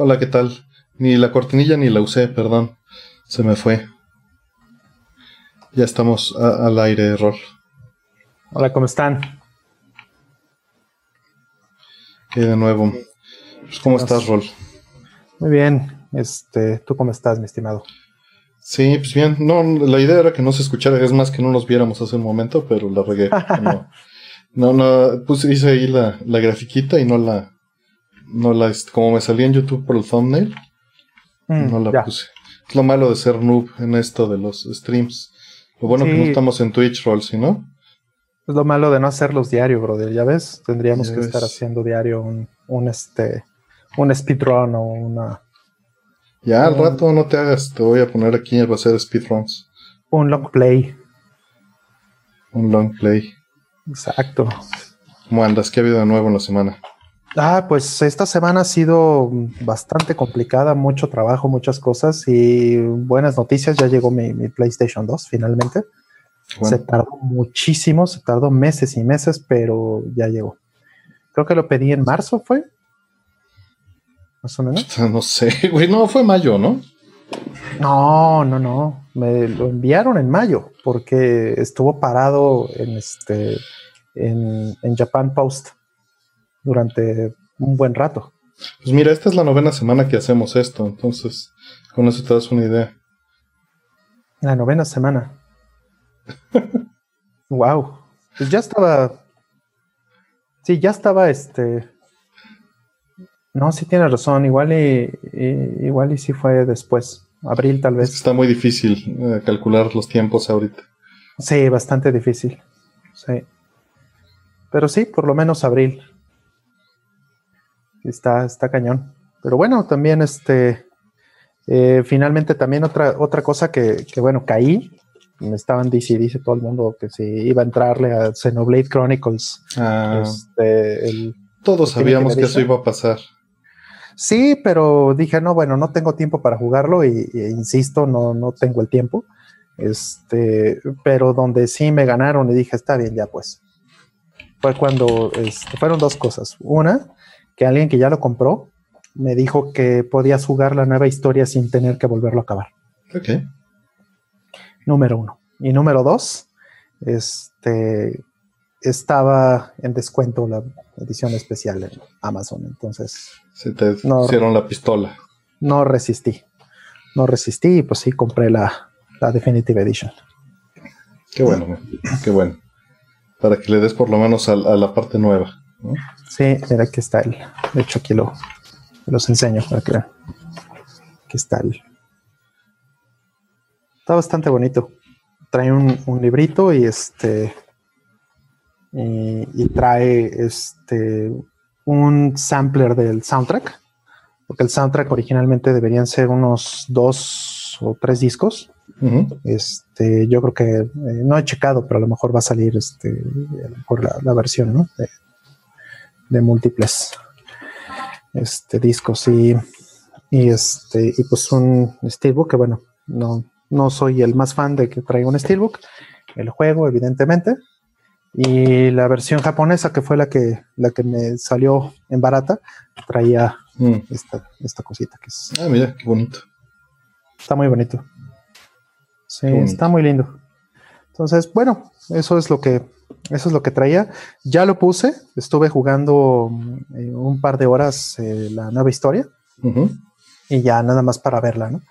Hola, ¿qué tal? Ni la cortinilla ni la usé, perdón. Se me fue. Ya estamos al aire, Rol. Hola, ¿cómo están? ¿Qué de nuevo? Pues, ¿Cómo estás, Rol? Muy bien. Este, ¿Tú cómo estás, mi estimado? Sí, pues bien. No, la idea era que no se escuchara, es más que no nos viéramos hace un momento, pero la regué. no, no, puse, hice ahí la, la grafiquita y no la, no la, este, como me salía en YouTube por el thumbnail, mm, no la puse. Es lo malo de ser noob en esto de los streams. Lo bueno que no estamos en Twitch Roll, ¿sí no? Es lo malo de no hacerlos diario, brother. Ya ves, tendríamos que estar haciendo diario un, un este un speedrun o una. Ya al rato no te hagas, te voy a poner aquí va a ser speedruns. Un long play. Un long play. Exacto. ¿Cómo andas? ¿Qué ha habido de nuevo en la semana? Ah, pues esta semana ha sido bastante complicada, mucho trabajo, muchas cosas y buenas noticias. Ya llegó mi, PlayStation 2 finalmente. Se tardó muchísimo, se tardó meses y meses, pero ya llegó. Creo que lo pedí en marzo, ¿fue? Más o menos. No sé, güey, no, fue mayo, ¿no? No, no, no. Me lo enviaron en mayo porque estuvo parado en este en, en Japan Post durante un buen rato. Pues mira, esta es la novena semana que hacemos esto, entonces con eso te das una idea. La novena semana. wow. Pues ya estaba. Sí, ya estaba este. No, sí tiene razón. Igual y, igual y sí fue después. Abril tal vez. Está muy difícil eh, calcular los tiempos ahorita. Sí, bastante difícil. Sí. Pero sí, por lo menos abril está, está cañón. Pero bueno, también este, eh, finalmente también otra, otra cosa que, bueno, caí. Me estaban dice dice todo el mundo que si iba a entrarle a Xenoblade Chronicles. Ah. Este, todos sabíamos que, eso iba a pasar. Sí, pero dije, no, bueno, no tengo tiempo para jugarlo y, insisto, no, no tengo el tiempo. Este, pero donde sí me ganaron y dije, está bien, ya pues. Fue cuando este, fueron dos cosas. Una, que alguien que ya lo compró me dijo que podías jugar la nueva historia sin tener que volverlo a acabar. Ok. Número uno. Y número dos, este estaba en descuento la edición especial en Amazon. Entonces. Se te hicieron la pistola. No resistí. No resistí y pues sí compré la, la Definitive Edition. Qué bueno, qué bueno. Para que le des por lo menos a, a la parte nueva. Sí, mira, aquí está el. De hecho, aquí lo, los enseño para que vean. Aquí está el. Está bastante bonito. Trae un, librito y este. Y, trae este. Un sampler del soundtrack. Porque el soundtrack originalmente deberían ser unos dos o tres discos. Este, yo creo que eh, no he checado, pero a lo mejor va a salir este, por la, la versión, ¿no? de múltiples este, discos y, y, este, y pues un Steelbook que bueno, no, no soy el más fan de que traiga un Steelbook, el juego evidentemente, y la versión japonesa que fue la que, la que me salió en barata, traía mm. esta, esta cosita que es... Ah, mira, qué bonito. Está muy bonito. Sí, está muy lindo. Entonces, bueno, eso es lo que eso es lo que traía. Ya lo puse, estuve jugando eh, un par de horas eh, la nueva historia y ya nada más para verla, ¿no?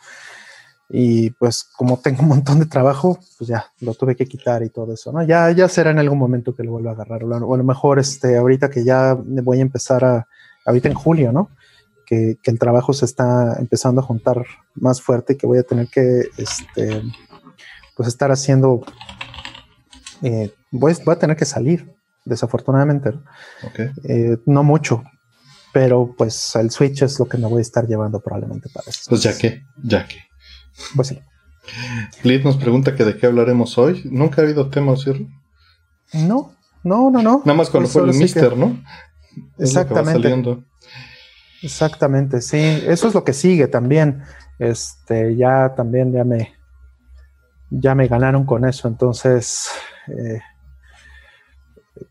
Y pues como tengo un montón de trabajo, pues ya lo tuve que quitar y todo eso, ¿no? Ya, ya será en algún momento que lo vuelva a agarrar. O a lo mejor este, ahorita que ya voy a empezar a, ahorita en julio, ¿no? Que, que, el trabajo se está empezando a juntar más fuerte y que voy a tener que, este, pues estar haciendo eh, voy, a tener que salir, desafortunadamente. Eh, ¿no? mucho, pero pues el Switch es lo que me voy a estar llevando probablemente para eso. Pues ya que, ya que. Pues sí. Liz nos pregunta que de qué hablaremos hoy. Nunca ha habido tema, ¿cierto? No, no, no, no. Nada más cuando pues fue el Mister, ¿no? Exactamente. Exactamente, sí. Eso es lo que sigue también. Este, ya también ya me, ya me ganaron con eso. Entonces, eh,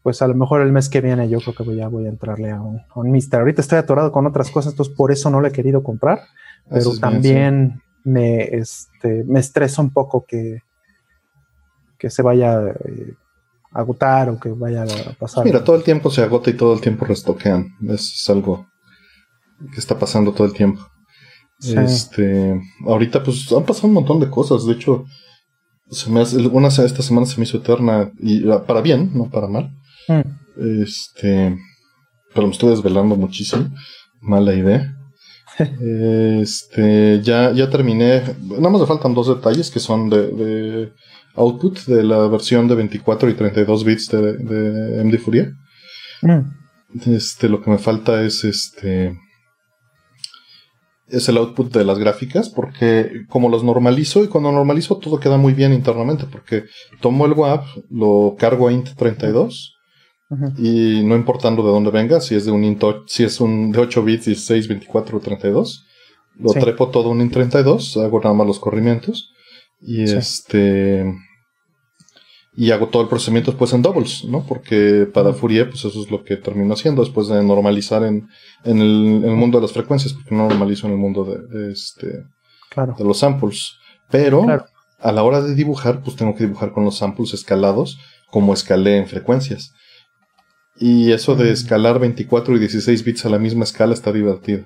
pues a lo mejor el mes que viene yo creo que ya voy a entrarle a un, a Mister. Ahorita estoy atorado con otras cosas, entonces por eso no lo he querido comprar, pero también me, este, me estresa un poco que, que se vaya eh, a agotar o que vaya a pasar. Mira, todo el tiempo se agota y todo el tiempo restoquean. es algo que está pasando todo el tiempo. Este, ahorita pues han pasado un montón de cosas. De hecho, se me hace, una esta semana se me hizo eterna y para bien, no para mal. Mm. Este, pero me estoy desvelando muchísimo. Mala idea. este, ya, ya terminé. Nada más me faltan dos detalles que son de, output de la versión de 24 y 32 bits de, de MD Fourier. Mm. Este, lo que me falta es este es el output de las gráficas, porque como los normalizo y cuando normalizo todo queda muy bien internamente, porque tomo el WAP, lo cargo a int32 y no importando de dónde venga, si es de un int, si es un de 8 bits, 16, 24 o 32, lo trepo todo un int32, hago nada más los corrimientos y este y hago todo el procedimiento después en doubles, ¿no? Porque para Fourier, pues eso es lo que termino haciendo después de normalizar en, en, el, mundo de las frecuencias, porque no normalizo en el mundo de, este, de los samples. Pero a la hora de dibujar, pues tengo que dibujar con los samples escalados como escalé en frecuencias. Y eso de mm. escalar 24 y 16 bits a la misma escala está divertido.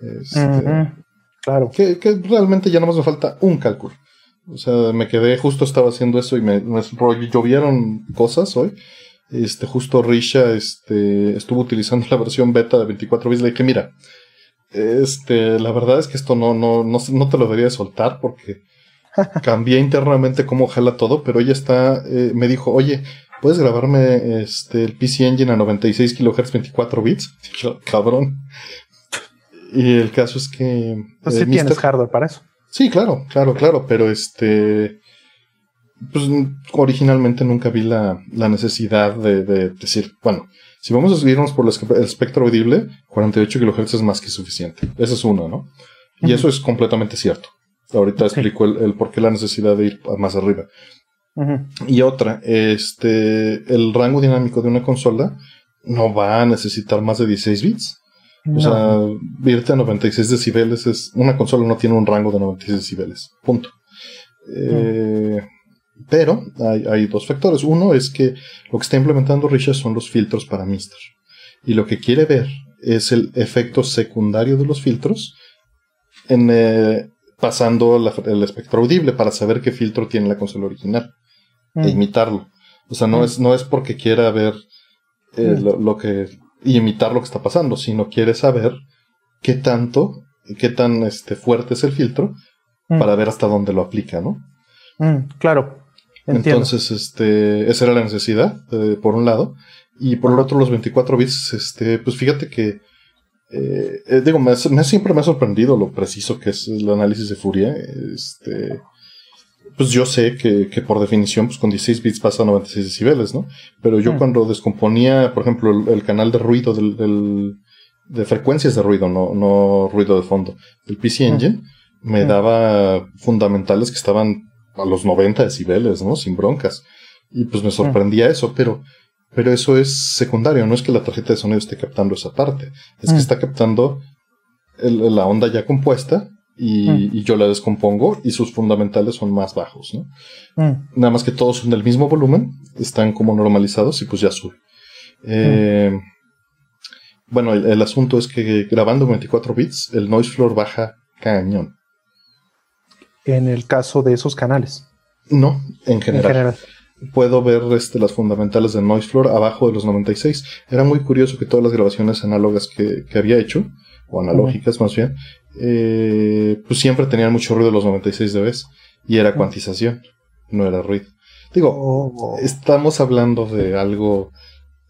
Este, claro. Que, que realmente ya no más me falta un cálculo. O sea, me quedé, justo estaba haciendo eso y me, llovieron cosas hoy. Este, justo Risha este, estuvo utilizando la versión beta de 24 bits. Le dije, mira, este, la verdad es que esto no, no, no, no te lo debería soltar porque cambié internamente cómo jala todo, pero ella está, eh, me dijo, oye, ¿puedes grabarme este, el PC Engine a 96 kHz 24 bits? cabrón. Y el caso es que... Pues sí eh, tienes hardware para eso. Sí, claro, claro, claro, pero este, pues originalmente nunca vi la, necesidad de, decir, bueno, si vamos a subirnos por el espectro audible, 48 kHz es más que suficiente. Eso es uno, ¿no? Y eso es completamente cierto. Ahorita explico el, por qué la necesidad de ir más arriba. Y otra, este, el rango dinámico de una consola no va a necesitar más de 16 bits. O sea, irte a 96 decibeles es. Una consola no tiene un rango de 96 decibeles. Punto. Eh, pero hay, dos factores. Uno es que lo que está implementando Richard son los filtros para Mister. Y lo que quiere ver es el efecto secundario de los filtros en, eh, pasando el espectro audible para saber qué filtro tiene la consola original e imitarlo. O sea, no, es, no es porque quiera ver eh, lo, que y imitar lo que está pasando, sino quiere saber qué tanto, qué tan este, fuerte es el filtro mm. para ver hasta dónde lo aplica, ¿no? Mm, claro. Entonces, este, esa era la necesidad, eh, por un lado. Y por el otro, los 24 bits, este, pues fíjate que, eh, eh, digo, me, siempre me ha sorprendido lo preciso que es el análisis de Furia. Este, pues yo sé que, que, por definición, pues con 16 bits pasa a 96 decibeles, ¿no? Pero yo mm. cuando descomponía, por ejemplo, el, canal de ruido del, del, de frecuencias de ruido, no, no ruido de fondo, del PC mm. Engine, me mm. daba fundamentales que estaban a los 90 decibeles, ¿no? Sin broncas. Y pues me sorprendía eso, pero, pero eso es secundario, no es que la tarjeta de sonido esté captando esa parte, es que está captando el, la onda ya compuesta Mm. y, yo la descompongo y sus fundamentales son más bajos, ¿no? Mm. Nada más que todos son del mismo volumen, están como normalizados y pues ya sube. Eh, bueno, el, asunto es que grabando 24 bits, el noise floor baja cañón. En el caso de esos canales. No, en general. Puedo ver este, las fundamentales del noise floor abajo de los 96. Era muy curioso que todas las grabaciones análogas que, había hecho, o analógicas más bien, eh, pues siempre tenían mucho ruido los 96 dB y era cuantización, no era ruido. Digo, oh. estamos hablando de algo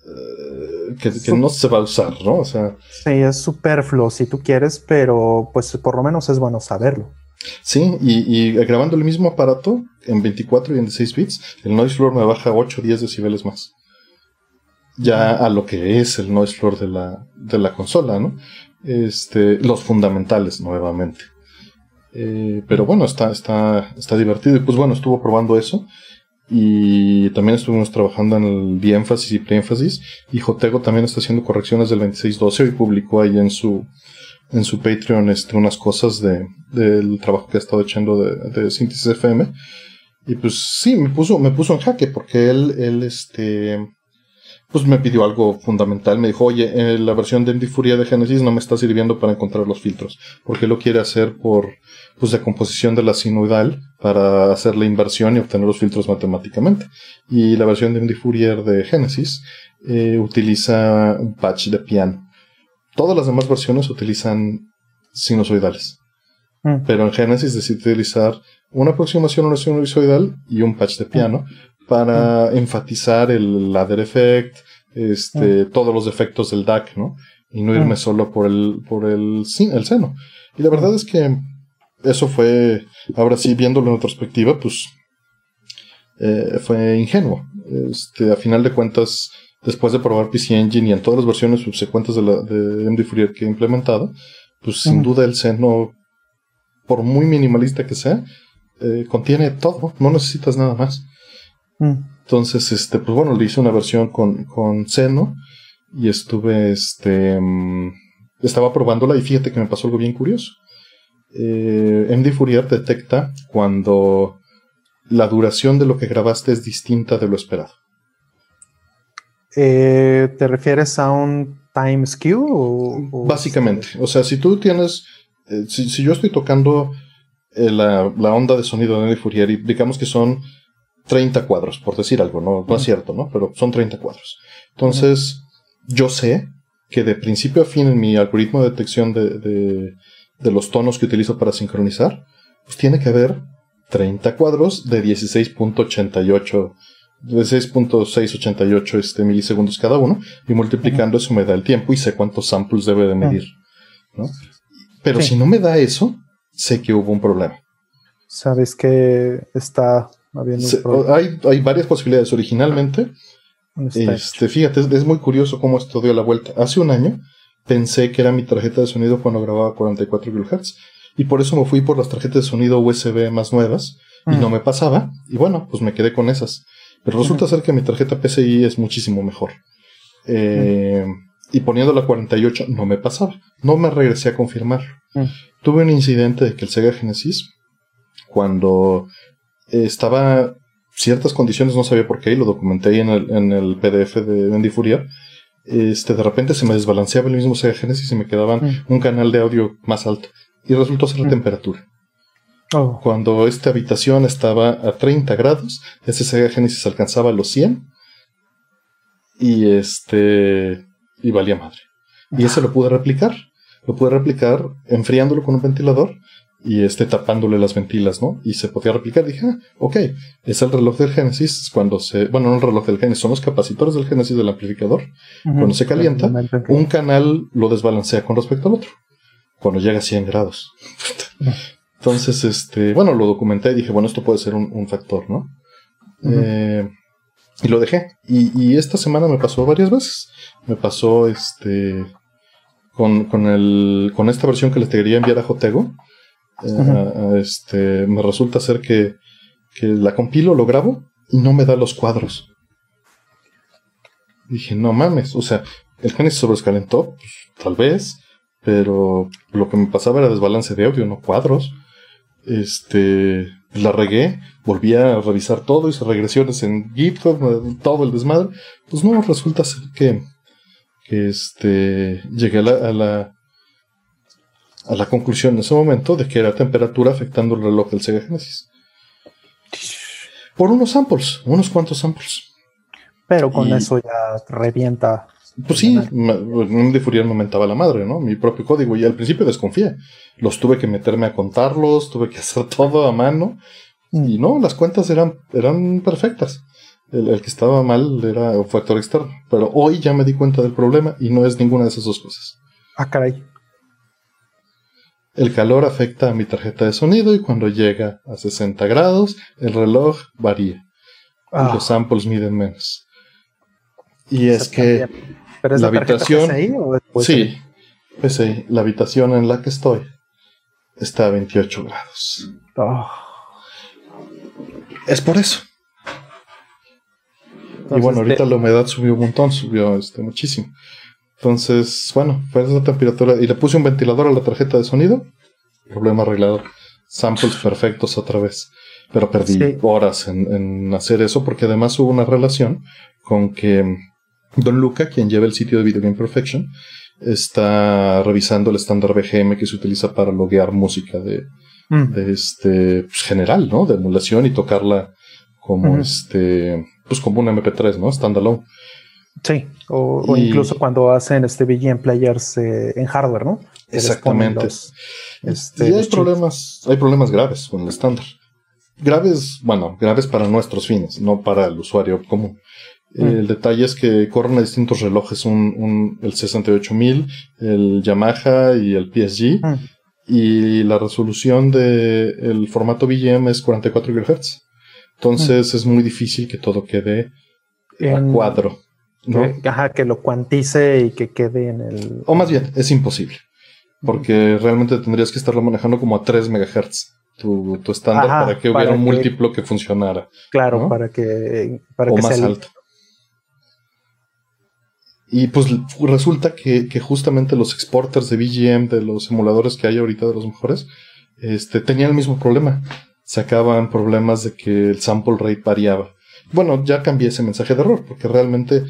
eh, que, no se va a usar, ¿no? O sea. Sí, es superfluo si tú quieres, pero pues por lo menos es bueno saberlo. Sí, y, grabando el mismo aparato en 24 y en 16 bits, el noise floor me baja 8 o 10 decibeles más. Ya a lo que es el noise floor de la, de la consola, ¿no? Este, los fundamentales nuevamente. Eh, pero bueno, está, está, está divertido. Y pues bueno, estuvo probando eso. y también estuvimos trabajando en el diénfasis y preénfasis. Y Jotego también está haciendo correcciones del 2612 y publicó ahí en su, en su Patreon este, unas cosas de, del trabajo que ha estado echando de, de síntesis FM. Y pues sí, me puso, me puso en jaque porque él, él, este, pues me pidió algo fundamental. Me dijo, oye, eh, la versión de MD Furia de Genesis no me está sirviendo para encontrar los filtros. Porque lo quiere hacer por, pues, de composición de la sinuidal para hacer la inversión y obtener los filtros matemáticamente. Y la versión de MD Fourier de Genesis eh, utiliza un patch de piano. Todas las demás versiones utilizan sinusoidales. Mm. Pero en Genesis decide utilizar una aproximación a una sinusoidal y un patch de piano para mm. enfatizar el ladder effect, este, mm. todos los defectos del DAC, ¿no? Y no irme solo por el, por el, el seno. Y la verdad es que eso fue, ahora sí, viéndolo en retrospectiva, pues eh, fue ingenuo. Este, a final de cuentas, después de probar PC Engine y en todas las versiones subsecuentes de, la, de MD Fourier que he implementado, pues sin duda el seno, por muy minimalista que sea, eh, contiene todo, no necesitas nada más. Mm. Entonces, este, pues bueno, le hice una versión con, con seno y estuve, este, mm, estaba probándola y fíjate que me pasó algo bien curioso eh, MD Fourier detecta cuando la duración de lo que grabaste es distinta de lo esperado. Eh, ¿Te refieres a un time skew? Básicamente, o sea, si tú tienes, eh, si, yo estoy tocando eh, la, onda de sonido de MD Fourier y digamos que son 30 cuadros, por decir algo, no, no es cierto, ¿no? Pero son 30 cuadros. Entonces, yo sé que de principio a fin en mi algoritmo de detección de de los tonos que utilizo para sincronizar, pues tiene que haber 30 cuadros de 16.88 16.688 este, milisegundos cada uno y multiplicando eso me da el tiempo y sé cuántos samples debe de medir. Pero si no me da eso, sé que hubo un problema. Sabes que está hay, hay, varias posibilidades. Originalmente, este, fíjate, es, muy curioso cómo esto dio la vuelta. Hace un año pensé que era mi tarjeta de sonido cuando grababa 44 kHz. Y por eso me fui por las tarjetas de sonido USB más nuevas y no me pasaba. Y bueno, pues me quedé con esas. Pero resulta ser que mi tarjeta PCI es muchísimo mejor. Eh, y poniendo la 48 no me pasaba. No me regresé a confirmar. Tuve un incidente de que el Sega Genesis, cuando estaba ciertas condiciones, no sabía por qué, y lo documenté en el, en el PDF de Andy Fourier, este, de repente se me desbalanceaba el mismo Sega Genesis y me quedaban mm. un canal de audio más alto. Y resultó ser la mm. temperatura. Oh. Cuando esta habitación estaba a 30 grados, ese Sega Genesis alcanzaba los 100 y este y valía madre. Y ese lo pude replicar. Lo pude replicar enfriándolo con un ventilador y esté tapándole las ventilas, ¿no? Y se podía replicar. Dije, ah, ok, es el reloj del Génesis cuando se, bueno, no el reloj del Génesis, son los capacitores del Génesis del amplificador. Cuando se calienta, un canal lo desbalancea con respecto al otro. Cuando llega a 100 grados. Entonces, este, bueno, lo documenté y dije, bueno, esto puede ser un, factor, ¿no? Eh, y lo dejé. Y, y, esta semana me pasó varias veces. Me pasó, este, con, con, el, con esta versión que les quería enviar a Jotego eh, este, me resulta ser que, la compilo, lo grabo y no me da los cuadros. Dije, no mames, o sea, el Genesis sobrescalentó, pues, tal vez, pero lo que me pasaba era desbalance de audio, no cuadros. Este, la regué, volví a revisar todo, hice regresiones en GitHub, todo el desmadre. Pues no, resulta ser que, que este, llegué a la a la conclusión en ese momento de que era temperatura afectando el reloj del Sega Genesis. Por unos samples, unos cuantos samples. Pero con eso ya revienta. Pues sí, un de Fourier me aumentaba la madre, ¿no? Mi propio código. Y al principio desconfié. Los tuve que meterme a contarlos, tuve que hacer todo a mano. Mm. Y no, las cuentas eran, eran perfectas. El, el, que estaba mal era un factor externo. Pero hoy ya me di cuenta del problema y no es ninguna de esas dos cosas. Ah, caray. El calor afecta a mi tarjeta de sonido y cuando llega a 60 grados, el reloj varía. Y los ah. samples miden menos. Y es que la, habitación. PCI o sí, PCI. La habitación en la que estoy está a 28 grados. Ah. Es por eso. y bueno, ahorita la humedad subió un montón, subió este, muchísimo. Entonces, bueno, fue esa temperatura. Y le puse un ventilador a la tarjeta de sonido. Problema arreglado. Samples perfectos otra vez. Pero perdí horas en, hacer eso porque además hubo una relación con que Don Luca, quien lleva el sitio de Video Game Perfection, está revisando el estándar BGM que se utiliza para loguear música de, mm. este pues, general, ¿no? De emulación y tocarla como este, pues como un MP3, ¿no? Standalone. Sí, o, incluso cuando hacen este VGM players eh, en hardware, ¿no? Exactamente. Este, y hay problemas, hay problemas graves con el estándar. Graves, bueno, graves para nuestros fines, no para el usuario común. Mm. El detalle es que corren a distintos relojes, un, el 68000, el Yamaha y el PSG. Mm. Y la resolución del formato VGM es 44 GHz. Entonces mm. es muy difícil que todo quede en, a cuadro. ¿No? Que, ajá, que lo cuantice y que quede en el. O más bien, es imposible. Porque realmente tendrías que estarlo manejando como a 3 MHz tu, estándar para que hubiera un múltiplo que funcionara. Claro, para que. Para o más alto. Y pues resulta que, justamente los exporters de BGM, de los emuladores que hay ahorita de los mejores, este, tenían el mismo problema. Sacaban problemas de que el sample rate variaba. Bueno, ya cambié ese mensaje de error, porque realmente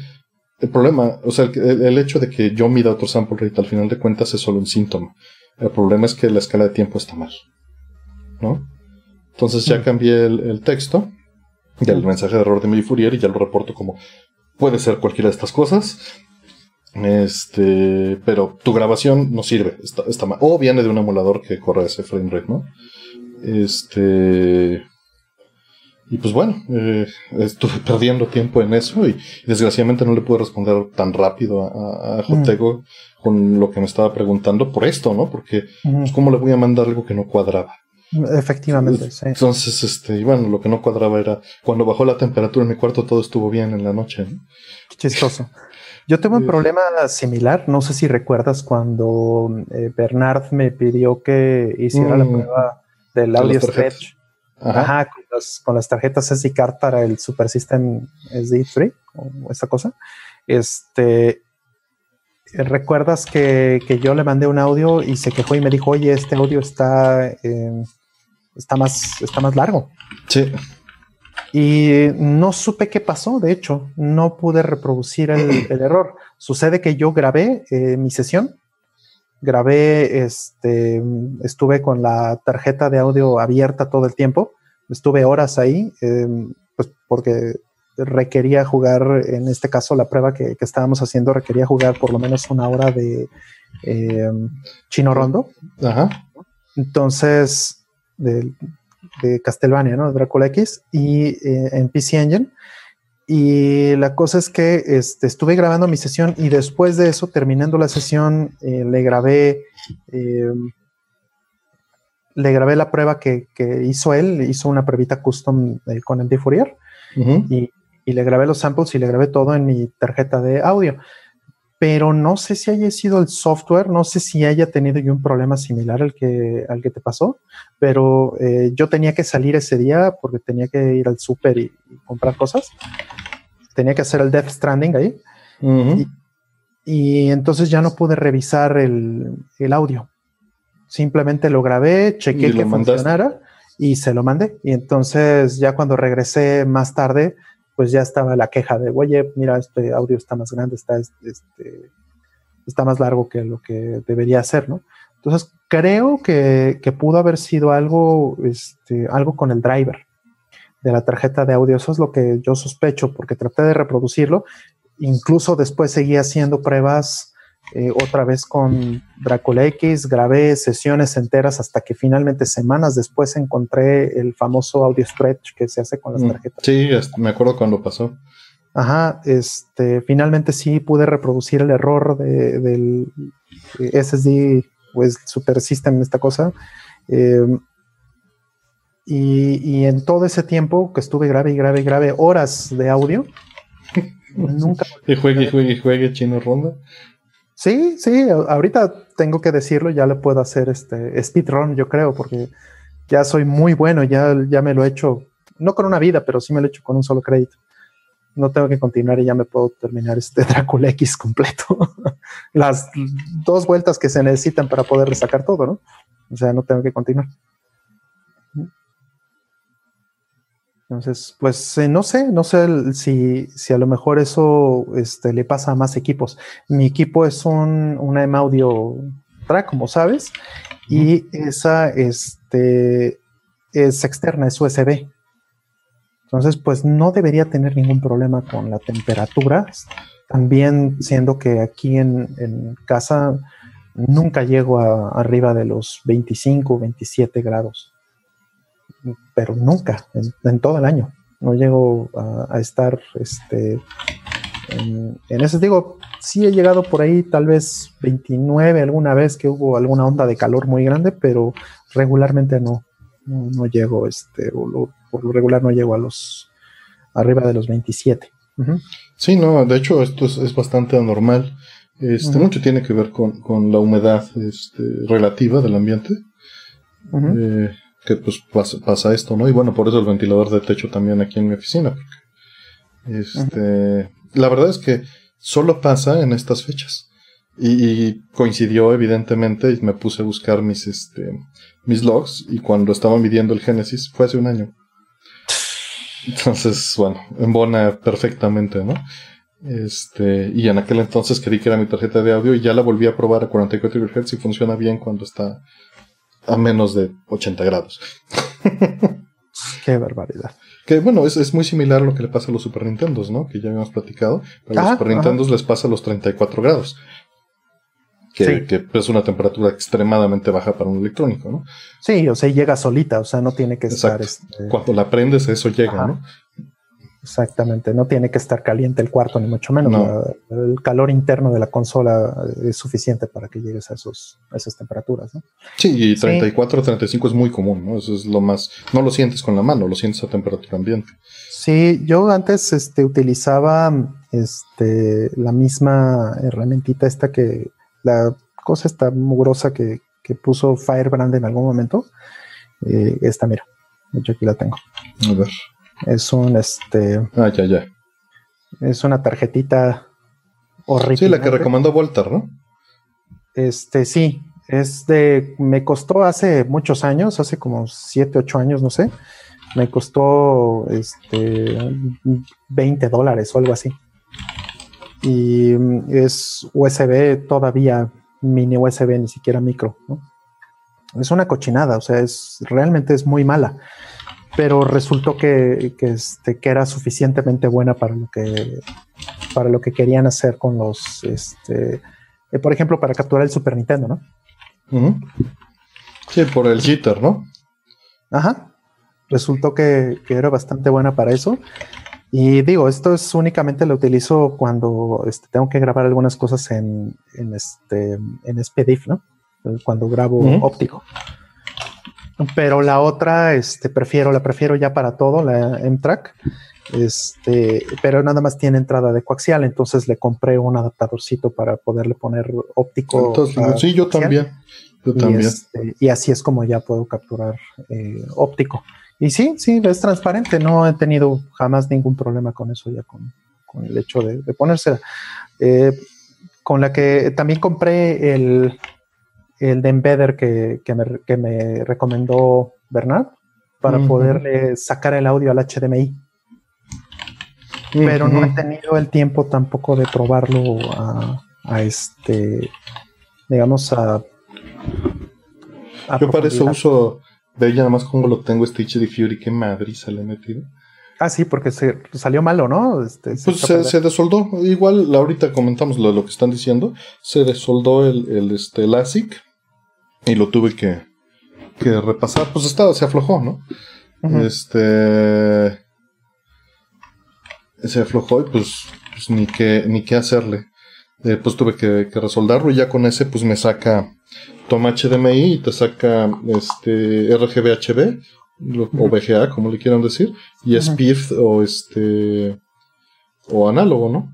el problema, o sea, el, hecho de que yo mida otro sample rate al final de cuentas es solo un síntoma. El problema es que la escala de tiempo está mal. ¿No? Entonces ya mm. cambié el, texto del mm. mensaje de error de mi Fourier y ya lo reporto como puede ser cualquiera de estas cosas. Este, pero tu grabación no sirve, está, está mal. O viene de un emulador que corre ese frame rate, ¿no? Este, y pues bueno, eh, estuve perdiendo tiempo en eso y, desgraciadamente no le pude responder tan rápido a, a Jotego con lo que me estaba preguntando por esto, ¿no? Porque, pues, ¿cómo le voy a mandar algo que no cuadraba? Efectivamente, sí. Entonces, este, y bueno, lo que no cuadraba era cuando bajó la temperatura en mi cuarto todo estuvo bien en la noche. ¿no? Chistoso. Yo tuve un problema similar, no sé si recuerdas cuando eh, Bernard me pidió que hiciera la mm. prueba del audio stretch. Ajá, con, las tarjetas SD card para el Super System SD3 o esa cosa. Este, recuerdas que, yo le mandé un audio y se quejó y me dijo, oye, este audio está, eh, está, más, está más largo. Sí. Y no supe qué pasó, de hecho, no pude reproducir el, error. Sucede que yo grabé eh, mi sesión, grabé, este, estuve con la tarjeta de audio abierta todo el tiempo, estuve horas ahí, em, pues porque requería jugar, en este caso la prueba que, estábamos haciendo requería jugar por lo menos una hora de em, chino rondo. Ajá. Entonces, de, de Castlevania, ¿no? Dracula X, y eh, en PC Engine. Y la cosa es que este, estuve grabando mi sesión y después de eso, terminando la sesión, eh, le grabé em, le grabé la prueba que, hizo él, hizo una pruebita custom eh, con el Fourier y, y, le grabé los samples y le grabé todo en mi tarjeta de audio pero no sé si haya sido el software, no sé si haya tenido yo un problema similar al que, al que te pasó, pero eh, yo tenía que salir ese día porque tenía que ir al súper y, comprar cosas. Tenía que hacer el Death Stranding ahí. y, entonces ya no pude revisar el, audio. Simplemente lo grabé, chequé que funcionara y se lo mandé. Y entonces ya cuando regresé más tarde, pues ya estaba la queja de, oye, mira, este audio está más grande, está, este, está más largo que lo que debería ser, ¿no? Entonces, creo que, pudo haber sido algo, este, algo con el driver de la tarjeta de audio. Eso es lo que yo sospecho, porque traté de reproducirlo. Incluso después seguí haciendo pruebas eh, otra vez con Dracula X, grabé sesiones enteras hasta que finalmente semanas después encontré el famoso audio stretch que se hace con las mm, tarjetas. Sí, me acuerdo cuando pasó. Ajá, este, finalmente sí pude reproducir el error del SSD, pues Super System, esta cosa. Em, y, y, en todo ese tiempo que estuve grave y grave y grave horas de audio, nunca. y juegue, juegue, juegue, chino ronda. Sí, sí, ahorita tengo que decirlo, ya le puedo hacer este speedrun, yo creo, porque ya soy muy bueno, ya, ya me lo he hecho, no con una vida, pero sí me lo he hecho con un solo crédito. no tengo que continuar y ya me puedo terminar este Drácula X completo. Las dos vueltas que se necesitan para poder sacar todo, ¿no? O sea, no tengo que continuar. Entonces, pues eh, no sé, no sé si, si, a lo mejor eso este, le pasa a más equipos. Mi equipo es un, una M Audio Track, como sabes, y esa este, es externa, es USB. Entonces, pues no debería tener ningún problema con la temperatura. También siendo que aquí en, casa nunca llego a, arriba de los 25, 27 grados. Pero nunca, en, todo el año. No llego a, estar este, en, en ese. Digo, sí he llegado por ahí, tal vez 29 alguna vez que hubo alguna onda de calor muy grande, pero regularmente no. No, llego, este, por lo regular no llego a los arriba de los 27. Sí, no, de hecho esto es, bastante anormal. Este, Mucho tiene que ver con, la humedad este, relativa del ambiente. Eh, que pues pasa, esto, ¿no? Y bueno, por eso el ventilador de techo también aquí en mi oficina. este, La verdad es que solo pasa en estas fechas. Y, coincidió evidentemente y me puse a buscar mis, este, mis logs y cuando estaba midiendo el Génesis fue hace un año. Entonces, bueno, embona perfectamente, ¿no? Este, y en aquel entonces creí que era mi tarjeta de audio y ya la volví a probar a 44 Hz y funciona bien cuando está a menos de 80 grados. Qué barbaridad. Que bueno, es, es, muy similar a lo que le pasa a los Super Nintendos, ¿no? Que ya habíamos platicado. a los Super Nintendos les pasa a los 34 grados que, es una temperatura extremadamente baja para un electrónico, ¿no? Sí, o sea, llega solita, o sea, no tiene que estar... Este, Cuando la prendes, eso llega, ¿no? Exactamente, no tiene que estar caliente el cuarto, ni mucho menos. el calor interno de la consola es suficiente para que llegues a, esos, esas temperaturas, ¿no? Sí, y 34, 35 es muy común, ¿no? Eso es lo más... No lo sientes con la mano, lo sientes a temperatura ambiente. Sí, yo antes este, utilizaba este, la misma herramientita esta que la cosa está mugrosa que, que puso Firebrand en algún momento. Eh, esta, mira, de hecho aquí la tengo. A ver. Es un este. Ah, ya, ya. Es una tarjetita horrible. Sí, la que recomendó Volter, ¿no? Este, sí. Es de. Me costó hace muchos años, hace como 7, 8 años, no sé. Me costó este 20 dólares o algo así y mm, es USB todavía mini USB, ni siquiera micro. Es una cochinada, o sea, es realmente es muy mala. Pero resultó que, este, que era suficientemente buena para lo que, para lo que querían hacer con los, este, eh, por ejemplo, para capturar el Super Nintendo, ¿no? Sí, por el jitter, ¿no? Ajá. Resultó que, que, era bastante buena para eso. Y digo, esto es únicamente lo utilizo cuando este, tengo que grabar algunas cosas en, en, este, en SPDIF, ¿no? Cuando grabo óptico. Pero la otra, este, prefiero, la prefiero ya para todo, la M-Track. Este, pero nada más tiene entrada de coaxial, entonces le compré un adaptadorcito para poderle poner óptico. Entonces, sí, yo también. Yo también. Y, este, y, así es como ya puedo capturar eh, óptico. Y sí, sí, es transparente. No he tenido jamás ningún problema con eso ya, con, el hecho de, de ponérsela. Eh, con la que también compré el, el de Embedder que, me, recomendó Bernard para poderle sacar el audio al HDMI. Pero no he tenido el tiempo tampoco de probarlo a, este, digamos, a... Yo para eso uso de ella nada más como lo tengo este HD Fury, qué madriza le he metido. Ah, sí, porque se salió malo, ¿no? Este, pues se, desoldó. Igual, ahorita comentamos lo, lo, que están diciendo. Se desoldó el, el, este, ASIC y lo tuve que, que repasar. Pues estaba, se aflojó, ¿no? Este. Se aflojó y pues, pues, ni, qué, ni qué hacerle. Eh, pues tuve que, que resoldarlo y ya con ese pues me saca toma HDMI y te saca este RGB o VGA, como le quieran decir, y es PIF o este o análogo, ¿no?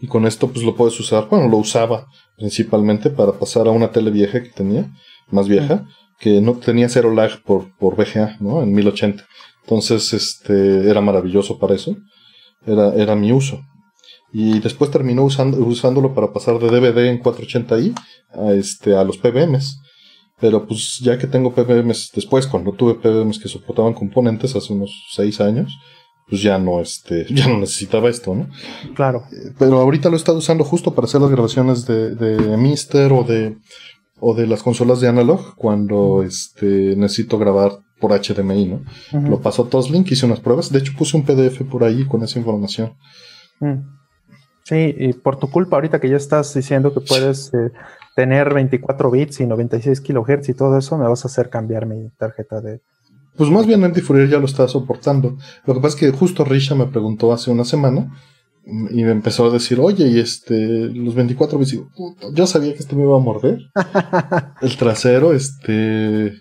Y con esto pues lo puedes usar, bueno, lo usaba principalmente para pasar a una tele vieja que tenía, más vieja, que no tenía cero lag por, por VGA, ¿no? En 1080. Entonces, este, era maravilloso para eso. era, era mi uso. Y después terminó usando, usándolo para pasar de DVD en 480i a, este, a los PBMs. Pero pues ya que tengo PBMs después, cuando tuve PBMs que soportaban componentes hace unos 6 años, pues ya no, este, ya no necesitaba esto, ¿no? Claro. Pero ahorita lo he estado usando justo para hacer las grabaciones de, de Mister o de, o de las consolas de analog cuando este, necesito grabar por HDMI, ¿no? Lo paso a Toslink, hice unas pruebas. De hecho, puse un PDF por ahí con esa información. Mm. Sí, y por tu culpa, ahorita que ya estás diciendo que puedes eh, tener 24 bits y 96 kilohertz y todo eso, me vas a hacer cambiar mi tarjeta de. Pues más bien Andy Fourier ya lo está soportando. Lo que pasa es que justo Risha me preguntó hace una semana y me empezó a decir, oye, y este, los 24 bits, yo sabía que este me iba a morder. el trasero, este,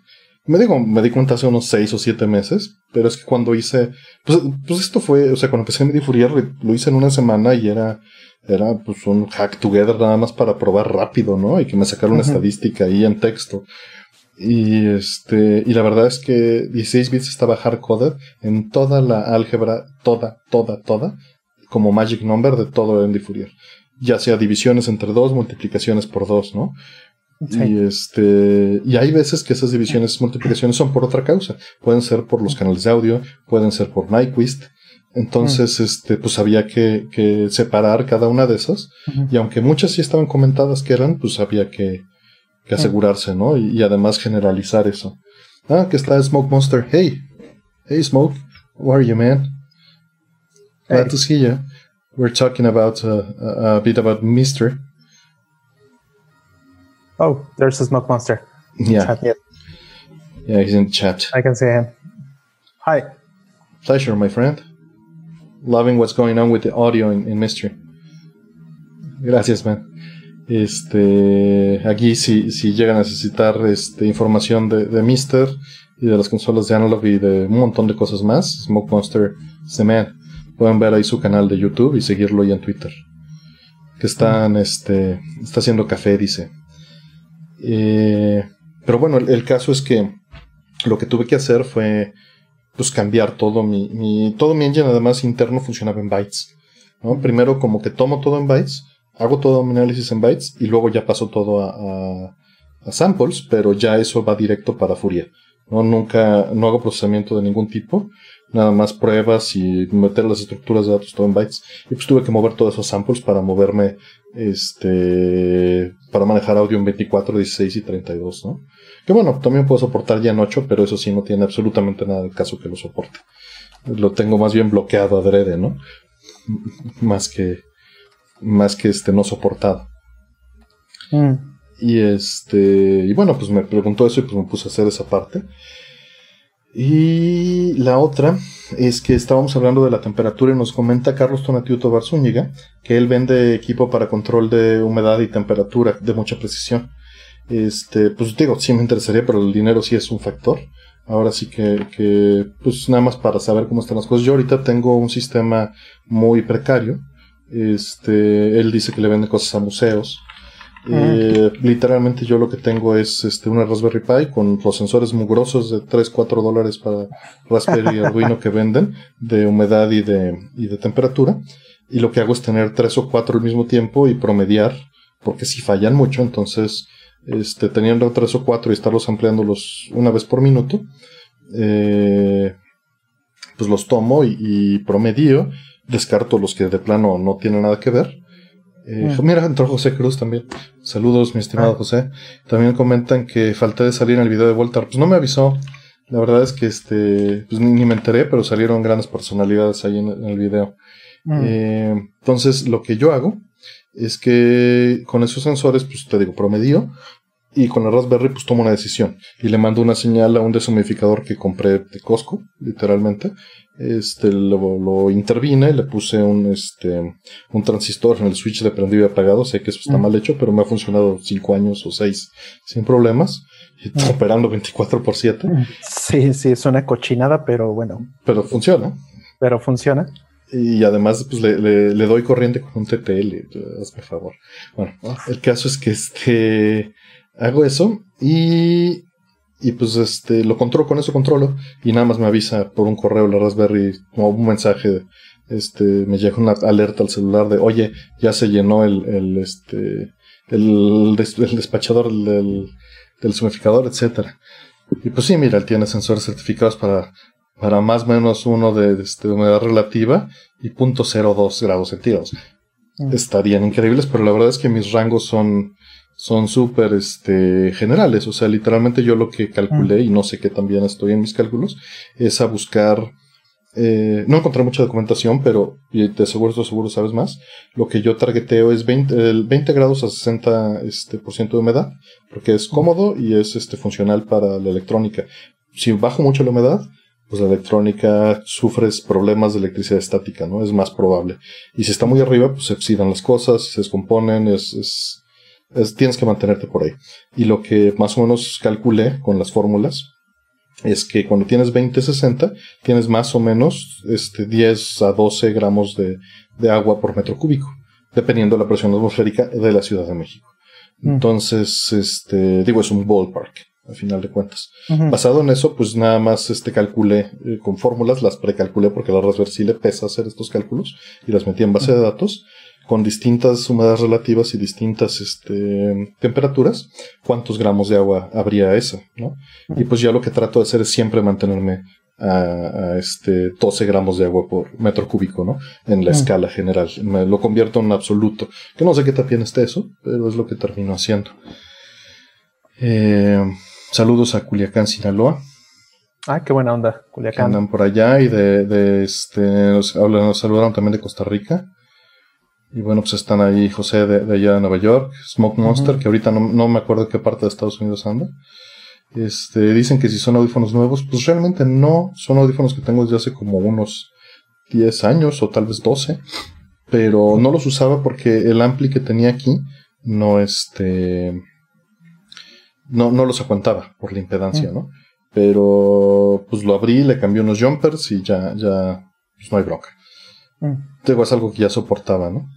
me digo, me di cuenta hace unos 6 o 7 meses, pero es que cuando hice, pues, pues esto fue, o sea, cuando empecé a medir Fourier, lo hice en una semana y era, era pues un hack together nada más para probar rápido, ¿no? Y que me sacara una estadística ahí en texto. Y este, y la verdad es que 16 bits estaba hardcoded en toda la álgebra, toda, toda, toda, como magic number de todo Andy Fourier. Ya sea divisiones entre dos, multiplicaciones por dos, ¿no? Y este, y hay veces que esas divisiones, multiplicaciones son por otra causa. Pueden ser por los canales de audio, pueden ser por Nyquist. Entonces, mm. este, pues había que, que, separar cada una de esas. Y aunque muchas sí estaban comentadas que eran, pues había que, que asegurarse, ¿no? Y, y, además generalizar eso. Ah, que está Smoke Monster. Hey, hey Smoke, how are you, man? Glad to see you. We're talking about uh, a, a bit about Mister. Oh, there's a smoke monster. Yeah. Yeah, he's in the chat. I can see him. Hi. Pleasure, my friend. Loving what's going on with the audio in, in Mystery. Gracias, man. Este, aquí si, si llega a necesitar este, información de, de Mister y de las consolas de Analog y de un montón de cosas más, Smoke Monster the man. Pueden ver ahí su canal de YouTube y seguirlo ahí en Twitter. Que están, este, está haciendo café, dice. Eh, pero bueno, el, caso es que lo que tuve que hacer fue pues cambiar todo mi, todo mi engine además interno funcionaba en bytes. ¿no? Primero como que tomo todo en bytes, hago todo mi análisis en bytes y luego ya paso todo a, a, samples, pero ya eso va directo para Fourier. ¿no? Nunca, no hago procesamiento de ningún tipo nada más pruebas y meter las estructuras de datos todo en bytes. Y pues tuve que mover todos esos samples para moverme, este, para manejar audio en 24, 16 y 32, ¿no? Que bueno, también puedo soportar ya en 8, pero eso sí no tiene absolutamente nada del caso que lo soporte. Lo tengo más bien bloqueado adrede, ¿no? Más que, más que este no soportado. Mm. Y este, y bueno, pues me preguntó eso y pues me puse a hacer esa parte. Y la otra es que estábamos hablando de la temperatura y nos comenta Carlos Tonatiuto Barzúñiga que él vende equipo para control de humedad y temperatura de mucha precisión. Este, pues digo, sí me interesaría, pero el dinero sí es un factor. Ahora sí que, que, pues nada más para saber cómo están las cosas. Yo ahorita tengo un sistema muy precario. Este, él dice que le vende cosas a museos. Eh, literalmente yo lo que tengo es este, una Raspberry Pi con los sensores mugrosos de 3, 4 dólares para Raspberry y Arduino que venden de humedad y de, y de temperatura. Y lo que hago es tener 3 o 4 al mismo tiempo y promediar, porque si fallan mucho, entonces este, teniendo 3 o 4 y estarlos ampliándolos una vez por minuto, eh, pues los tomo y, y promedio, descarto los que de plano no tienen nada que ver eh, mm. Mira, entró José Cruz también. Saludos, mi estimado ah. José. También comentan que falté de salir en el video de Voltar. Pues no me avisó. La verdad es que este, pues ni, me enteré, pero salieron grandes personalidades ahí en, el video. Mm. Eh, entonces, lo que yo hago es que con esos sensores, pues te digo, promedio. Y con la Raspberry, pues tomo una decisión. Y le mando una señal a un deshumidificador que compré de Costco, literalmente este lo, intervine y le puse un este un transistor en el switch de prendido y apagado sé que eso está mm. mal hecho pero me ha funcionado 5 años o 6 sin problemas y mm. operando 24 por 7 mm. sí sí es una cochinada pero bueno pero funciona pero funciona y además pues le, le, doy corriente con un TTL hazme favor bueno el caso es que este hago eso y y pues este lo controlo con eso controlo y nada más me avisa por un correo la Raspberry o un mensaje este me llega una alerta al celular de oye ya se llenó el, el este el, despachador del, del sumificador etcétera y pues sí mira él tiene sensores certificados para para más o menos uno de, este, humedad relativa y 0.02 grados centígrados mm. estarían increíbles pero la verdad es que mis rangos son son súper este, generales. O sea, literalmente yo lo que calculé, y no sé qué también estoy en mis cálculos, es a buscar. Eh, no encontré mucha documentación, pero y te aseguro, te seguro sabes más. Lo que yo targeteo es 20, 20 grados a 60% este, por ciento de humedad, porque es cómodo y es este, funcional para la electrónica. Si bajo mucho la humedad, pues la electrónica sufres problemas de electricidad estática, ¿no? Es más probable. Y si está muy arriba, pues se oxidan las cosas, se descomponen, es tienes que mantenerte por ahí. Y lo que más o menos calculé con las fórmulas es que cuando tienes 20-60, tienes más o menos este, 10 a 12 gramos de, agua por metro cúbico, dependiendo de la presión atmosférica de la Ciudad de México. Mm. Entonces, este, digo, es un ballpark, al final de cuentas. Basado en eso, pues nada más este, calculé eh, con fórmulas, las precalculé porque la Raspberry sí le pesa hacer estos cálculos y las metí en base de datos con distintas humedades relativas y distintas este, temperaturas, cuántos gramos de agua habría esa, ¿no? Y pues ya lo que trato de hacer es siempre mantenerme a, este 12 gramos de agua por metro cúbico, ¿no? En la escala general. Me lo convierto en absoluto. Que no sé qué también está eso, pero es lo que termino haciendo. Eh, saludos a Culiacán, Sinaloa. Ah, qué buena onda, Culiacán. andan por allá y de, de este, nos, nos saludaron también de Costa Rica. Y bueno, pues están ahí José de, allá de Nueva York, Smoke Monster, que ahorita no, me acuerdo qué parte de Estados Unidos anda. Este, dicen que si son audífonos nuevos, pues realmente no, son audífonos que tengo desde hace como unos 10 años o tal vez 12, pero no los usaba porque el ampli que tenía aquí no este no, no los aguantaba por la impedancia, ¿no? Pero pues lo abrí, le cambié unos jumpers y ya, ya, pues no hay bronca. Digo, es algo que ya soportaba, ¿no?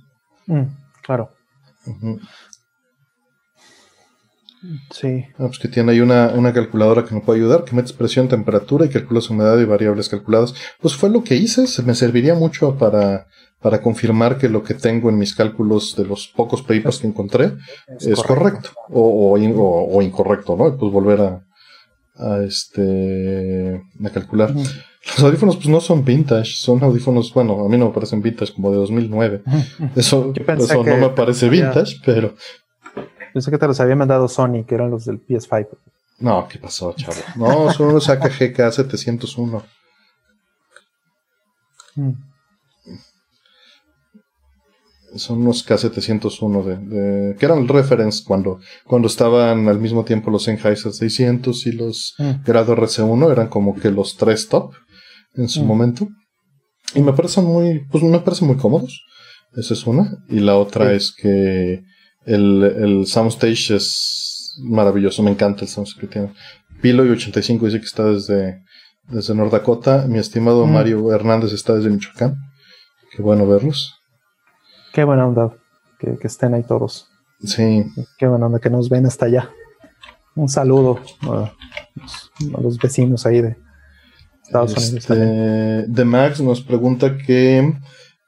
Mm, claro. Sí. Ah, pues que tiene ahí una, calculadora que me puede ayudar, que metes presión, temperatura y calculas humedad y variables calculadas. Pues fue lo que hice, se me serviría mucho para, para confirmar que lo que tengo en mis cálculos de los pocos papers que encontré es, correcto, o, o, incorrecto, ¿no? Y pues volver a, a este a calcular. Los audífonos pues no son vintage, son audífonos, bueno, a mí no me parecen vintage como de 2009. Eso, eso no me parece vintage, pero... Pensé que te los había mandado Sony, que eran los del PS5. No, ¿qué pasó, chavo? No, son unos AKG 701 son unos K701 de, que eran el reference cuando, cuando estaban al mismo tiempo los Sennheiser 600 y los mm. Grado RC1 eran como que los tres top en su mm. momento. Y me parecen muy, pues me parecen muy cómodos. Esa es una. Y la otra es que el, el soundstage es maravilloso. Me encanta el soundstage que tiene. Pilo y 85 dice que está desde, desde North Dakota. Mi estimado mm. Mario Hernández está desde Michoacán. Qué bueno verlos. Qué buena onda que, estén ahí todos. Sí. Qué buena onda que nos ven hasta allá. Un saludo a, los vecinos ahí de Estados Unidos. Este, de Max nos pregunta que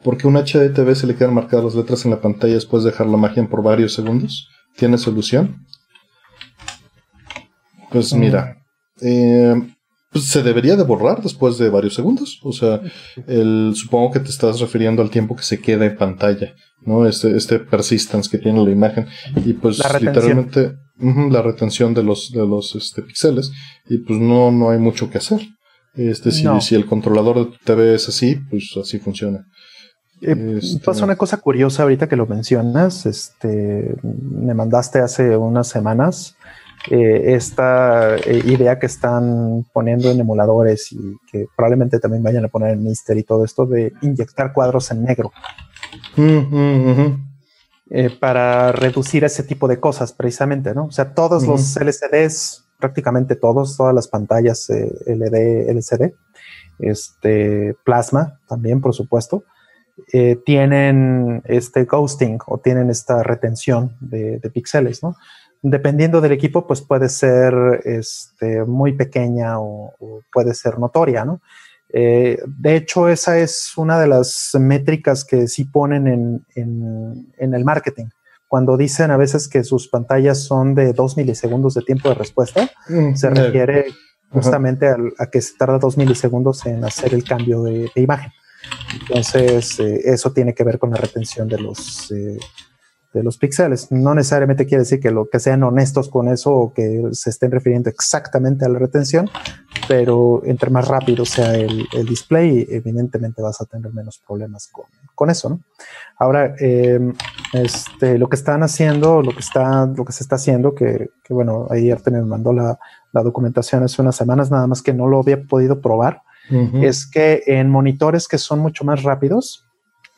¿por qué un HDTV se le quedan marcadas las letras en la pantalla después de dejar la magia por varios segundos? ¿Tiene solución? Pues mm. mira, eh, pues, se debería de borrar después de varios segundos. O sea, el, supongo que te estás refiriendo al tiempo que se queda en pantalla, ¿no? Este, este persistence que tiene la imagen. Y pues literalmente la retención de los, de los este, píxeles. Y pues no, no hay mucho que hacer. Este, si, si el controlador de tu TV es así, pues así funciona. Eh, este, pasa una cosa curiosa ahorita que lo mencionas. Este, me mandaste hace unas semanas eh, esta eh, idea que están poniendo en emuladores y que probablemente también vayan a poner en Mister y todo esto de inyectar cuadros en negro. Eh, para reducir ese tipo de cosas precisamente, ¿no? O sea, todos los LCDs, prácticamente todos, todas las pantallas LD, LCD, este, plasma también, por supuesto, tienen este ghosting o tienen esta retención de, de píxeles, ¿no? dependiendo del equipo, pues puede ser este, muy pequeña o, puede ser notoria, ¿no? Eh, de hecho, esa es una de las métricas que sí ponen en, el marketing. Cuando dicen a veces que sus pantallas son de dos milisegundos de tiempo de respuesta, mm, se refiere justamente a, que se tarda dos milisegundos en hacer el cambio de, imagen. Entonces, eh, eso tiene que ver con la retención de los, eh, de los píxeles. No necesariamente quiere decir que lo que sean honestos con eso o que se estén refiriendo exactamente a la retención, pero entre más rápido sea el, display, evidentemente vas a tener menos problemas con, eso, ¿no? Ahora, em, este, lo que están haciendo, lo que está, lo que se está haciendo, que, bueno, ayer me mandó la, documentación hace unas semanas, nada más que no lo había podido probar, es que en monitores que son mucho más rápidos,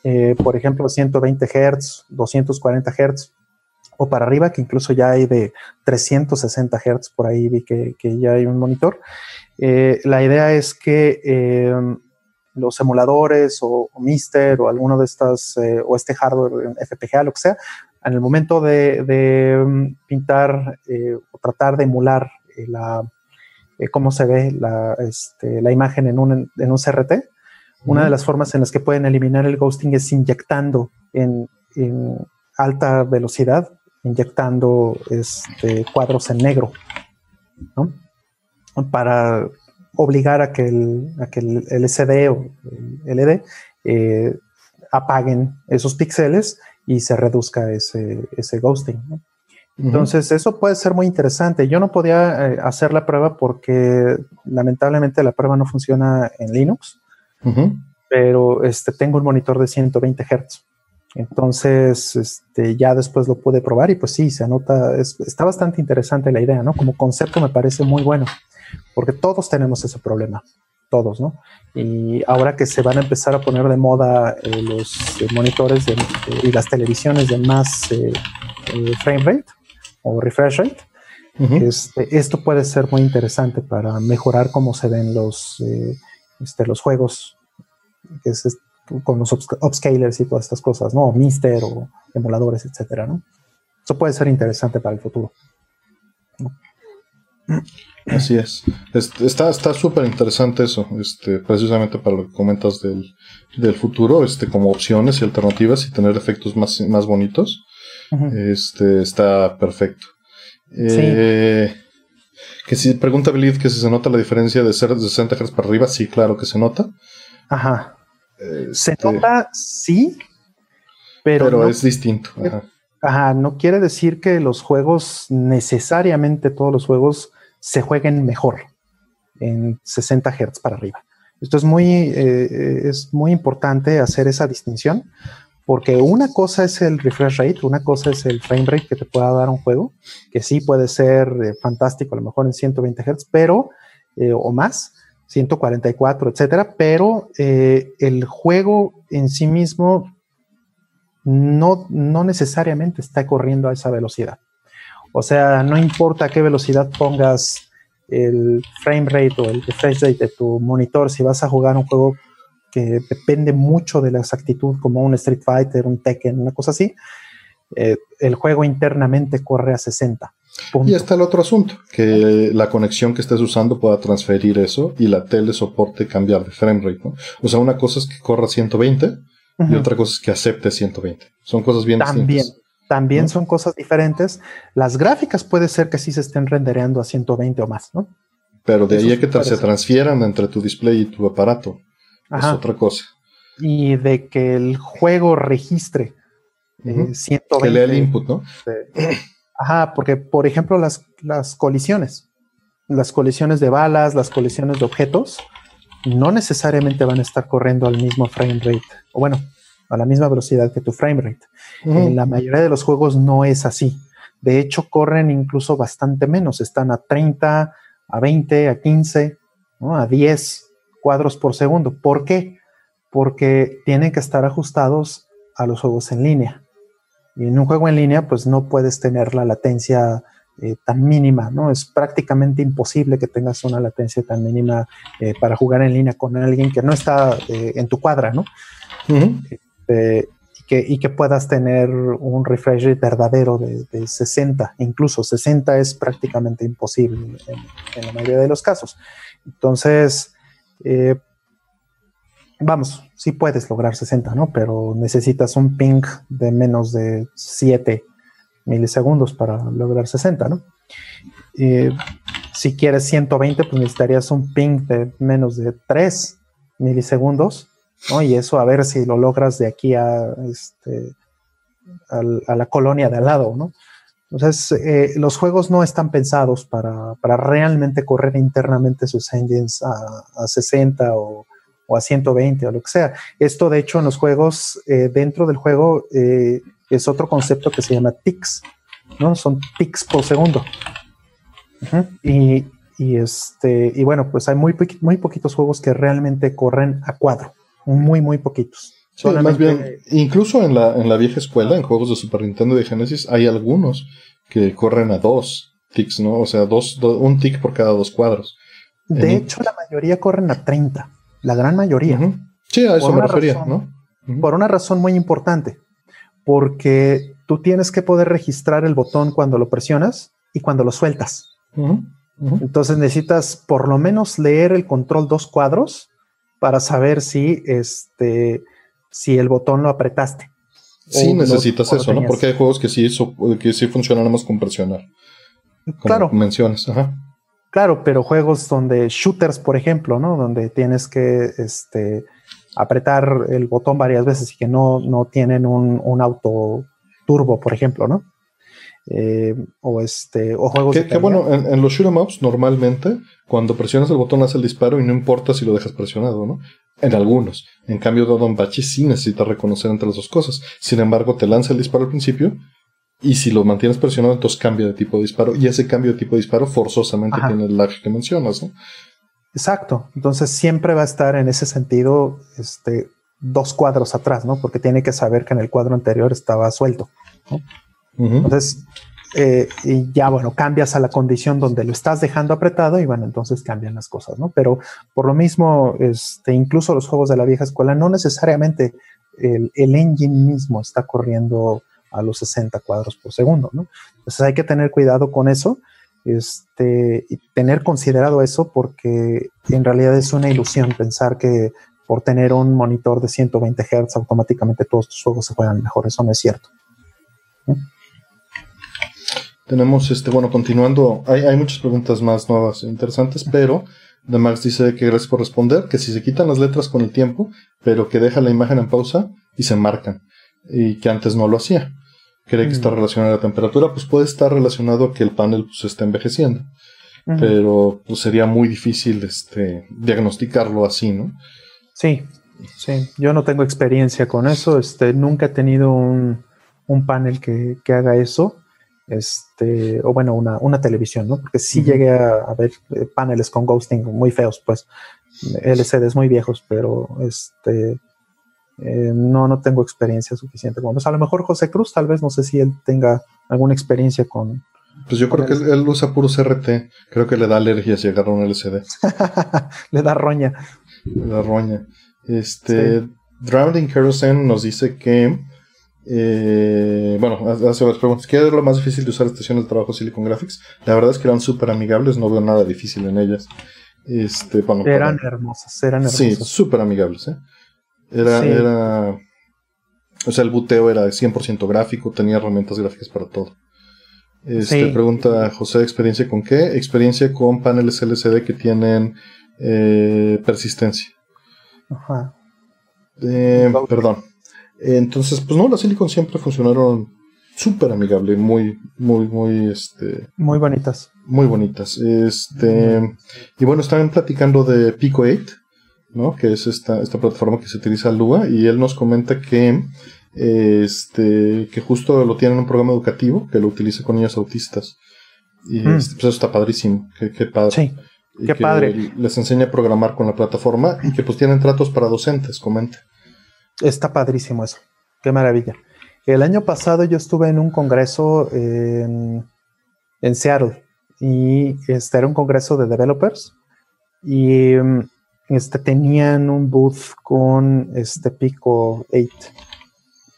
eh, por ejemplo, 120 Hz, 240 Hz o para arriba, que incluso ya hay de 360 Hz, por ahí vi que, ya hay un monitor. Eh, la idea es que em, los emuladores o, Mister o alguno de estas, eh, o este hardware FPGA, lo que sea, en el momento de, em, pintar o tratar de emular la, cómo se ve la, este, imagen en un CRT, una de las formas en las que pueden eliminar el ghosting es inyectando en, alta velocidad, inyectando este, cuadros en negro, Para obligar a que el, LCD o el LED eh, apaguen esos píxeles y se reduzca ese, ese ghosting. Entonces, eso puede ser muy interesante. Yo no podía eh, hacer la prueba porque lamentablemente la prueba no funciona en Linux pero este, tengo un monitor de 120 Hz. Entonces, este, ya después lo pude probar y pues sí, se anota, está bastante interesante la idea, ¿no? Como concepto me parece muy bueno, porque todos tenemos ese problema, todos, ¿no? Y ahora que se van a empezar a poner de moda eh, los eh, monitores y las televisiones de más eh, frame rate o refresh rate, este, esto puede ser muy interesante para mejorar cómo se ven los, este, los juegos que es con los upscalers y todas estas cosas, ¿no? Mister o emuladores, etcétera, ¿no? Eso puede ser interesante para el futuro. Así es. Está súper interesante eso, este, precisamente para lo que comentas del, del, futuro, este, como opciones y alternativas y tener efectos más, más bonitos. Este, está perfecto. Eh, que si pregunta Billy que si se nota la diferencia de ser de 60 Hz para arriba, sí, claro que se nota. Ajá. Se este, nota, sí, pero, es distinto. Ajá. no quiere decir que los juegos, necesariamente todos los juegos, se jueguen mejor en 60 Hz para arriba. Esto es muy, eh, es muy importante hacer esa distinción, porque una cosa es el refresh rate, una cosa es el frame rate que te pueda dar un juego, que sí puede ser eh, fantástico, a lo mejor en 120 Hz, pero, eh, o más, 144, etcétera, pero eh, el juego en sí mismo no, no necesariamente está corriendo a esa velocidad. O sea, no importa a qué velocidad pongas el frame rate o el refresh rate de tu monitor, si vas a jugar un juego que depende mucho de la exactitud, como un Street Fighter, un Tekken, una cosa así, eh, el juego internamente corre a 60. Y está el otro asunto, que la conexión que estés usando pueda transferir eso y la tele soporte cambiar de frame rate, ¿no? O sea, una cosa es que corra 120 y otra cosa es que acepte 120. Son cosas bien también, distintas. También son cosas diferentes. Las gráficas puede ser que sí se estén rendereando a 120 o más, ¿no? Pero de ahí a que se transfieran entre tu display y tu aparato. Es otra cosa. Y de que el juego registre 120. Eh, que lea el input, ¿no? Ajá, porque por ejemplo las, las colisiones, las colisiones de balas, las colisiones de objetos, no necesariamente van a estar corriendo al mismo frame rate, o bueno, a la misma velocidad que tu frame rate. En la mayoría de los juegos no es así. De hecho, corren incluso bastante menos, están a 30, a 20, a 15, a 10 cuadros por segundo. ¿Por qué? Porque tienen que estar ajustados a los juegos en línea. Y en un juego en línea, pues no puedes tener la latencia eh, tan mínima, ¿no? Es prácticamente imposible que tengas una latencia tan mínima eh, para jugar en línea con alguien que no está eh, en tu cuadra, ¿no? y que, y que puedas tener un refresh rate verdadero de, 60, incluso 60 es prácticamente imposible en, la mayoría de los casos. Entonces, eh, vamos, sí puedes lograr 60, ¿no? Pero necesitas un ping de menos de 7 milisegundos para lograr 60, ¿no? si quieres 120, pues necesitarías un ping de menos de 3 milisegundos, ¿no? Y eso a ver si lo logras de aquí a, este, a, la colonia de al lado, ¿no? Entonces, eh, los juegos no están pensados para, realmente correr internamente sus engines a, 60 o, a 120 o lo que sea. Esto, de hecho, en los juegos, eh, dentro del juego, eh, es otro concepto que se llama ticks, ¿no? Son ticks por segundo. y, y, este, y bueno, pues hay muy, muy poquitos juegos que realmente corren a cuadro, muy, muy poquitos. Más bien, incluso en la, en la vieja escuela, en juegos de Super Nintendo y de Genesis, hay algunos que corren a dos ticks, ¿no? O sea, dos, un tick por cada dos cuadros. De hecho, la mayoría corren a 30, la gran mayoría. Sí, a eso me refería, ¿no? Por una razón muy importante, porque tú tienes que poder registrar el botón cuando lo presionas y cuando lo sueltas. Entonces necesitas por lo menos leer el control dos cuadros para saber si, este, si el botón lo apretaste. Sí, necesitas eso, ¿no? Porque hay juegos que sí, que sí funcionan más con presionar. claro. Mencionas, ajá. Claro, pero juegos donde shooters, por ejemplo, ¿no? Donde tienes que este, apretar el botón varias veces y que no, no tienen un, un auto turbo, por ejemplo, ¿no? Eh, o este o juegos que, bueno en, los shoot em ups normalmente cuando presionas el botón hace el disparo y no importa si lo dejas presionado no en algunos en cambio Bachi sí necesita reconocer entre las dos cosas. Sin embargo te lanza el disparo al principio y si lo mantienes presionado entonces cambia de tipo de disparo. Y ese cambio de tipo de disparo forzosamente tiene el lag que mencionas ¿no? exacto. Entonces siempre va a estar en ese sentido este dos cuadros atrás no porque tiene que saber que en el cuadro anterior estaba suelto ¿no? Entonces, eh, y ya bueno, cambias a la condición donde lo estás dejando apretado y bueno, entonces cambian las cosas, ¿no? Pero por lo mismo, este, incluso los juegos de la vieja escuela, no necesariamente el, engine mismo está corriendo a los 60 cuadros por segundo, ¿no? Entonces hay que tener cuidado con eso, este, y tener considerado eso porque en realidad es una ilusión pensar que por tener un monitor de 120 Hz automáticamente todos tus juegos se juegan mejor, eso no es cierto. Tenemos, este, bueno, continuando, hay, hay muchas preguntas más nuevas e interesantes, pero de Max dice que gracias por responder, que si se quitan las letras con el tiempo, pero que deja la imagen en pausa y se marcan, y que antes no lo hacía. Cree que está mm. relacionado a la temperatura, pues puede estar relacionado a que el panel pues, está envejeciendo. Pero pues, sería muy difícil este, diagnosticarlo así, ¿no? Sí, sí. Yo no tengo experiencia con eso. Este, nunca he tenido un, un panel que, que haga eso este, o bueno, una, una televisión, ¿no? Porque sí llegué a, ver eh, paneles con ghosting muy feos, pues, LCDs muy viejos, pero este, eh, no, no tengo experiencia suficiente. Bueno, pues a lo mejor José Cruz, tal vez, no sé si él tenga alguna experiencia con... Pues yo creo que él, usa puro CRT, creo que le da alergias llegar a un LCD. le da roña. Le da roña. Este, Drowning Kerosene nos dice que eh, bueno, hace varias preguntas. ¿Qué es lo más difícil de usar estaciones de trabajo Silicon Graphics? La verdad es que eran súper amigables, no veo nada difícil en ellas. Este, eran hermosas, eran hermosas. Sí, súper amigables. ¿eh? Era, era. O sea, el buteo era 100% gráfico, tenía herramientas gráficas para todo. Este, Pregunta José, ¿experiencia con qué? Experiencia con paneles LCD que tienen eh, persistencia. Ajá. Eh, perdón, entonces, pues no, las Silicon siempre funcionaron súper amigable, muy, muy, muy, este... Muy bonitas. Muy bonitas. Este, y bueno, estaban platicando de Pico 8, ¿no? Que es esta, esta plataforma que se utiliza Lua, y él nos comenta que, este, que justo lo tiene en un programa educativo, que lo utiliza con niños autistas. Y mm. este, pues eso está padrísimo, qué, qué padre. Sí. qué padre. Les enseña a programar con la plataforma y que pues tienen tratos para docentes, comenta. Está padrísimo eso. Qué maravilla. El año pasado yo estuve en un congreso en, Seattle y este era un congreso de developers y este, tenían un booth con este Pico 8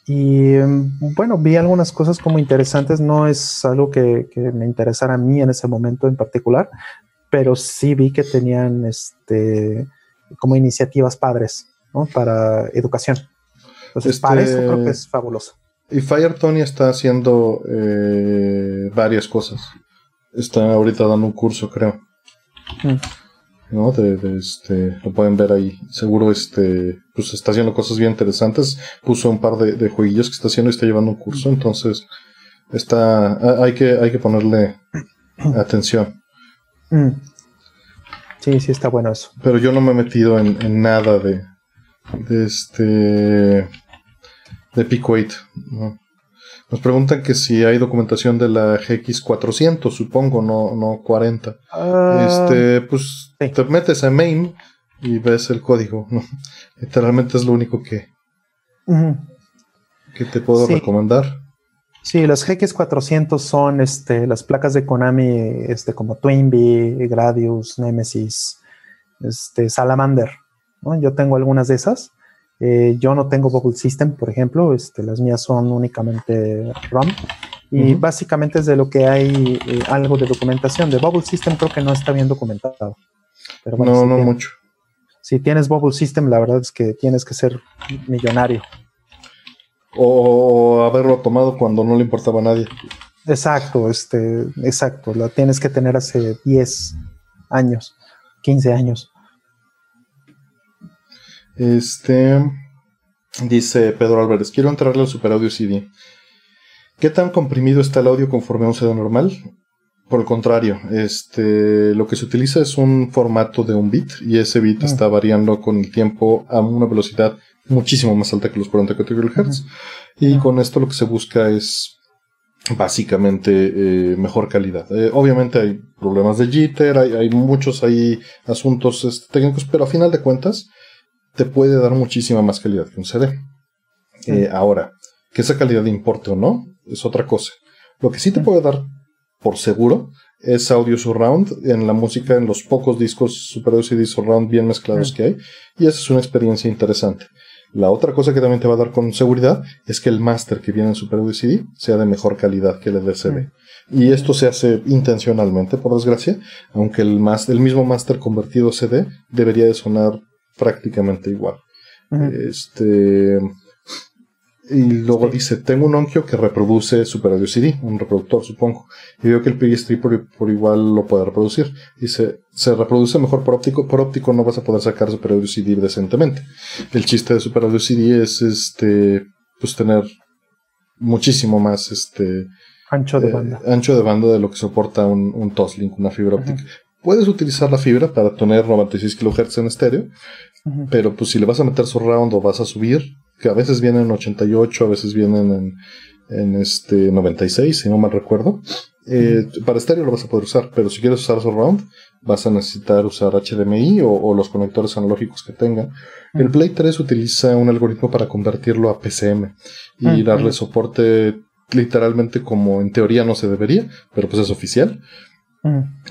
Y mm, bueno, vi algunas cosas como interesantes, no es algo que, me interesara a mí en ese momento en particular, pero sí vi que tenían este, como iniciativas padres para educación. Entonces, para eso creo que este, es fabuloso. Y Fire Tony está haciendo eh, varias cosas. Está ahorita dando un curso, creo. Mm. ¿no? De, este, lo pueden ver ahí. Seguro este, pues está haciendo cosas bien interesantes. Puso un par de, jueguillos que está haciendo y está llevando un curso. Entonces, está, hay que, hay que ponerle atención. Mm. Sí, sí está bueno eso. Pero yo no me he metido en, nada de, de este, de Pico 8, ¿no? Nos preguntan que si hay documentación de la GX400, supongo, no, no 40. Ah, este, pues te metes a main y ves el código. Literalmente es lo único que, que te puedo recomendar. Sí, las GX400 son este, las placas de Konami este, como Twinbee, Gradius, Nemesis, este, Salamander. Yo tengo algunas de esas. Eh, yo no tengo Bubble System, por ejemplo, este, las mías son únicamente ROM. Y básicamente es de lo que hay eh, algo de documentación. De Bubble System creo que no está bien documentado. Pero no, no mucho. Si tienes Bubble System, la verdad es que tienes que ser millonario. O haberlo tomado cuando no le importaba a nadie. Exacto, este, exacto. La tienes que tener hace 10 años, 15 años. Este. Dice Pedro Álvarez: Quiero entrarle al Super Audio CD. ¿Qué tan comprimido está el audio conforme a un CD normal? Por el contrario, este, lo que se utiliza es un formato de un bit y ese bit ah. está variando con el tiempo a una velocidad muchísimo más alta que los 44 kHz. Y con esto lo que se busca es básicamente eh, mejor calidad. Eh, obviamente hay problemas de jitter, hay, muchos asuntos este, técnicos, pero a final de cuentas te puede dar muchísima más calidad que un CD. Eh, ahora, que esa calidad importe o no, es otra cosa. Lo que sí te puede dar por seguro es audio surround en la música, en los pocos discos Super CD surround bien mezclados que hay, y esa es una experiencia interesante. La otra cosa que también te va a dar con seguridad es que el master que viene en Super CD sea de mejor calidad que el de CD. Y esto se hace intencionalmente, por desgracia, aunque el, el mismo master convertido a CD debería de sonar prácticamente igual. Este. Y luego dice, tengo un Onkyo que reproduce Super Audio CD, un reproductor supongo, y veo que el PS3 por, igual lo puede reproducir. Dice, se reproduce mejor por óptico, por óptico no vas a poder sacar Super Audio CD decentemente. El chiste de Super Audio CD es este, pues tener muchísimo más este ancho de eh, banda. ancho de banda de lo que soporta un, un Toslink, una fibra óptica. Puedes utilizar la fibra para tener 96 kHz en estéreo, pero pues si le vas a meter surround o vas a subir, que a veces vienen en 88, a veces vienen en, en este 96, si no mal recuerdo. Eh, para estéreo lo vas a poder usar, pero si quieres usar surround, vas a necesitar usar HDMI o, los conectores analógicos que tengan. El Play 3 utiliza un algoritmo para convertirlo a PCM y darle soporte literalmente como en teoría no se debería, pero pues es oficial.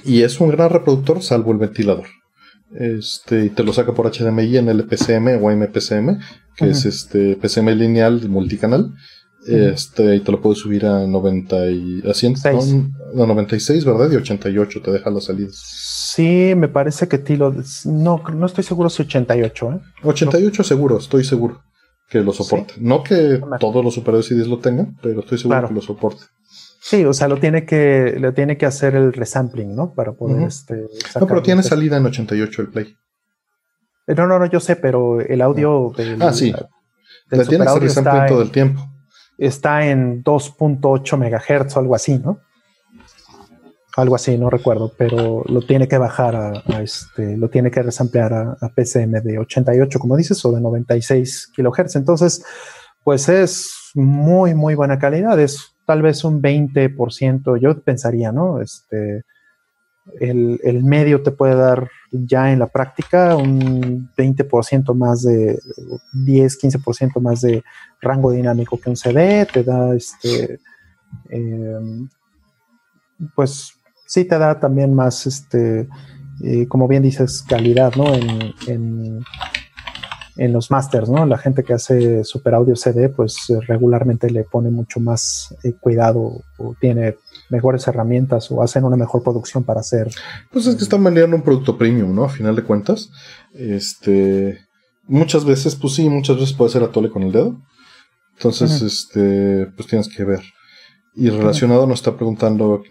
Y es un gran reproductor, salvo el ventilador. Este, y te lo saca por HDMI en el PCM o MPCM, que es este PCM lineal multicanal. Este, y te lo puedes subir a 90 y, a, 100, no, 96, ¿verdad? Y 88 te deja la salida. Sí, me parece que ti lo. No, no estoy seguro si 88, ¿eh? 88 seguro, estoy seguro que lo soporte. No que todos los Super CDs lo tengan, pero estoy seguro que lo soporte. Sí, o sea, lo tiene que, lo tiene que hacer el resampling, ¿no? Para poder este, No, pero tiene salida en 88 el Play. Eh, no, no, no, yo sé, pero el audio ah. del, Ah, sí. Del tiene que resampling todo el tiempo. Está en 2.8 MHz o algo así, ¿no? Algo así, no recuerdo, pero lo tiene que bajar a, este, lo tiene que resamplear a, a, PCM de 88, como dices, o de 96 kHz. Entonces, pues es muy, muy buena calidad. Es tal vez un 20%, yo pensaría, ¿no? Este, el, medio te puede dar ya en la práctica un 20% más de 10, 15% más de rango dinámico que un CD, te da este, em, pues sí te da también más, este, eh, como bien dices, calidad, ¿no? En los masters, ¿no? La gente que hace super audio CD, pues regularmente le pone mucho más cuidado o tiene mejores herramientas o hacen una mejor producción para hacer. Pues es que están vendiendo un producto premium, ¿no? A final de cuentas. Este. Muchas veces, pues sí, muchas veces puede ser atole con el dedo. Entonces, este, pues tienes que ver. Y relacionado nos está preguntando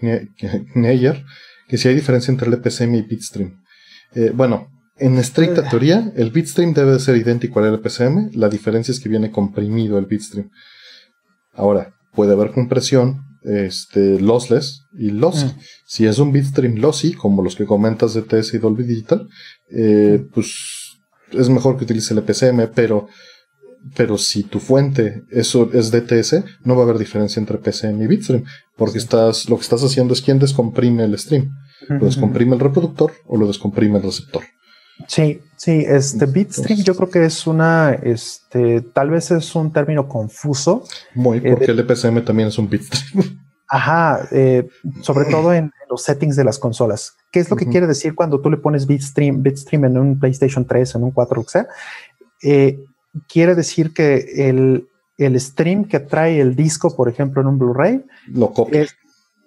Kneyer que si hay diferencia entre el EPCM y Bitstream. Eh, bueno, en estricta eh. teoría, el Bitstream debe de ser idéntico al EPCM. La diferencia es que viene comprimido el Bitstream. Ahora, puede haber compresión este, lossless y lossy. Mm. Si es un bitstream lossy, como los que comentas de TS y Dolby Digital, eh, mm. pues es mejor que utilice el EPCM, pero, pero si tu fuente eso es DTS, no va a haber diferencia entre PCM y bitstream, porque estás, lo que estás haciendo es quién descomprime el stream. Lo descomprime el reproductor o lo descomprime el receptor. Sí, sí, este bitstream yo creo que es una, este, tal vez es un término confuso. Muy, eh, porque el EPCM también es un bitstream. Ajá, eh, sobre todo en los settings de las consolas. ¿Qué es lo que quiere decir cuando tú le pones bitstream, bitstream en un PlayStation 3, en un 4, o sea? Eh, quiere decir que el, el, stream que trae el disco, por ejemplo, en un Blu-ray, lo copia.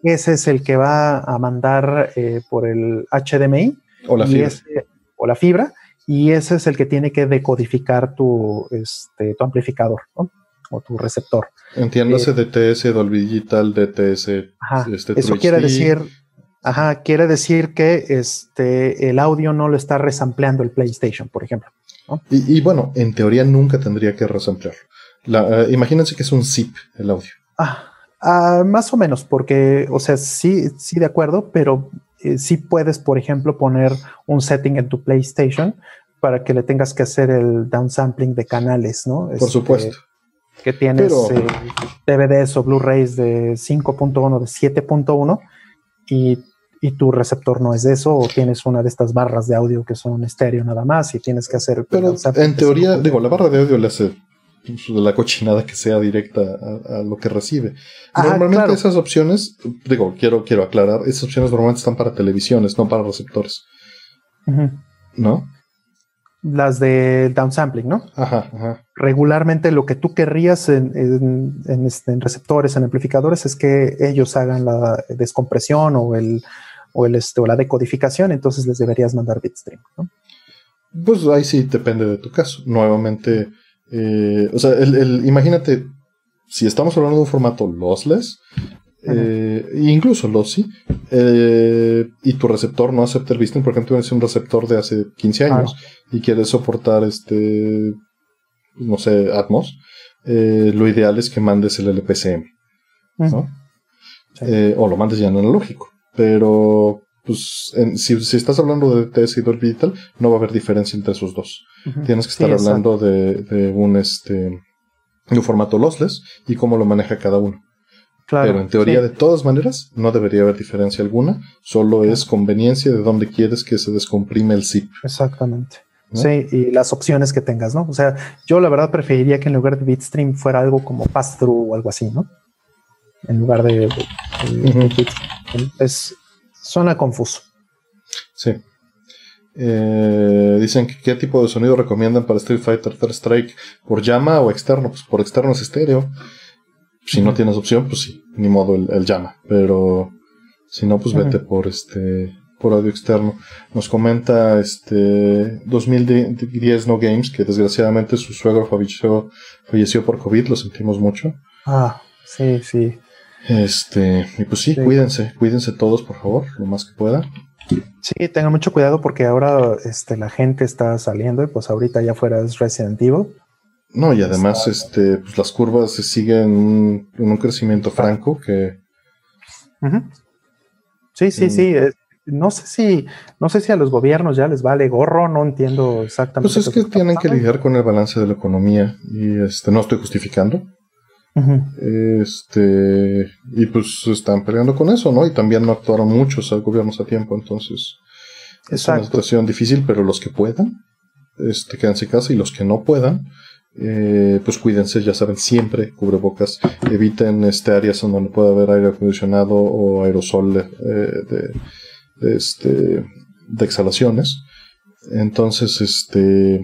ese es el que va a mandar por el HDMI. O la fibra o la fibra, y ese es el que tiene que decodificar tu, este, tu amplificador o tu receptor. Entiéndase eh, DTS, Dolby Digital, DTS. este, eso quiere decir, ajá, quiere decir que este, el audio no lo está resampleando el PlayStation, por ejemplo. Y, bueno, en teoría nunca tendría que resamplearlo. Eh, imagínense que es un zip el audio. Ah, ah, más o menos, porque, o sea, sí, sí de acuerdo, pero eh, si puedes, por ejemplo, poner un setting en tu PlayStation para que le tengas que hacer el downsampling de canales, ¿no? Por este, supuesto. Que tienes eh, DVDs o Blu-rays de 5.1, de 7.1 y, y, tu receptor no es de eso, o tienes una de estas barras de audio que son estéreo nada más y tienes que hacer. Pero en teoría, digo, la barra de audio le hace la cochinada que sea directa a, lo que recibe. normalmente esas opciones, digo, quiero, quiero aclarar, esas opciones normalmente están para televisiones, no para receptores. ¿No? Las de downsampling, ¿no? Ajá, ajá. Regularmente lo que tú querrías en, este, en, receptores, en amplificadores, es que ellos hagan la descompresión o el o el este, o la decodificación, entonces les deberías mandar bitstream, ¿no? Pues ahí sí depende de tu caso. Nuevamente, eh, o sea, el, imagínate, si estamos hablando de un formato lossless, eh, incluso lossy, eh, y tu receptor no acepta el bitstream, por ejemplo, tienes un receptor de hace 15 años y quieres soportar este, no sé, Atmos, lo ideal es que mandes el LPCM, ¿no? o lo mandes ya en analógico, pero pues si, estás hablando de TS y Dolby Digital, no va a haber diferencia entre esos dos. Tienes que estar hablando de, un este un formato lossless y cómo lo maneja cada uno. Pero en teoría, de todas maneras, no debería haber diferencia alguna, solo es conveniencia de dónde quieres que se descomprime el zip. Exactamente. Sí, y las opciones que tengas, ¿no? O sea, yo la verdad preferiría que en lugar de bitstream fuera algo como pass-through o algo así, ¿no? En lugar de, Es, Suena confuso. Sí. Eh, dicen que qué tipo de sonido recomiendan para Street Fighter Third Strike, por llama o externo. Pues por externo es estéreo. Si no tienes opción, pues sí, ni modo el, llama. Pero si no, pues vete por este por audio externo. Nos comenta este 2010 No Games que desgraciadamente su suegro falleció, falleció por COVID, lo sentimos mucho. Ah, sí, sí. Este, y pues sí, cuídense, cuídense todos, por favor, lo más que puedan. Sí, tengan mucho cuidado porque ahora este, la gente está saliendo y pues ahorita ya fuera es Resident Evil. No, y además este, pues las curvas siguen en un crecimiento franco que... Sí, sí, sí. Eh, no sé si, no sé si a los gobiernos ya les vale gorro, no entiendo exactamente. Pues es que tienen que lidiar con el balance de la economía y este, no estoy justificando, este, y pues están peleando con eso, ¿no? Y también no actuaron muchos gobiernos a tiempo, entonces es una situación difícil, pero los que puedan, este, quédense en casa y los que no puedan, eh, pues cuídense, ya saben, siempre cubrebocas, eviten este áreas donde pueda haber aire acondicionado o aerosol de, de, este, de exhalaciones. Entonces, este,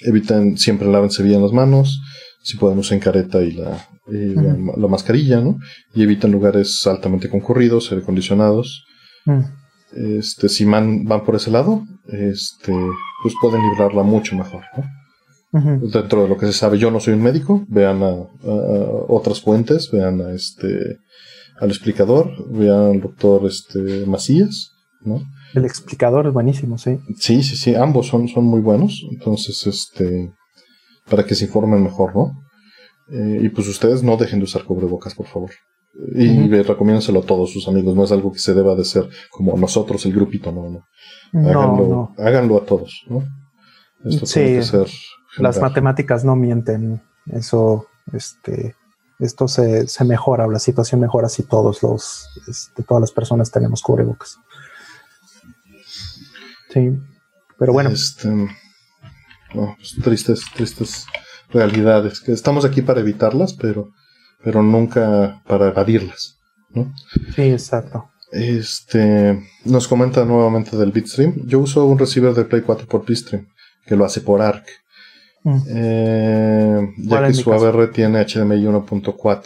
eviten, siempre lávense bien las manos, si pueden usen careta y la, la, mascarilla, ¿no? Y eviten lugares altamente concurridos, aire acondicionados. Mm. Este, si van, van por ese lado, este, pues pueden librarla mucho mejor, ¿no? Dentro de lo que se sabe, yo no soy un médico, vean a, otras fuentes, vean a este, al explicador, vean al doctor este, Macías, ¿no? El explicador es buenísimo, sí. Sí, sí, sí, ambos son, son muy buenos, entonces, este, para que se informen mejor, ¿no? Eh, y pues ustedes no dejen de usar cubrebocas, por favor. Y recomiéndenselo a todos sus amigos, no es algo que se deba de ser como nosotros, el grupito, no, no. Háganlo, háganlo a todos, ¿no? Esto tiene que ser las matemáticas no mienten. Eso, este, esto se, se, mejora, la situación mejora si todos los, este, todas las personas tenemos cubrebocas. Sí, pero bueno. Este, pues, tristes, tristes realidades, que estamos aquí para evitarlas, pero, pero nunca para evadirlas, ¿no? Sí, exacto. Este, nos comenta nuevamente del Bitstream. Yo uso un receiver de Play 4 por Bitstream, que lo hace por ARC. Mm. Eh, ya que su AVR tiene HDMI 1.4.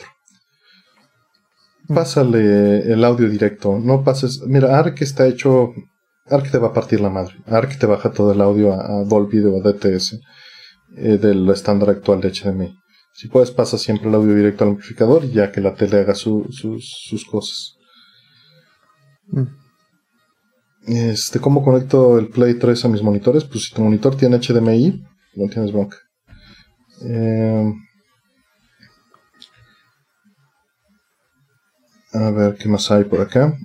Mm. Pásale el audio directo. No pases. Mira, ARC está hecho. ARC te va a partir la madre. ARC te baja todo el audio a, Dolby o a DTS eh, del estándar actual de HDMI. Si puedes, pasa siempre el audio directo al amplificador y ya que la tele haga sus, sus, cosas. Mm. Este, ¿Cómo conecto el Play 3 a mis monitores? Pues si tu monitor tiene HDMI, no tienes bronca. Eh, a ver, ¿qué más hay por acá?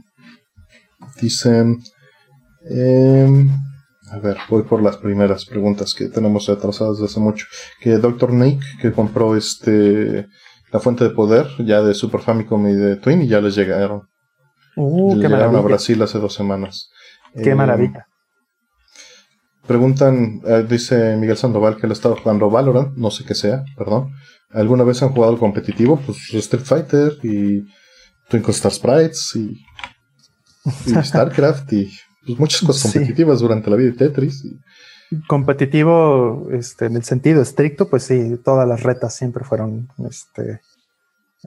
Dicen... Eh, a ver, voy por las primeras preguntas que tenemos atrasadas desde hace mucho. Que Dr. Nick, que compró este la fuente de poder ya de Super Famicom y de Twin y ya les llegaron. Uh, qué llegaron a Brasil hace dos semanas. Qué maravilla. Preguntan, eh, dice Miguel Sandoval que él ha estado jugando Valorant, no sé qué sea, perdón. ¿Alguna vez han jugado el competitivo? Pues Street Fighter y Twinkle Star Sprites y, StarCraft y muchas cosas competitivas durante la vida de Tetris. Competitivo, este, en el sentido estricto, pues sí, todas las retas siempre fueron este,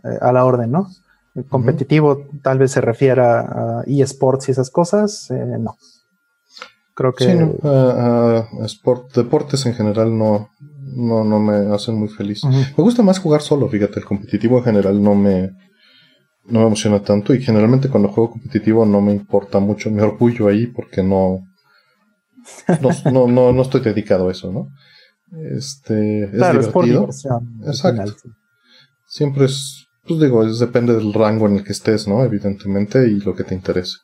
eh, a la orden, ¿no? competitivo tal vez se refiera a eSports y esas cosas, eh, no. Creo que. Sí, deportes en general no, no, no me hacen muy feliz. Me gusta más jugar solo, fíjate, el competitivo en general no me, no me emociona tanto y generalmente cuando juego competitivo no me importa mucho mi orgullo ahí porque no, no, no, no, estoy dedicado a eso, ¿no? Este, es divertido. Exacto. Siempre es, pues digo, es, depende del rango en el que estés, ¿no? Evidentemente, y lo que te interese.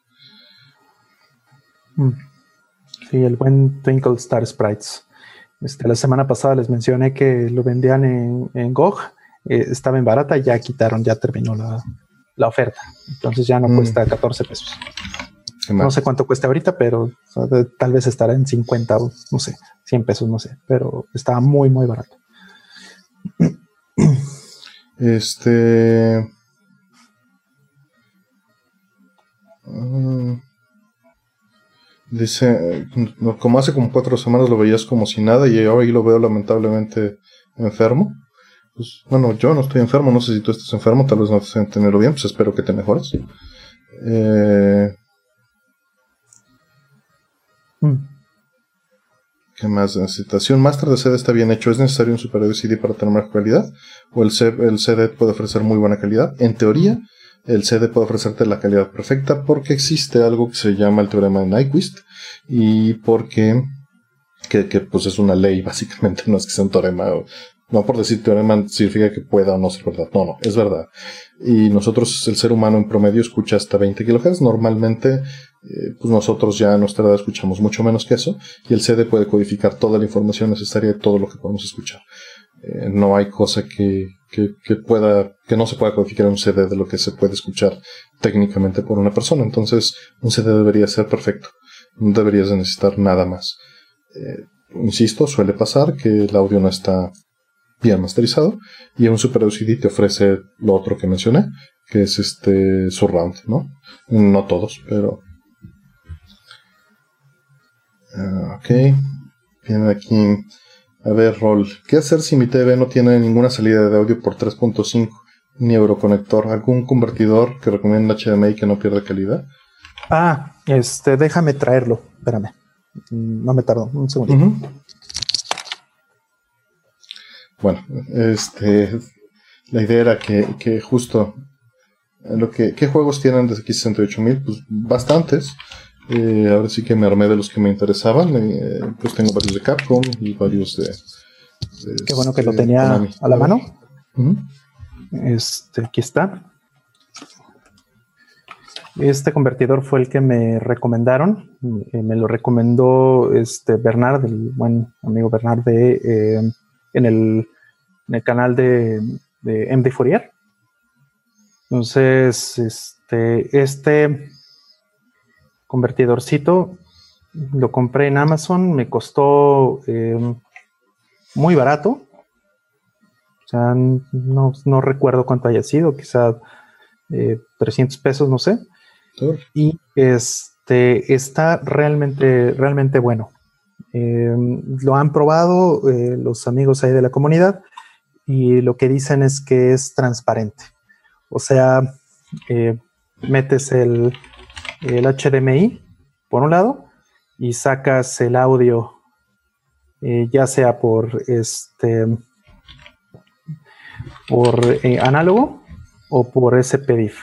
Mm. Sí, el buen Twinkle Star Sprites. Este, la semana pasada les mencioné que lo vendían en, en GOG, eh, estaba en barata ya quitaron, ya terminó la, oferta. Entonces ya no mm. cuesta 14 pesos. No sé cuánto cuesta ahorita, pero tal vez estará en 50 o no sé, 100 pesos, no sé, pero estaba muy, muy barato. Este. Mm, Dice, como hace como cuatro semanas lo veías como si nada y hoy lo veo lamentablemente enfermo. Pues, bueno, yo no estoy enfermo, no sé si tú estás enfermo, tal vez no te entenderlo bien, pues espero que te mejores. Eh, mm. ¿Qué más? Si un máster de CD está bien hecho, ¿es necesario un Super CD para tener mejor calidad? ¿O el, el CD puede ofrecer muy buena calidad? En teoría, el CD puede ofrecerte la calidad perfecta porque existe algo que se llama el teorema de Nyquist y porque que, pues es una ley básicamente, no es que sea un teorema no por decir teorema significa que pueda o no ser verdad, no, no, es verdad. Y nosotros, el ser humano en promedio escucha hasta 20 kHz, normalmente eh, pues nosotros ya a nuestra edad escuchamos mucho menos que eso y el CD puede codificar toda la información necesaria de todo lo que podemos escuchar. Eh, no hay cosa que, que, pueda, que no se pueda codificar en un CD de lo que se puede escuchar técnicamente por una persona. Entonces, un CD debería ser perfecto. No deberías necesitar nada más. Eh, insisto, suele pasar que el audio no está bien masterizado y un Super CD te ofrece lo otro que mencioné, que es este surround, ¿no? No todos, pero... Ah, ok. Viene aquí A ver, Rol, ¿qué hacer si mi TV no tiene ninguna salida de audio por 3.5 ni Euroconector? ¿Algún convertidor que recomienda HDMI que no pierda calidad? Ah, este, déjame traerlo. Espérame. Mm, no me tardo, un segundo. Bueno, este, la idea era que, justo lo que, ¿qué juegos tienen de X68000? Pues bastantes. Eh, ahora sí que me armé de los que me interesaban. Eh, pues tengo varios de Capcom y varios de. Qué bueno que lo tenía a la mano. Este, aquí está. Este convertidor fue el que me recomendaron. Eh, me lo recomendó este Bernard, el buen amigo Bernard, de, en, el, canal de, de MD Fourier. Entonces, este, este convertidorcito. Lo compré en Amazon, me costó em, muy barato. O sea, no, recuerdo cuánto haya sido, quizá 300 eh, pesos, no sé. Y este está realmente, realmente bueno. Em, lo han probado eh, los amigos ahí de la comunidad y lo que dicen es que es transparente. O sea, eh, metes el, el HDMI, por un lado, y sacas el audio, eh, ya sea por este por análogo o por SPDIF,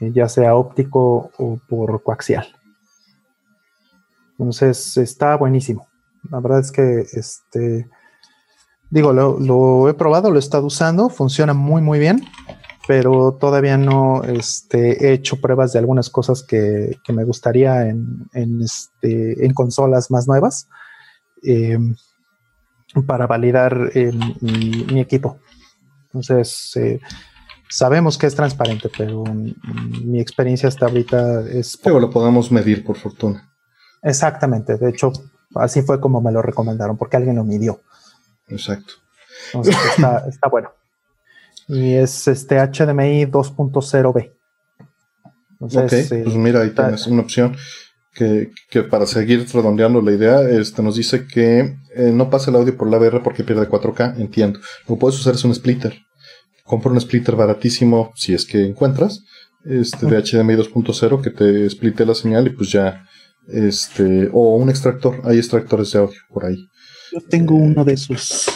ya sea óptico o por coaxial. Entonces está buenísimo. La verdad es que este digo, lo, he probado, lo he estado usando, funciona muy muy bien pero todavía no este, he hecho pruebas de algunas cosas que, me gustaría en, este, en, consolas más nuevas eh, para validar mi, equipo. Entonces, eh, sabemos que es transparente, pero mi experiencia hasta ahorita es... Pero lo podemos medir por fortuna. Exactamente, de hecho, así fue como me lo recomendaron, porque alguien lo midió. Exacto. Entonces, está, está bueno y es este HDMI 2.0B. ok, eh, pues mira, ahí tienes una opción que, para seguir redondeando la idea, este nos dice que eh, no pasa el audio por la VR porque pierde 4K, entiendo. Lo que puedes usar es un splitter. Compra un splitter baratísimo si es que encuentras, este de HDMI 2.0 que te splite la señal y pues ya, este, o un extractor, hay extractores de audio por ahí. Yo tengo uno de esos.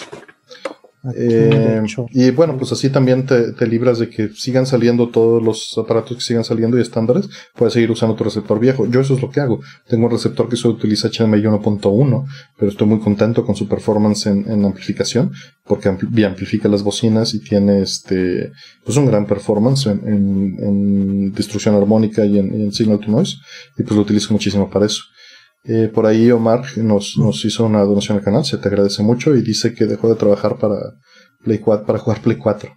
Eh, y bueno, pues así también te, libras de que sigan saliendo todos los aparatos que sigan saliendo y estándares. Puedes seguir usando tu receptor viejo. Yo eso es lo que hago. Tengo un receptor que solo utiliza HDMI 1.1, pero estoy muy contento con su performance en, amplificación, porque amplifica las bocinas y tiene este, pues un gran performance en, en, destrucción armónica y en, signal to noise. Y pues lo utilizo muchísimo para eso. Eh, por ahí Omar nos, nos, hizo una donación al canal, se te agradece mucho y dice que dejó de trabajar para Play 4, para jugar Play 4,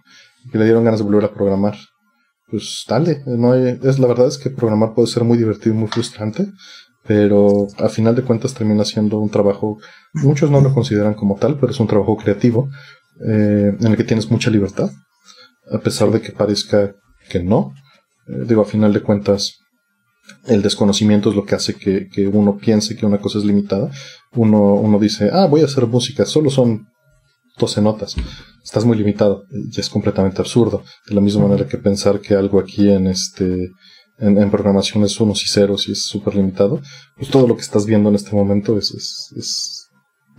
que le dieron ganas de volver a programar. Pues dale, no es la verdad es que programar puede ser muy divertido y muy frustrante, pero a final de cuentas termina siendo un trabajo, muchos no lo consideran como tal, pero es un trabajo creativo eh, en el que tienes mucha libertad, a pesar de que parezca que no. Eh, digo, a final de cuentas, el desconocimiento es lo que hace que, uno piense que una cosa es limitada. Uno, uno dice, ah, voy a hacer música, solo son 12 notas. Estás muy limitado y es completamente absurdo. De la misma manera que pensar que algo aquí en este en, programación es unos y ceros y es súper limitado, pues todo lo que estás viendo en este momento es, es,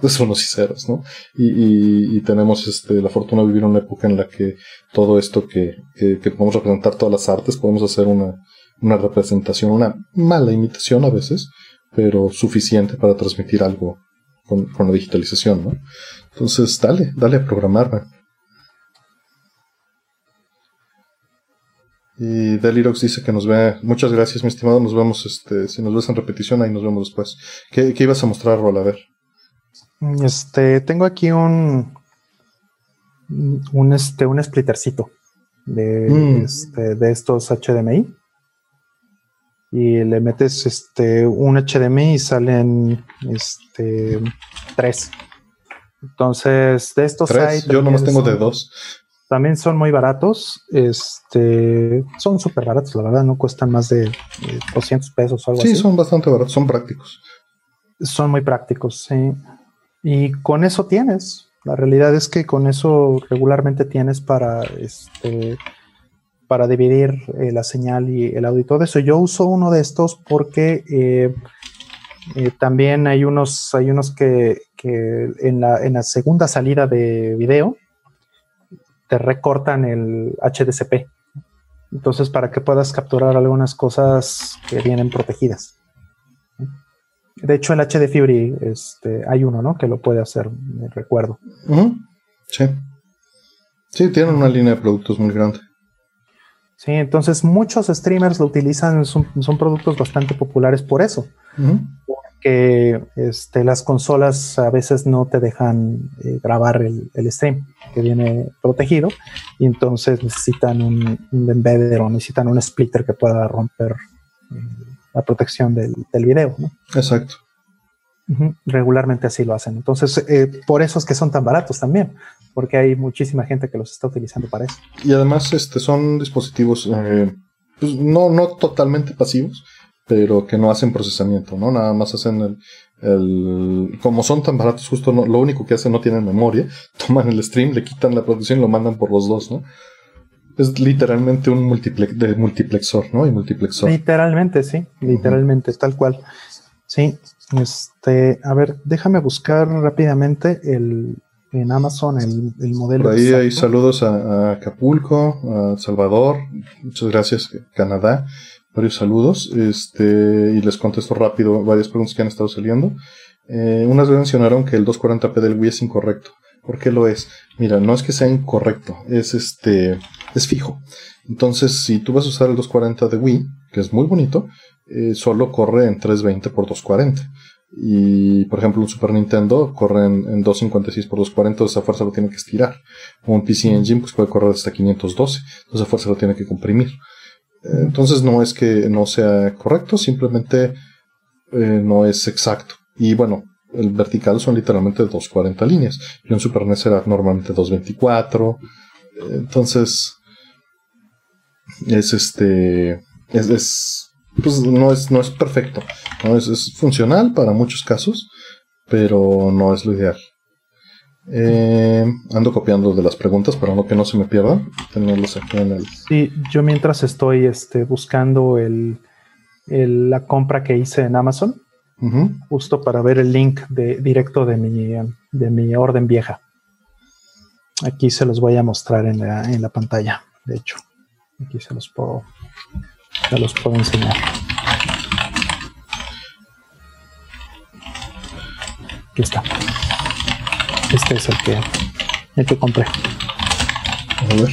es, unos y ceros, ¿no? Y, y, tenemos este, la fortuna de vivir en una época en la que todo esto que, que, que podemos representar todas las artes, podemos hacer una, una representación, una mala imitación a veces, pero suficiente para transmitir algo con, la digitalización, ¿no? Entonces, dale, dale a programar, Y Delirox dice que nos ve. Muchas gracias, mi estimado. Nos vemos, este, si nos ves en repetición, ahí nos vemos después. ¿Qué, ibas a mostrar, Rol? A ver. Este, tengo aquí un. Un, este, un splittercito de, mm. este, de estos HDMI y le metes este un HDMI y salen este tres. Entonces, de estos hay Yo nomás tengo de dos. También son muy baratos. Este son súper baratos, la verdad, no cuestan más de 200 pesos o algo así. Sí, son bastante baratos, son prácticos. Son muy prácticos, sí. Y con eso tienes. La realidad es que con eso regularmente tienes para este, para dividir eh, la señal y el audio y todo eso. Yo uso uno de estos porque eh, eh, también hay unos, hay unos que, en, la, segunda salida de video te recortan el HDCP. Entonces, para que puedas capturar algunas cosas que vienen protegidas. De hecho, el HD Fury este, hay uno, ¿no? Que lo puede hacer, recuerdo. Sí. Sí, tienen una línea de productos muy grande. Sí, entonces muchos streamers lo utilizan, son, productos bastante populares por eso. Porque este, las consolas a veces no te dejan eh, grabar el, stream que viene protegido y entonces necesitan un, un embedder o necesitan un splitter que pueda romper eh, la protección del, del video. ¿no? Exacto. Regularmente así lo hacen. Entonces, eh, por eso es que son tan baratos también, porque hay muchísima gente que los está utilizando para eso. Y además, este, son dispositivos eh, pues, no, no totalmente pasivos, pero que no hacen procesamiento, ¿no? Nada más hacen el, como son tan baratos, justo lo único que hacen no tienen memoria, toman el stream, le quitan la producción y lo mandan por los dos, ¿no? Es literalmente un multiplex, de multiplexor, ¿no? Y multiplexor. Literalmente, sí, literalmente, tal cual. Sí, este, a ver, déjame buscar rápidamente el, en Amazon el, el modelo. Por ahí hay saludos a, Acapulco, a Salvador, muchas gracias, Canadá, varios saludos, este, y les contesto rápido varias preguntas que han estado saliendo. Eh, unas mencionaron que el 240p del Wii es incorrecto. ¿Por qué lo es? Mira, no es que sea incorrecto, es este, es fijo. Entonces, si tú vas a usar el 240 de Wii, que es muy bonito, eh, solo corre en 320 x 240. Y, por ejemplo, un Super Nintendo corre en, 256 x 240, esa fuerza lo tiene que estirar. Un PC Engine pues puede correr hasta 512, entonces esa fuerza lo tiene que comprimir. Eh, entonces no es que no sea correcto, simplemente eh, no es exacto. Y bueno, el vertical son literalmente 240 líneas. Y un Super NES era normalmente 224. Entonces, es este, es pues no es, no es perfecto. ¿no? Es, funcional para muchos casos, pero no es lo ideal. Eh, ando copiando de las preguntas para no que no se me pierdan. Tenerlos aquí en el. Sí, yo mientras estoy este, buscando el, la compra que hice en Amazon, justo para ver el link de, directo de mi, de mi orden vieja. Aquí se los voy a mostrar en la, en la pantalla, de hecho. Aquí se los puedo ya los puedo enseñar. Aquí está. Este es el que, el que compré. A ver.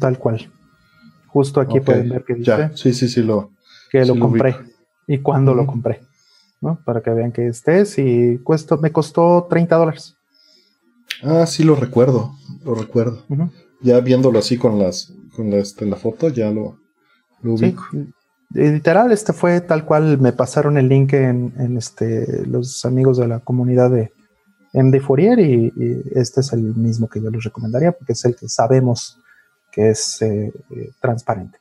Tal cual. Justo aquí pueden ver que dice. sí, sí, sí, lo. Que lo compré. y cuándo lo compré. ¿no? Para que vean que estés. Y cuesta, me costó 30 dólares. Ah, sí, lo recuerdo. Lo recuerdo. Ya viéndolo así con las con la, este, la foto, ya lo, ubico. Literal, este fue tal cual me pasaron el link en, este, los amigos de la comunidad de MD Fourier y, este es el mismo que yo les recomendaría porque es el que sabemos que es eh, eh, transparente.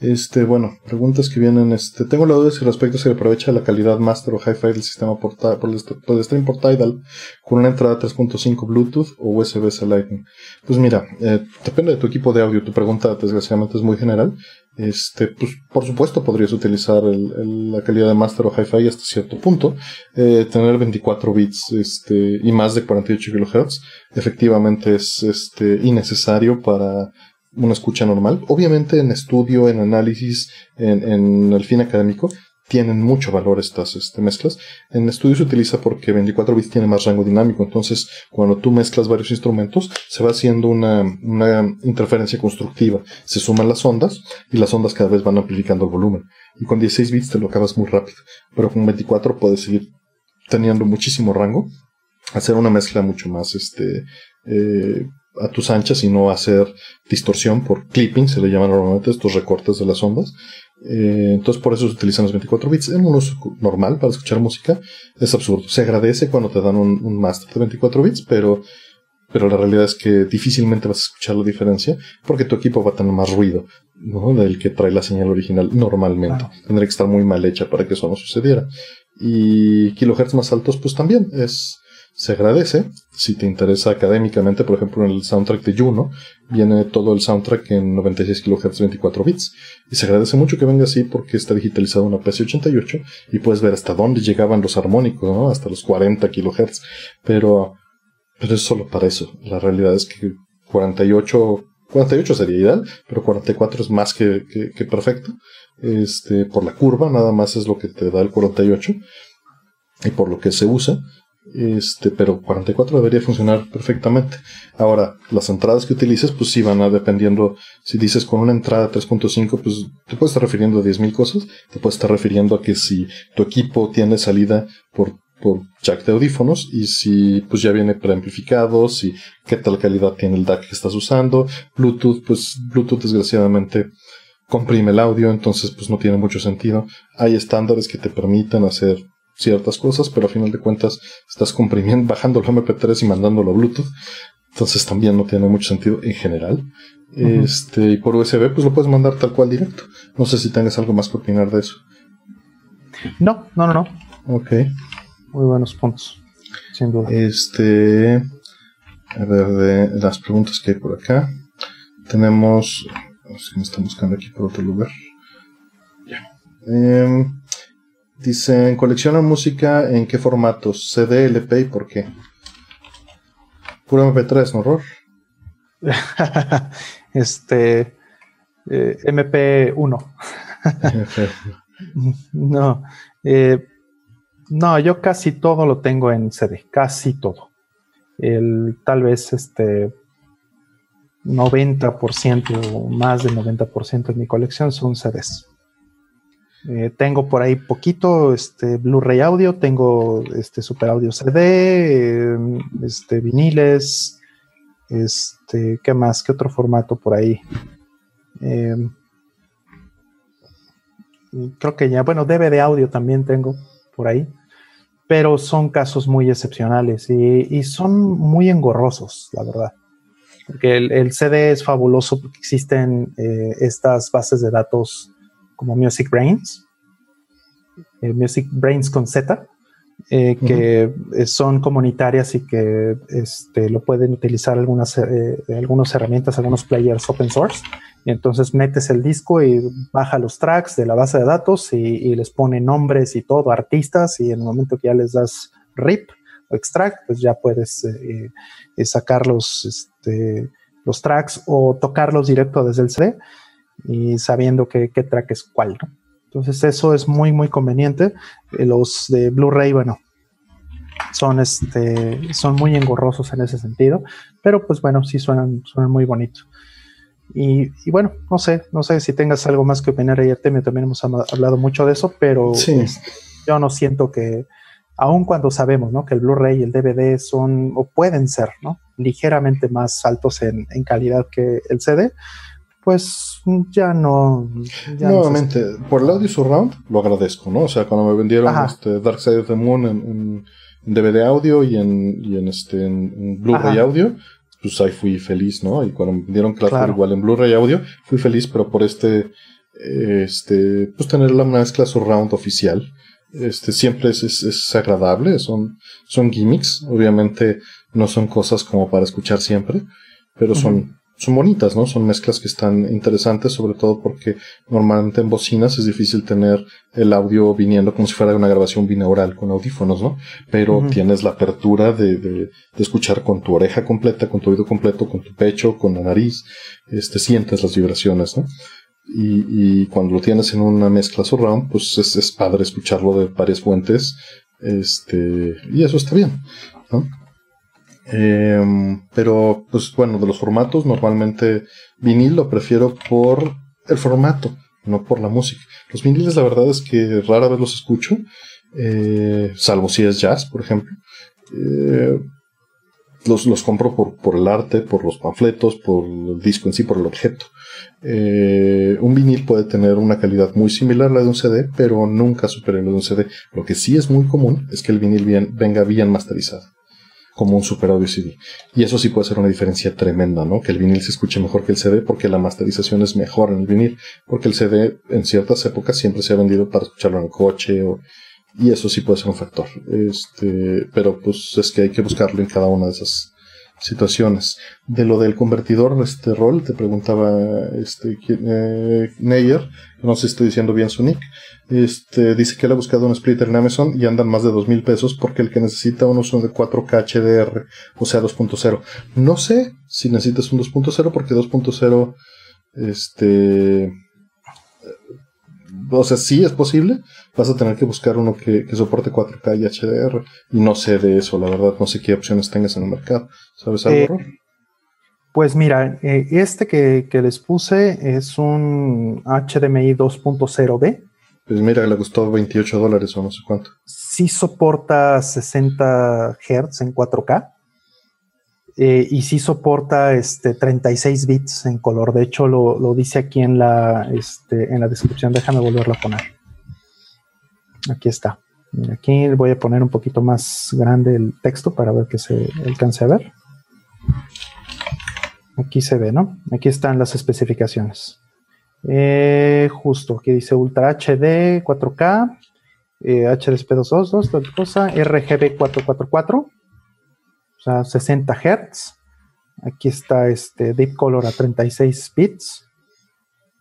Este, bueno, preguntas que vienen. Este, tengo la duda si respecto se aprovecha la calidad master o hi-fi del sistema por, por, el, stream por Tidal con una entrada 3.5 Bluetooth o USB-C Lightning. Pues mira, eh, depende de tu equipo de audio. Tu pregunta, desgraciadamente, es muy general. Este, pues, por supuesto, podrías utilizar la calidad de master o hi-fi hasta cierto punto. Eh, tener 24 bits, este, y más de 48 kHz, efectivamente es, este, innecesario para una escucha normal. Obviamente en estudio, en análisis, en, el fin académico, tienen mucho valor estas este, mezclas. En estudio se utiliza porque 24 bits tiene más rango dinámico, entonces cuando tú mezclas varios instrumentos se va haciendo una, interferencia constructiva. Se suman las ondas y las ondas cada vez van amplificando el volumen. Y con 16 bits te lo acabas muy rápido, pero con 24 puedes seguir teniendo muchísimo rango, hacer una mezcla mucho más este, eh, a tus anchas y no hacer distorsión por clipping, se le llaman normalmente estos recortes de las ondas. Eh, entonces por eso se utilizan los 24 bits. En un uso normal para escuchar música es absurdo. Se agradece cuando te dan un, master de 24 bits, pero pero la realidad es que difícilmente vas a escuchar la diferencia porque tu equipo va a tener más ruido ¿no? del que trae la señal original normalmente. Tendría que estar muy mal hecha para que eso no sucediera. Y kilohertz más altos, pues también es se agradece. Si te interesa académicamente, por ejemplo, en el soundtrack de Juno, viene todo el soundtrack en 96 kHz 24 bits. Y se agradece mucho que venga así porque está digitalizado en una PC88 y puedes ver hasta dónde llegaban los armónicos. Hasta los 40 kHz. Pero, pero es solo para eso. La realidad es que 48, 48 sería ideal, pero 44 es más que, que, que perfecto. Este, por la curva, nada más es lo que te da el 48 y por lo que se usa. Este, pero 44 debería funcionar perfectamente. Ahora, las entradas que utilices, pues sí van a dependiendo. Si dices con una entrada 3.5, pues te puedes estar refiriendo a 10.000 cosas. Te puedes estar refiriendo a que si tu equipo tiene salida por, por jack de audífonos y si pues ya viene preamplificado, si qué tal calidad tiene el DAC que estás usando. Bluetooth, pues Bluetooth desgraciadamente comprime el audio, entonces pues no tiene mucho sentido. Hay estándares que te permiten hacer ciertas cosas, pero a final de cuentas estás comprimiendo, bajando el MP3 y mandándolo a Bluetooth. Entonces también no tiene mucho sentido en general. Este, y por USB, pues lo puedes mandar tal cual directo. No sé si tengas algo más que opinar de eso. No, no, no, no. Ok. Muy buenos puntos. Sin duda. Este. A ver, de las preguntas que hay por acá. Tenemos. Si me están buscando aquí por otro lugar. Ya. Eh, Dicen, colecciona música en qué formatos, CD, LP y por qué. Puro MP3, ¿no, horror? este, eh, MP1. no, eh, no, yo casi todo lo tengo en CD, casi todo. El, tal vez este 90% o más del 90% de mi colección son CDs. Eh, tengo por ahí poquito este, Blu-ray audio, tengo este Super Audio CD, em, este, viniles, este, ¿qué más? ¿Qué otro formato por ahí? Em, creo que ya, bueno, DVD audio también tengo por ahí, pero son casos muy excepcionales y, son muy engorrosos, la verdad. Porque el, CD es fabuloso porque existen eh, estas bases de datos como Music Brains, eh, Music Brains con Z, eh, que eh, son comunitarias y que este, lo pueden utilizar algunas, algunas herramientas, algunos players open source. Y entonces metes el disco y baja los tracks de la base de datos y, les pone nombres y todo, artistas, y en el momento que ya les das RIP o extract, pues ya puedes sacar los, este, los tracks o tocarlos directo desde el CD y sabiendo qué track es cuál, Entonces eso es muy, muy conveniente. Eh, los de Blu-ray, bueno, son, este, son muy engorrosos en ese sentido, pero pues bueno, sí suenan, suenan muy bonito. Y, bueno, no sé, no sé si tengas algo más que opinar ahí, Artemio, también hemos hablado mucho de eso, pero este, yo no siento que, aun cuando sabemos ¿no? que el Blu-ray y el DVD son, o pueden ser, ¿no? ligeramente más altos en, en calidad que el CD, pues ya no. Nuevamente, por el audio surround lo agradezco, ¿no? O sea, cuando me vendieron este Dark Side of the Moon en, DVD audio y en, y en este en, Blu-ray audio, pues ahí fui feliz, ¿no? Y cuando me vendieron claro. igual en Blu-ray audio, fui feliz, pero por este, este, pues tener la mezcla surround oficial. Este siempre es, es, agradable, son, son gimmicks, obviamente no son cosas como para escuchar siempre, pero son, son bonitas, ¿no? Son mezclas que están interesantes, sobre todo porque normalmente en bocinas es difícil tener el audio viniendo como si fuera una grabación binaural con audífonos, ¿no? Pero tienes la apertura de, de, escuchar con tu oreja completa, con tu oído completo, con tu pecho, con la nariz, este, sientes las vibraciones, ¿no? Y, y cuando lo tienes en una mezcla surround, pues es, es padre escucharlo de varias fuentes, este, y eso está bien, ¿no? Em, pero, pues bueno, de los formatos, normalmente vinil lo prefiero por el formato, no por la música. Los viniles, la verdad es que rara vez los escucho, eh, salvo si es jazz, por ejemplo. Eh, los, los, compro por, por, el arte, por los panfletos, por el disco en sí, por el objeto. Eh, un vinil puede tener una calidad muy similar a la de un CD, pero nunca superior a la de un CD. Lo que sí es muy común es que el vinil venga bien masterizado como un super audio CD. Y eso sí puede ser una diferencia tremenda, ¿no? Que el vinil se escuche mejor que el CD porque la masterización es mejor en el vinil, porque el CD en ciertas épocas siempre se ha vendido para escucharlo en el coche o, y eso sí puede ser un factor. Este, pero pues es que hay que buscarlo en cada una de esas situaciones. De lo del convertidor, este rol, te preguntaba este eh, Neyer, no sé si estoy diciendo bien su nick, este, dice que él ha buscado un splitter en Amazon y andan más de dos mil pesos porque el que necesita uno son de 4K HDR, o sea 2.0. No sé si necesitas un 2.0 porque 2.0, este, o sea, sí es posible, vas a tener que buscar uno que, soporte 4K y HDR. Y no sé de eso, la verdad, no sé qué opciones tengas en el mercado. ¿Sabes algo, eh, Pues mira, eh, este que, les puse es un HDMI 2.0B. Pues mira, le costó 28 dólares o no sé cuánto. Sí soporta 60 Hz en 4K. Eh, y sí soporta este, 36 bits en color. De hecho, lo, dice aquí en la, este, en la descripción. Déjame volverlo a poner. Aquí está. Aquí voy a poner un poquito más grande el texto para ver que se alcance a ver. Aquí se ve, ¿no? Aquí están las especificaciones. Eh, justo, aquí dice Ultra HD 4K, eh, HDSP222, tal cosa, RGB 444 o sea, 60 Hz. Aquí está este Deep Color a 36 bits.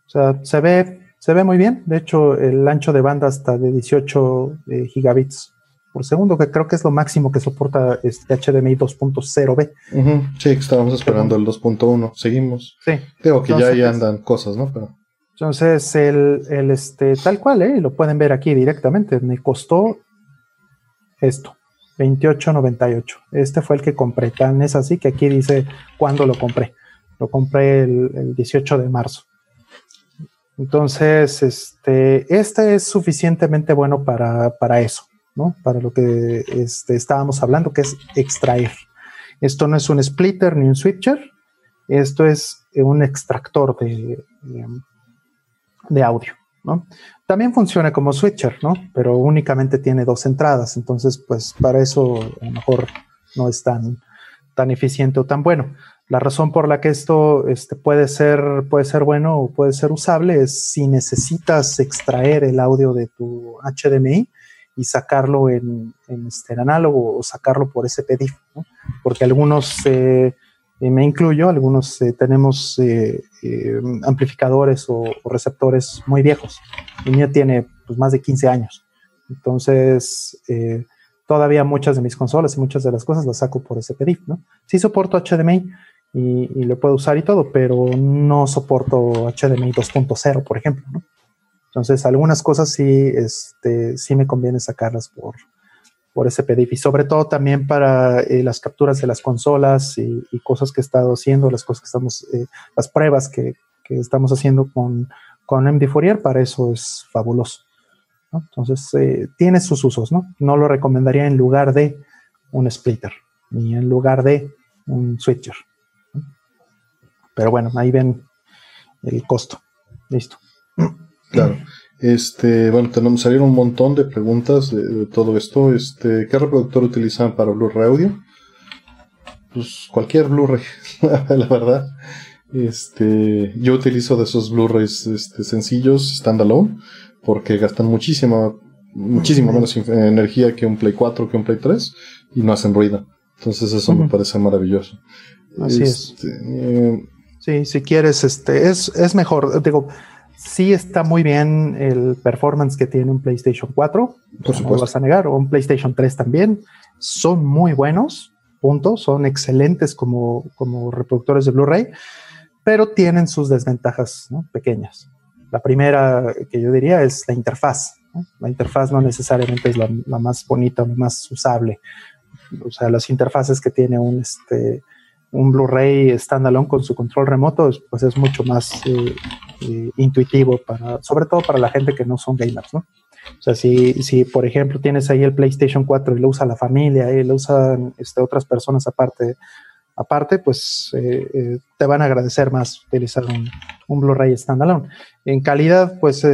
O sea, se ve, se ve muy bien. De hecho, el ancho de banda está de 18 eh, gigabits por segundo, que creo que es lo máximo que soporta este HDMI 2.0B. Sí, estábamos esperando el 2.1. Seguimos. Sí. Creo que ya ahí andan cosas, ¿no? Pero... Entonces, el, el, este, tal cual, ¿eh? lo pueden ver aquí directamente. Me costó esto. 28.98. Este fue el que compré. Tan es así que aquí dice cuándo lo compré. Lo compré el, 18 de marzo. Entonces, este, este es suficientemente bueno para, eso, ¿no? Para lo que este, estábamos hablando, que es extraer. Esto no es un splitter ni un switcher, esto es un extractor de audio, ¿no? También funciona como switcher, ¿no? Pero únicamente tiene dos entradas, entonces pues para eso a lo mejor no es tan, tan eficiente o tan bueno. La razón por la que esto este, puede, ser, puede ser bueno o puede ser usable es si necesitas extraer el audio de tu HDMI y sacarlo en, en, este, análogo o sacarlo por SPDIF, ¿no? porque algunos eh, me incluyo, algunos eh, tenemos eh, eh, amplificadores o, receptores muy viejos. El mío tiene pues, más de 15 años. Entonces, todavía muchas de mis consolas y muchas de las cosas las saco por SPDIF, ¿no? Sí soporto HDMI y, lo puedo usar y todo, pero no soporto HDMI 2.0, por ejemplo, ¿no? Entonces, algunas cosas sí, este, sí me conviene sacarlas por, por ese PDIF y sobre todo también para eh, las capturas de las consolas y, cosas que he estado haciendo, las cosas que estamos, eh, las pruebas que, estamos haciendo con, con MD Fourier, para eso es fabuloso. Entonces, eh, tiene sus usos, ¿no? No lo recomendaría en lugar de un splitter, ni en lugar de un switcher. Pero bueno, ahí ven el costo. Listo. Claro. Este, bueno, tenemos salieron un montón de preguntas de, todo esto. Este, ¿qué reproductor utilizan para Blu-ray audio? Pues cualquier Blu-ray, la verdad. Este, yo utilizo de esos Blu-rays este, sencillos, standalone, porque gastan muchísima, muchísimo menos energía que un Play 4, que un Play 3, y no hacen ruido. Entonces eso me parece maravilloso. Así es. Este, eh, sí, si quieres, este, es, es mejor. Digo, sí está muy bien el performance que tiene un PlayStation 4, Por supuesto. no vas a negar, o un PlayStation 3 también. Son muy buenos, punto, son excelentes como, como reproductores de Blu-ray, pero tienen sus desventajas pequeñas. La primera que yo diría es la interfaz. La interfaz no necesariamente es la, la, más bonita, la más usable. O sea, las interfaces que tiene un, este, un Blu-ray standalone con su control remoto, pues es mucho más eh, eh, intuitivo para, sobre todo para la gente que no son gamers, ¿no? O sea, si, si por ejemplo tienes ahí el PlayStation 4 y lo usa la familia y lo usan este, otras personas aparte, aparte pues eh, te van a agradecer más utilizar un, un Blu-ray standalone. En calidad, pues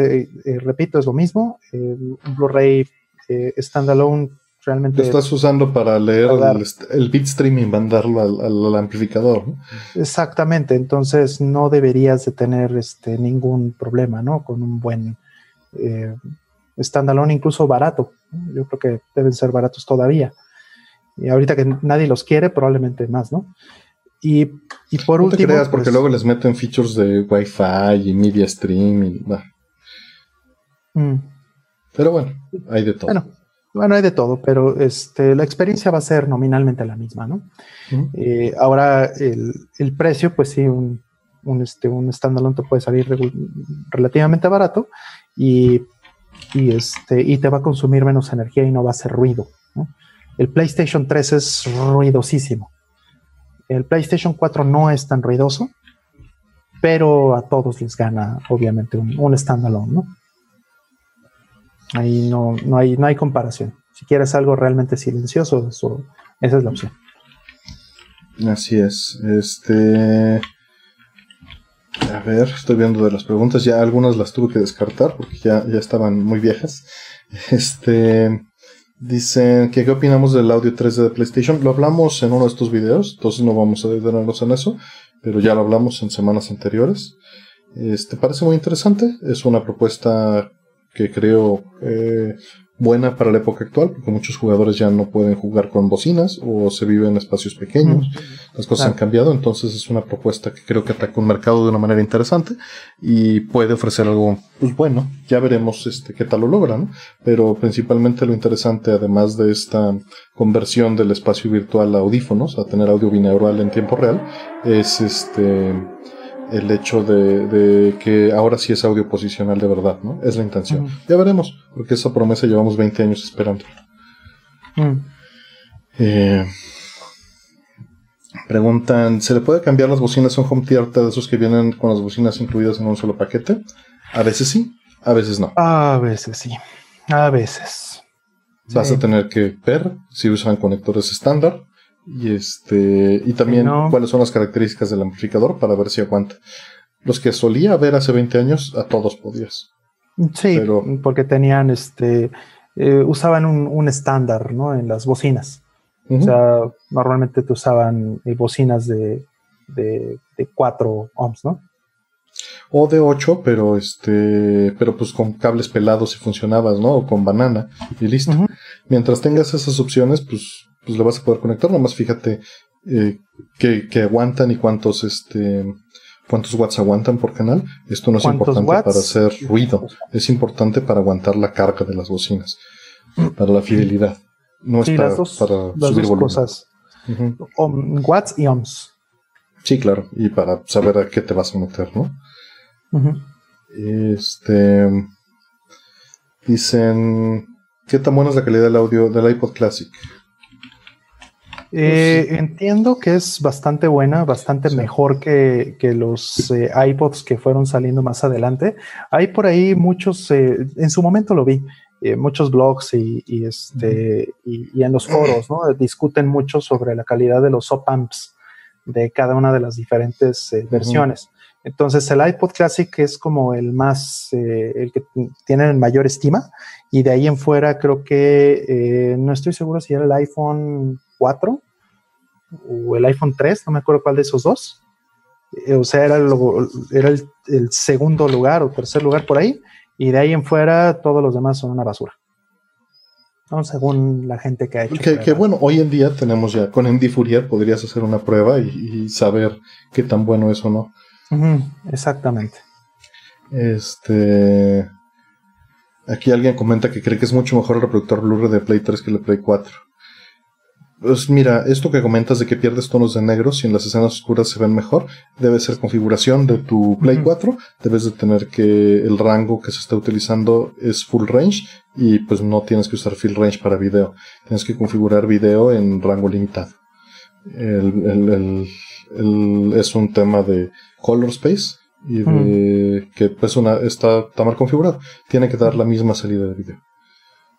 repito, es lo mismo. un Blu-ray standalone Realmente. Lo estás usando para leer el, bitstream y mandarlo al, amplificador. Exactamente. Entonces no deberías de tener este, ningún problema, ¿no? Con un buen eh, standalone, incluso barato. Yo creo que deben ser baratos todavía. Y ahorita que nadie los quiere, probablemente más, ¿no? Y, por último. Te creas, porque pues luego les meten features de Wi-Fi y Media Stream y. Mm. Pero bueno, hay de todo. Bueno, bueno, hay de todo, pero este, la experiencia va a ser nominalmente la misma, ¿no? Eh, ahora, el, precio, pues sí, un, un, este, un standalone te puede salir relativamente barato y, y, este, y te va a consumir menos energía y no va a hacer ruido. El PlayStation 3 es ruidosísimo. El PlayStation 4 no es tan ruidoso, pero a todos les gana, obviamente, un, un standalone, ¿no? Ahí no, no, hay, no hay comparación. Si quieres algo realmente silencioso, esa es la opción. Así es. Este. A ver, estoy viendo de las preguntas. Ya algunas las tuve que descartar porque ya, ya estaban muy viejas. Este. Dicen que qué opinamos del audio 3D de PlayStation. Lo hablamos en uno de estos videos, entonces no vamos a detenernos en eso, pero ya lo hablamos en semanas anteriores. Este parece muy interesante. Es una propuesta que creo eh, buena para la época actual, porque muchos jugadores ya no pueden jugar con bocinas o se viven en espacios pequeños. Las cosas han cambiado, entonces es una propuesta que creo que ataca un mercado de una manera interesante y puede ofrecer algo, pues bueno, ya veremos este qué tal lo logra, ¿no? Pero principalmente lo interesante, además de esta conversión del espacio virtual a audífonos, a tener audio binaural en tiempo real, es este el hecho de, que ahora sí es audio posicional de verdad, ¿no? Es la intención. Ya veremos, porque esa promesa llevamos 20 años esperando. Eh, preguntan, ¿se le puede cambiar las bocinas a un home theater de esos que vienen con las bocinas incluidas en un solo paquete? A veces sí, a veces no. A veces sí, a veces. Vas a tener que ver si usan conectores estándar y este y también cuáles son las características del amplificador para ver si aguanta. Los que solía ver hace 20 años, a todos podías. Sí, porque tenían este eh, usaban un estándar, ¿no? En las bocinas. O sea, normalmente te usaban eh, bocinas de, de, 4 ohms, ¿no? O de 8, pero este, pero pues con cables pelados y funcionabas, ¿no? O con banana y listo. Mientras tengas esas opciones, pues pues le vas a poder conectar. Nomás fíjate eh, que, aguantan y cuántos, este, cuántos watts aguantan por canal. Esto no es importante para hacer ruido, es importante para aguantar la carga de las bocinas, para la fidelidad. No es para, subir volumen. Cosas. watts y ohms. Sí, claro, y para saber a qué te vas a meter, ¿no? Este. Dicen. ¿Qué tan buena es la calidad del audio del iPod Classic? Eh, entiendo que es bastante buena, bastante mejor que, los eh, iPods que fueron saliendo más adelante. Hay por ahí muchos, eh, en su momento lo vi, muchos blogs y, este, y, en los foros, ¿no? Discuten mucho sobre la calidad de los op-amps de cada una de las diferentes versiones. Entonces el iPod Classic es como el más, el que tienen mayor estima y de ahí en fuera creo que, no estoy seguro si era el iPhone 4 o el iPhone 3, no me acuerdo cuál de esos dos. Eh, o sea, era, era el, segundo lugar o tercer lugar por ahí. Y de ahí en fuera, todos los demás son una basura. ¿no? Según la gente que ha hecho. Que, bueno, hoy en día tenemos ya, con MD Fourier podrías hacer una prueba y, saber qué tan bueno es o no. exactamente. Este. Aquí alguien comenta que cree que es mucho mejor el reproductor Blu-ray de Play 3 que el de Play 4. Pues mira, esto que comentas de que pierdes tonos de negro si en las escenas oscuras se ven mejor, debe ser configuración de tu Play 4. Debes de tener que el rango que se está utilizando es full range y pues no tienes que usar fill range para video. Tienes que configurar video en rango limitado. es un tema de color space y de que pues una, está, está mal configurado. Tiene que dar la misma salida de video.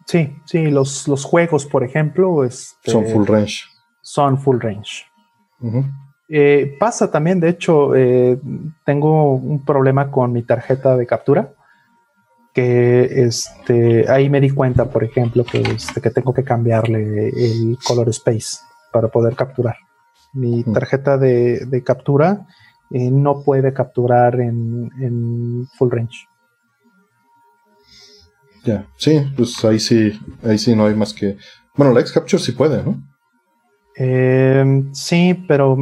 Sí, sí, los, los juegos, por ejemplo, este, son full range. Son full range. Eh, pasa también, de hecho, eh, tengo un problema con mi tarjeta de captura que este, ahí me di cuenta, por ejemplo, que, este, que tengo que cambiarle el color space para poder capturar. Mi tarjeta de, captura eh, no puede capturar en, full range. Ya, sí, pues ahí sí, ahí sí no hay más que. Bueno, la X-Capture sí puede, ¿no? Em, sí, pero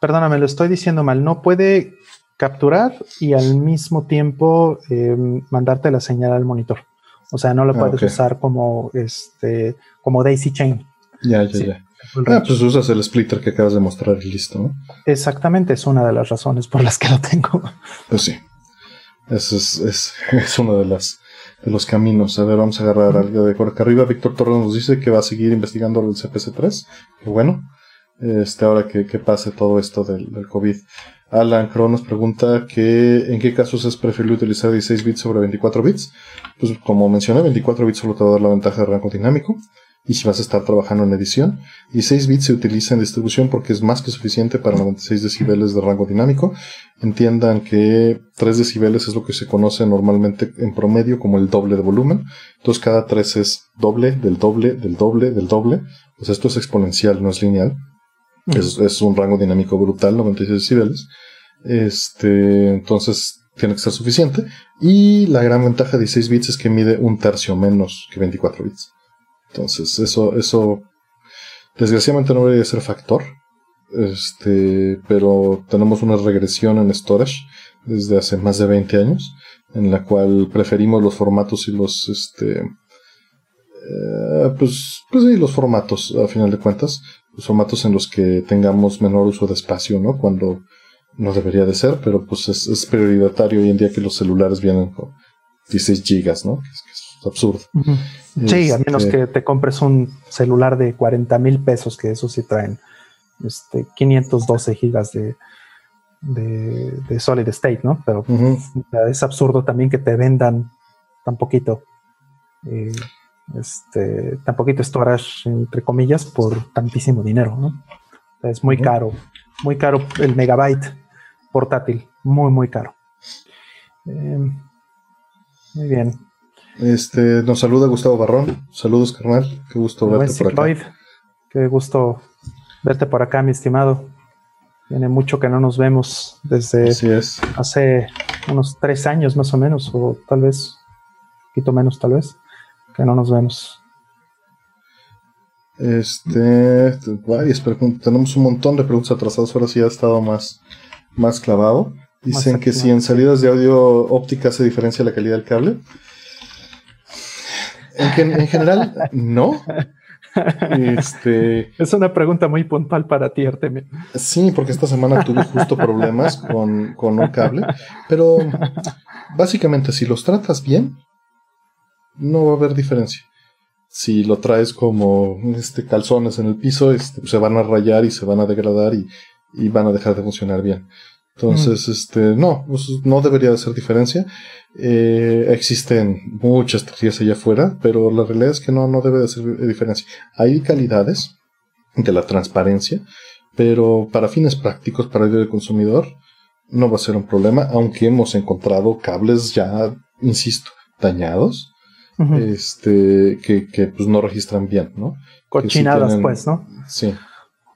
perdóname, lo estoy diciendo mal. No puede capturar y al mismo tiempo em, mandarte la señal al monitor. O sea, no lo ah, puedes usar como este como Daisy Chain. Ya, ya, ya. Ah, pues usas el splitter que acabas de mostrar y listo, ¿no? Exactamente, es una de las razones por las que lo tengo. Pues sí. Eso es, es, uno de las de los caminos. A ver, vamos a agarrar algo de por acá arriba. Víctor Torres nos dice que va a seguir investigando el CPC3. Qué bueno. Este, ahora que, pase todo esto del, del COVID. Alan Crow nos pregunta que en qué casos es preferible utilizar 16 bits sobre 24 bits. Pues como mencioné, 24 bits solo te va a dar la ventaja de rango dinámico. Y si vas a estar trabajando en edición, 16 bits se utiliza en distribución porque es más que suficiente para 96 decibeles de rango dinámico. Entiendan que 3 decibeles es lo que se conoce normalmente en promedio como el doble de volumen. Entonces cada 3 es doble, del doble, del doble, del doble. Pues esto es exponencial, no es lineal. Es, un rango dinámico brutal, 96 decibeles. Este, entonces tiene que ser suficiente. Y la gran ventaja de 16 bits es que mide un tercio menos que 24 bits. Entonces, eso, eso, desgraciadamente no debería ser factor. Este, pero tenemos una regresión en storage desde hace más de 20 años, en la cual preferimos los formatos y los, este, eh, pues, pues sí, los formatos, a final de cuentas, los formatos en los que tengamos menor uso de espacio, ¿no? Cuando no debería de ser, pero pues es, prioritario hoy en día que los celulares vienen con 16 gigas, ¿no? Es, es absurdo. Sí, a menos este que te compres un celular de 40 mil pesos, que eso sí traen este, 512 gigas de, de, solid state, ¿no? Pero es absurdo también que te vendan tan poquito. Eh, este, tan poquito storage, entre comillas, por tantísimo dinero, ¿no? Es muy caro, muy caro el megabyte portátil, muy, muy caro. Em, muy bien. Este, nos saluda Gustavo Barrón. Saludos, carnal. Qué gusto verte por acá. Qué gusto verte por acá, mi estimado. Tiene mucho que no nos vemos desde hace unos tres años más o menos, o tal vez, un poquito menos tal vez que no nos vemos. Este, varias preguntas. Tenemos un montón de preguntas atrasadas. Ahora sí ha estado más, más clavado. Dicen que si en salidas de audio óptica se diferencia la calidad del cable. En, en general, no. Este, es una pregunta muy puntual para ti, Artemio. Sí, porque esta semana tuve justo problemas con, con un cable. Pero básicamente, si los tratas bien, no va a haber diferencia. Si lo traes como este calzones en el piso, este, se van a rayar y se van a degradar y, van a dejar de funcionar bien. Entonces, mm. este, no, pues, no debería de ser diferencia. Eh, existen muchas teorías allá afuera, pero la realidad es que no, no debe de ser diferencia. Hay calidades de la transparencia, pero para fines prácticos, para el consumidor, no va a ser un problema, aunque hemos encontrado cables ya, insisto, dañados este, que, que, pues no registran bien, ¿no? Cochinadas, pues, ¿no? Sí.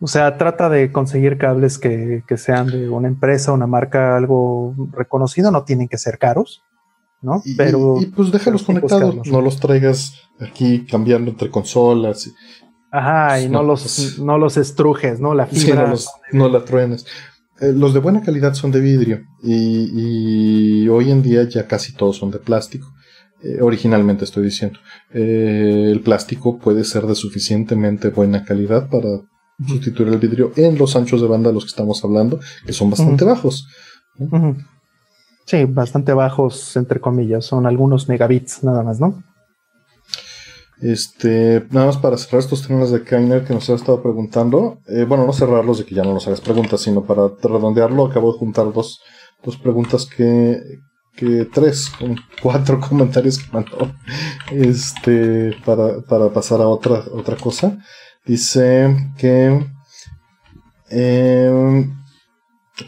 O sea, trata de conseguir cables que, sean de una empresa, una marca, algo reconocido, no tienen que ser caros, ¿no? Y, pero. Y, pues déjalos conectados, no los traigas aquí cambiando entre consolas. Ajá, y no, los, pues, no los estrujes, ¿no? La fibra. no, la truenes. Eh, los de buena calidad son de vidrio y, y, hoy en día ya casi todos son de plástico. Eh, originalmente estoy diciendo. Eh, el plástico puede ser de suficientemente buena calidad para sustituir el vidrio en los anchos de banda de los que estamos hablando, que son bastante bajos. Sí, bastante bajos, entre comillas, son algunos megabits nada más, ¿no? Este, nada más para cerrar estos términos de Kainer que nos ha estado preguntando. Eh, bueno, no cerrarlos de que ya no nos hagas preguntas, sino para redondearlo, acabo de juntar dos, dos preguntas que, que tres, cuatro comentarios que mandó este, para, para pasar a otra, otra cosa. Dice que em,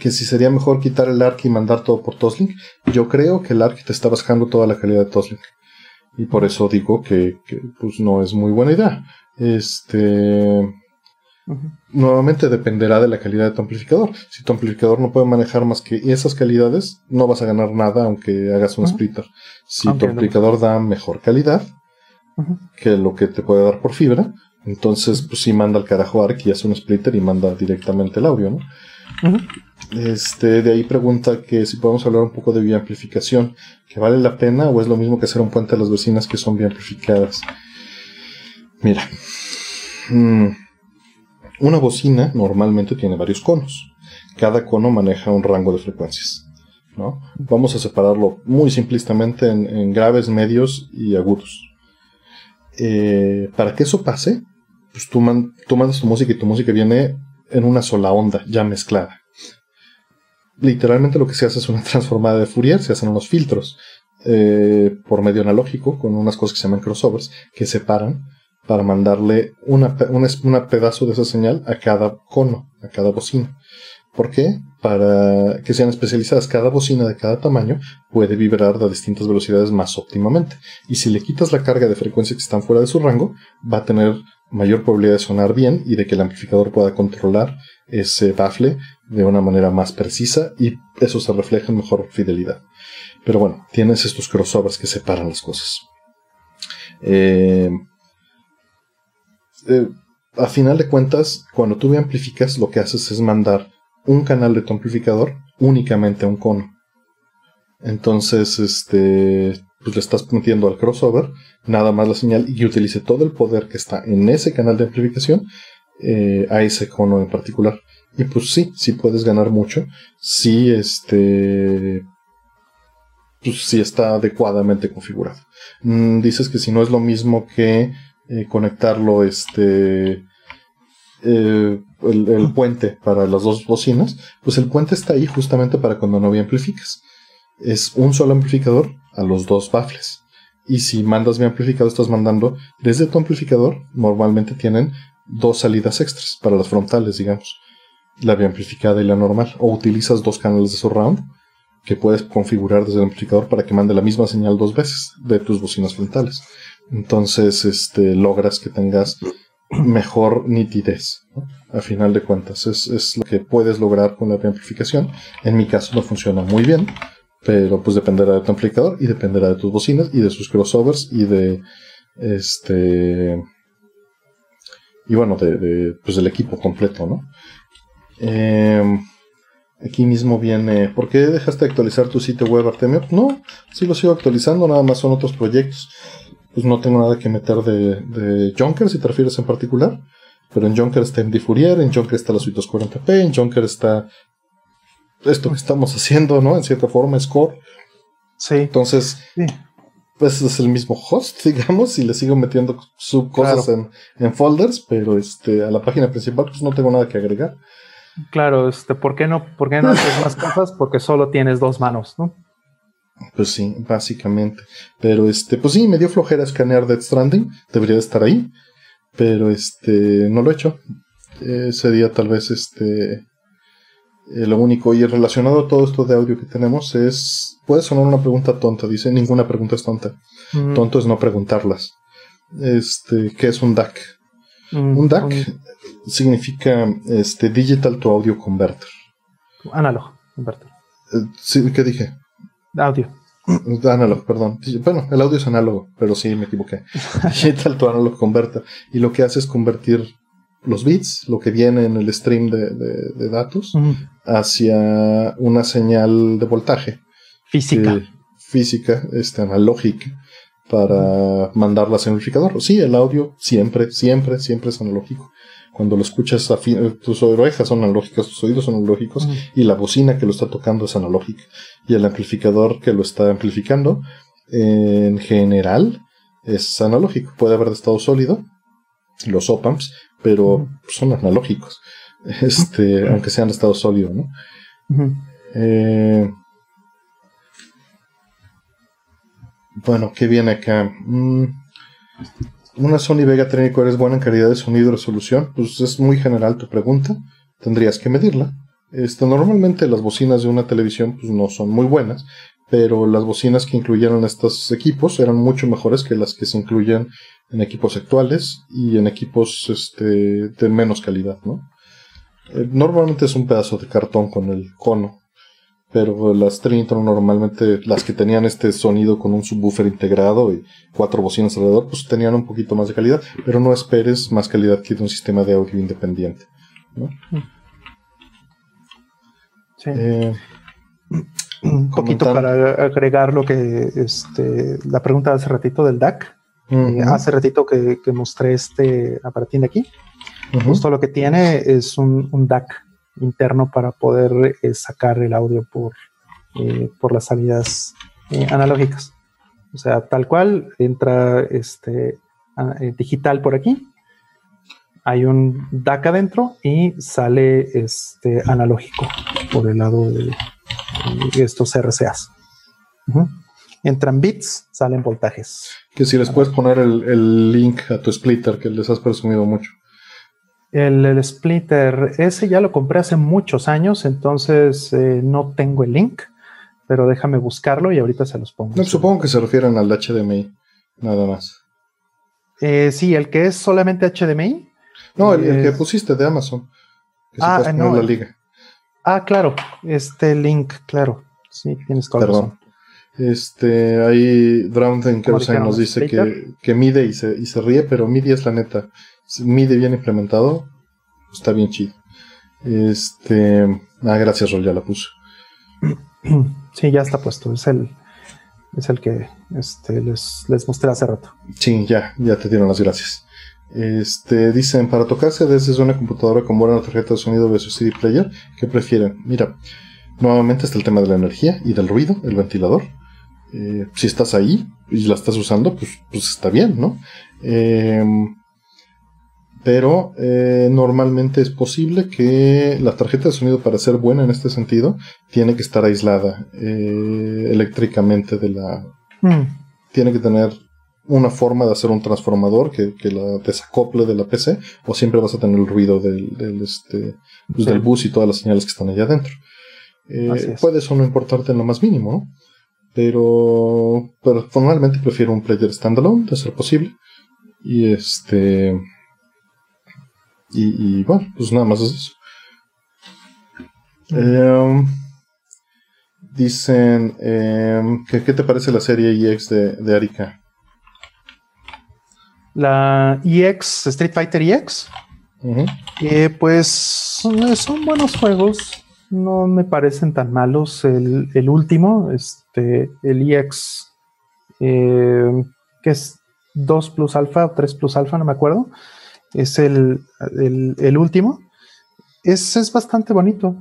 que si sería mejor quitar el ARC y mandar todo por Toslink. Yo creo que el ARC te está bajando toda la calidad de Toslink. Y por eso digo que, pues no es muy buena idea. Este. Nuevamente dependerá de la calidad de tu amplificador. Si tu amplificador no puede manejar más que esas calidades, no vas a ganar nada aunque hagas un splitter. Si tu amplificador da mejor calidad que lo que te puede dar por fibra, entonces pues sí manda al carajo ARC y hace un splitter y manda directamente el audio, ¿no? Este, de ahí pregunta que si podemos hablar un poco de bioamplificación, que vale la pena o es lo mismo que hacer un puente a las vecinas que son bioamplificadas. Mira, mm, una bocina normalmente tiene varios conos. Cada cono maneja un rango de frecuencias. ¿no? Vamos a separarlo muy simplistamente en, graves, medios y agudos. Eh, para que eso pase, pues tú, mandas tu música y tu música viene en una sola onda, ya mezclada. Literalmente lo que se hace es una transformada de Fourier, se hacen unos filtros eh, por medio analógico con unas cosas que se llaman crossovers que separan para mandarle una, una, pedazo de esa señal a cada cono, a cada bocina. ¿Por qué? Para que sean especializadas. Cada bocina de cada tamaño puede vibrar a distintas velocidades más óptimamente. Y si le quitas la carga de frecuencia que están fuera de su rango, va a tener mayor probabilidad de sonar bien y de que el amplificador pueda controlar ese baffle de una manera más precisa y eso se refleja en mejor fidelidad. Pero bueno, tienes estos crossovers que separan las cosas. Eh, eh, a final de cuentas, cuando tú amplificas, lo que haces es mandar un canal de tu amplificador únicamente a un cono. Entonces, este, pues le estás metiendo al crossover nada más la señal y utilice todo el poder que está en ese canal de amplificación eh, a ese cono en particular. Y pues sí, sí puedes ganar mucho. Si este. Pues sí está adecuadamente configurado. Mm, dices que si no es lo mismo que eh, conectarlo, este. Eh, el, el, puente para las dos bocinas, pues el puente está ahí justamente para cuando no amplificas. Es un solo amplificador a los dos baffles. Y si mandas mi amplificador, estás mandando desde tu amplificador, normalmente tienen dos salidas extras para las frontales, digamos. La amplificada y la normal. O utilizas dos canales de surround que puedes configurar desde el amplificador para que mande la misma señal dos veces de tus bocinas frontales. Entonces, este, logras que tengas mejor nitidez. A final de cuentas, es, es, lo que puedes lograr con la amplificación. En mi caso no funciona muy bien, pero pues dependerá de tu amplificador y dependerá de tus bocinas y de sus crossovers y de este y bueno de, pues del equipo completo no em, aquí mismo viene ¿por qué dejaste de actualizar tu sitio web Artemio? no sí lo sigo actualizando nada más son otros proyectos pues no tengo nada que meter de, de Junker si te refieres en particular pero en Junker está MD Fourier, en Junker está suite 240p, en Junker está esto que estamos haciendo, ¿no? En cierta forma es core. Sí. Entonces, pues es el mismo host, digamos, y le sigo metiendo sub cosas en, folders, pero este, a la página principal pues no tengo nada que agregar. Claro, este, ¿por qué no, por qué no haces más capas? Porque solo tienes dos manos, ¿no? Pues sí, básicamente. Pero este, pues sí, me dio flojera escanear Dead Stranding, debería de estar ahí, pero este, no lo he hecho. Ese día tal vez este eh, lo único, y relacionado a todo esto de audio que tenemos, es. Puede sonar una pregunta tonta, dice, ninguna pregunta es tonta. Tonto es no preguntarlas. Este, ¿qué es un DAC? un DAC significa este, Digital to Audio Converter. Analog Converter. Eh, ¿Qué dije? Audio. Analog, perdón. Bueno, el audio es análogo, pero sí me equivoqué. Digital to Analog Converter. Y lo que hace es convertir los bits, lo que viene en el stream de, datos, hacia una señal de voltaje. Física. física, este, analógica, para mandarlas en amplificador. Sí, el audio siempre, siempre, siempre es analógico. Cuando lo escuchas, a tus orejas son analógicas, tus oídos son analógicos, y la bocina que lo está tocando es analógica. Y el amplificador que lo está amplificando, en general, es analógico. Puede haber de estado sólido, los op-amps, pero son analógicos, este, aunque sean de estado sólido, ¿no? Eh, bueno, ¿qué viene acá? Mm, una Sony Vega Trinicore es buena en calidad de sonido y resolución. Pues es muy general tu pregunta. Tendrías que medirla. Este, normalmente las bocinas de una televisión pues, no son muy buenas, pero las bocinas que incluyeron estos equipos eran mucho mejores que las que se incluyen en equipos actuales y en equipos este, de menos calidad, ¿no? Eh, normalmente es un pedazo de cartón con el cono, pero las Trinitron normalmente, las que tenían este sonido con un subwoofer integrado y cuatro bocinas alrededor, pues tenían un poquito más de calidad, pero no esperes más calidad que de un sistema de audio independiente. ¿no? Sí. Eh, un poquito para agregar lo que este, la pregunta de hace ratito del DAC. Eh, hace ratito que, mostré este aparatín de aquí. Justo lo que tiene es un, DAC interno para poder eh, sacar el audio por, eh, por las salidas analógicas. O sea, tal cual entra este digital por aquí. Hay un DAC adentro y sale este analógico por el lado de, estos RCAs. Entran bits, salen voltajes. Que si les puedes poner el, link a tu splitter que les has presumido mucho. El, splitter, ese ya lo compré hace muchos años, entonces eh, no tengo el link, pero déjame buscarlo y ahorita se los pongo. supongo que se refieren al HDMI, nada más. Eh, sí, el que es solamente HDMI. No, el, que pusiste de Amazon. Que ah, no, la liga. Ah, claro, este link, claro. Sí, tienes toda Perdón. Este, ahí Drowned Kerosene nos dice que, que, mide y se, y se ríe, pero mide es la neta. Mide bien implementado, está bien chido. Este, ah, gracias, Rol, ya la puso. Sí, ya está puesto. Es el, es el que este, les, les mostré hace rato. Sí, ya, ya te dieron las gracias. Este, dicen, para tocarse desde una computadora con buena tarjeta de sonido versus CD player, ¿qué prefieren? Mira, nuevamente está el tema de la energía y del ruido, el ventilador. Eh, si estás ahí y la estás usando, pues, pues está bien, ¿no? Em, pero eh, normalmente es posible que la tarjeta de sonido para ser buena en este sentido tiene que estar aislada eh, eléctricamente de la... Hmm. Tiene que tener una forma de hacer un transformador que, la desacople de la PC o siempre vas a tener el ruido del, este, pues del bus y todas las señales que están allá adentro. Eh, puede eso no importarte en lo más mínimo, ¿no? Pero, pero normalmente prefiero un player standalone, de ser posible. Y este. Y, bueno, pues nada más es eso. Em, dicen, em, ¿qué, te parece la serie EX de, de Arika? la EX, Street Fighter EX. Eh, pues son, buenos juegos, no me parecen tan malos. El, último, este, el EX, eh, que es 2 plus alfa o 3 plus alfa, no me acuerdo, es el, último. Es, es, bastante bonito.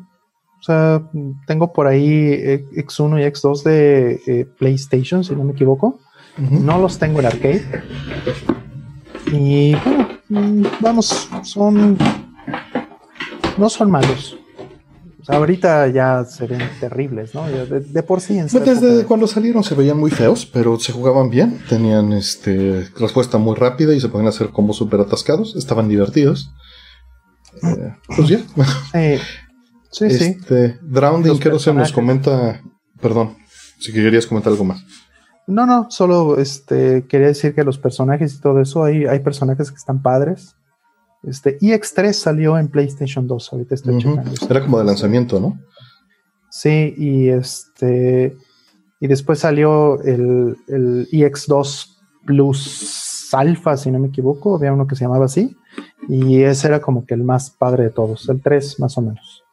O sea, tengo por ahí X1 y X2 de eh, PlayStation, si no me equivoco. No los tengo en arcade. Y bueno, mm, vamos, son. No son malos. Ahorita ya se ven terribles, ¿no? De, por sí en Desde cuando salieron se veían muy feos, pero se jugaban bien. Tenían este respuesta muy rápida y se podían hacer como súper atascados. Estaban divertidos. Eh, pues ya. sí, sí. Este, Drowning, que se nos comenta. Perdón, si querías comentar algo más. No, no, solo este, quería decir que los personajes y todo eso, hay, hay personajes que están padres. Este, EX3 salió en PlayStation 2, ahorita estoy checando. Era como de lanzamiento, ¿no? Sí, y este. Y después salió el, el EX2 Plus Alpha, si no me equivoco, había uno que se llamaba así. Y ese era como que el más padre de todos, el 3 más o menos.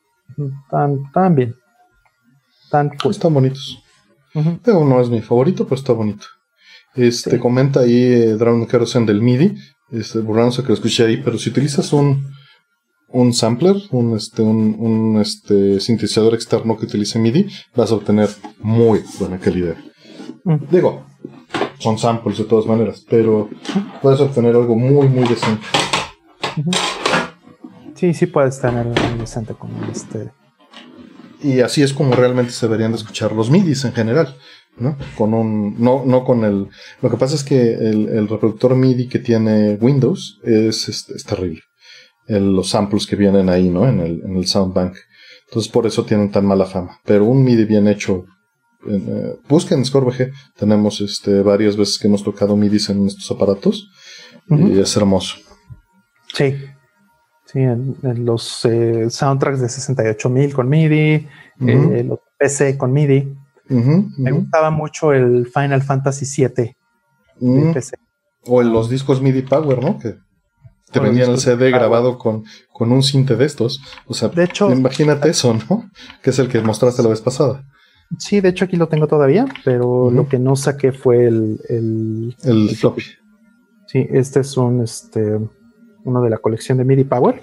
Tan, tan bien. Tan pues Están bonitos. Pero no es mi favorito, pero está bonito. Este comenta ahí eh, Drown Kerosene del MIDI, este, burlándose que lo escuché ahí, pero si utilizas un, un sampler, un, este, un, este, sintetizador externo que utilice MIDI, vas a obtener muy buena calidad. Digo, son samples de todas maneras, pero puedes obtener algo muy, muy decente. Sí, sí puedes tener algo decente con este y así es como realmente se deberían de escuchar los MIDIs en general, ¿no? Con un, no, no con el, lo que pasa es que el, reproductor MIDI que tiene Windows es, es, terrible. los samples que vienen ahí, ¿no? En el, en el Soundbank. Entonces por eso tienen tan mala fama. Pero un MIDI bien hecho, eh, busquen ScoreBG, tenemos este, varias veces que hemos tocado MIDIs en estos aparatos y es hermoso. Sí, sí, en, los eh, soundtracks de 68.000 con MIDI, eh, los PC con MIDI. Me gustaba mucho el Final Fantasy VII PC. O los discos MIDI Power, ¿no? Que te vendían el CD grabado con, con un cinte de estos. O sea, de hecho, imagínate eso, ¿no? Que es el que mostraste la vez pasada. Sí, de hecho aquí lo tengo todavía, pero lo que no saqué fue el... El, el, floppy. Sí, este es un, este, uno de la colección de MIDI Power.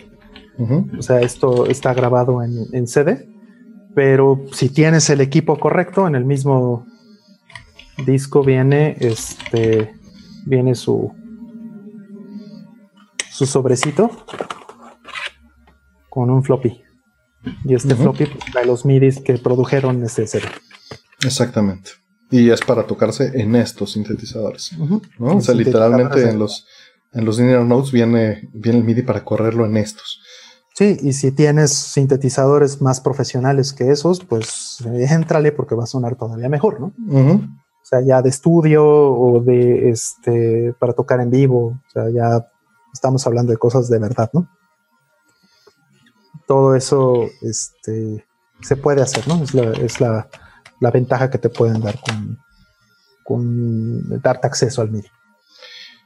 O sea, esto está grabado en, en CD, pero si tienes el equipo correcto, en el mismo disco viene, este, viene su, su sobrecito con un floppy. Y este floppy pues, trae los MIDIs que produjeron ese CD. Exactamente. Y es para tocarse en estos sintetizadores. O sea, literalmente en los, en los linear notes viene, viene el MIDI para correrlo en estos. Sí, y si tienes sintetizadores más profesionales que esos, pues éntrale porque va a sonar todavía mejor, ¿no? O sea, ya de estudio o de este para tocar en vivo, o sea, ya estamos hablando de cosas de verdad, ¿no? Todo eso este, se puede hacer, ¿no? Es, la, ventaja que te pueden dar con, con darte acceso al MIDI.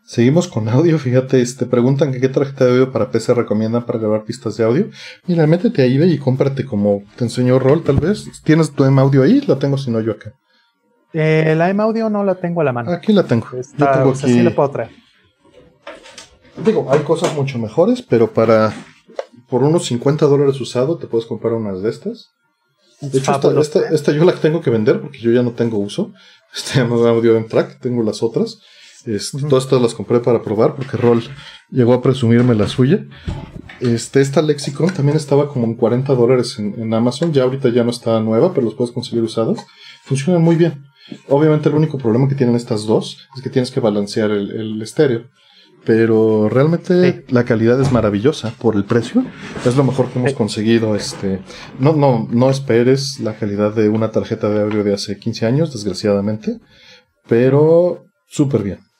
Seguimos con audio, fíjate, te este, preguntan que qué tarjeta de audio para PC recomiendan para grabar pistas de audio. Mira, métete a eBay y cómprate como te enseñó Rol, tal vez. ¿Tienes tu M audio ahí? La tengo si no yo acá. Eh, la M audio no la tengo a la mano. Aquí la tengo. yo tengo aquí... sí la puedo traer. Digo, hay cosas mucho mejores, pero para por unos 50 dólares usado te puedes comprar unas de estas. De hecho, esta, yo la tengo que vender porque yo ya no tengo uso. Este audio en track, tengo las otras. Este, todas estas las compré para probar porque Roll llegó a presumirme la suya. Este, esta Lexicon también estaba como en 40 dólares en, Amazon. Ya ahorita ya no está nueva, pero los puedes conseguir usadas. Funcionan muy bien. Obviamente el único problema que tienen estas dos es que tienes que balancear el, el estéreo. Pero realmente la calidad es maravillosa por el precio. Es lo mejor que hemos conseguido. Este, no, no, no esperes la calidad de una tarjeta de audio de hace 15 años, desgraciadamente. Pero súper bien.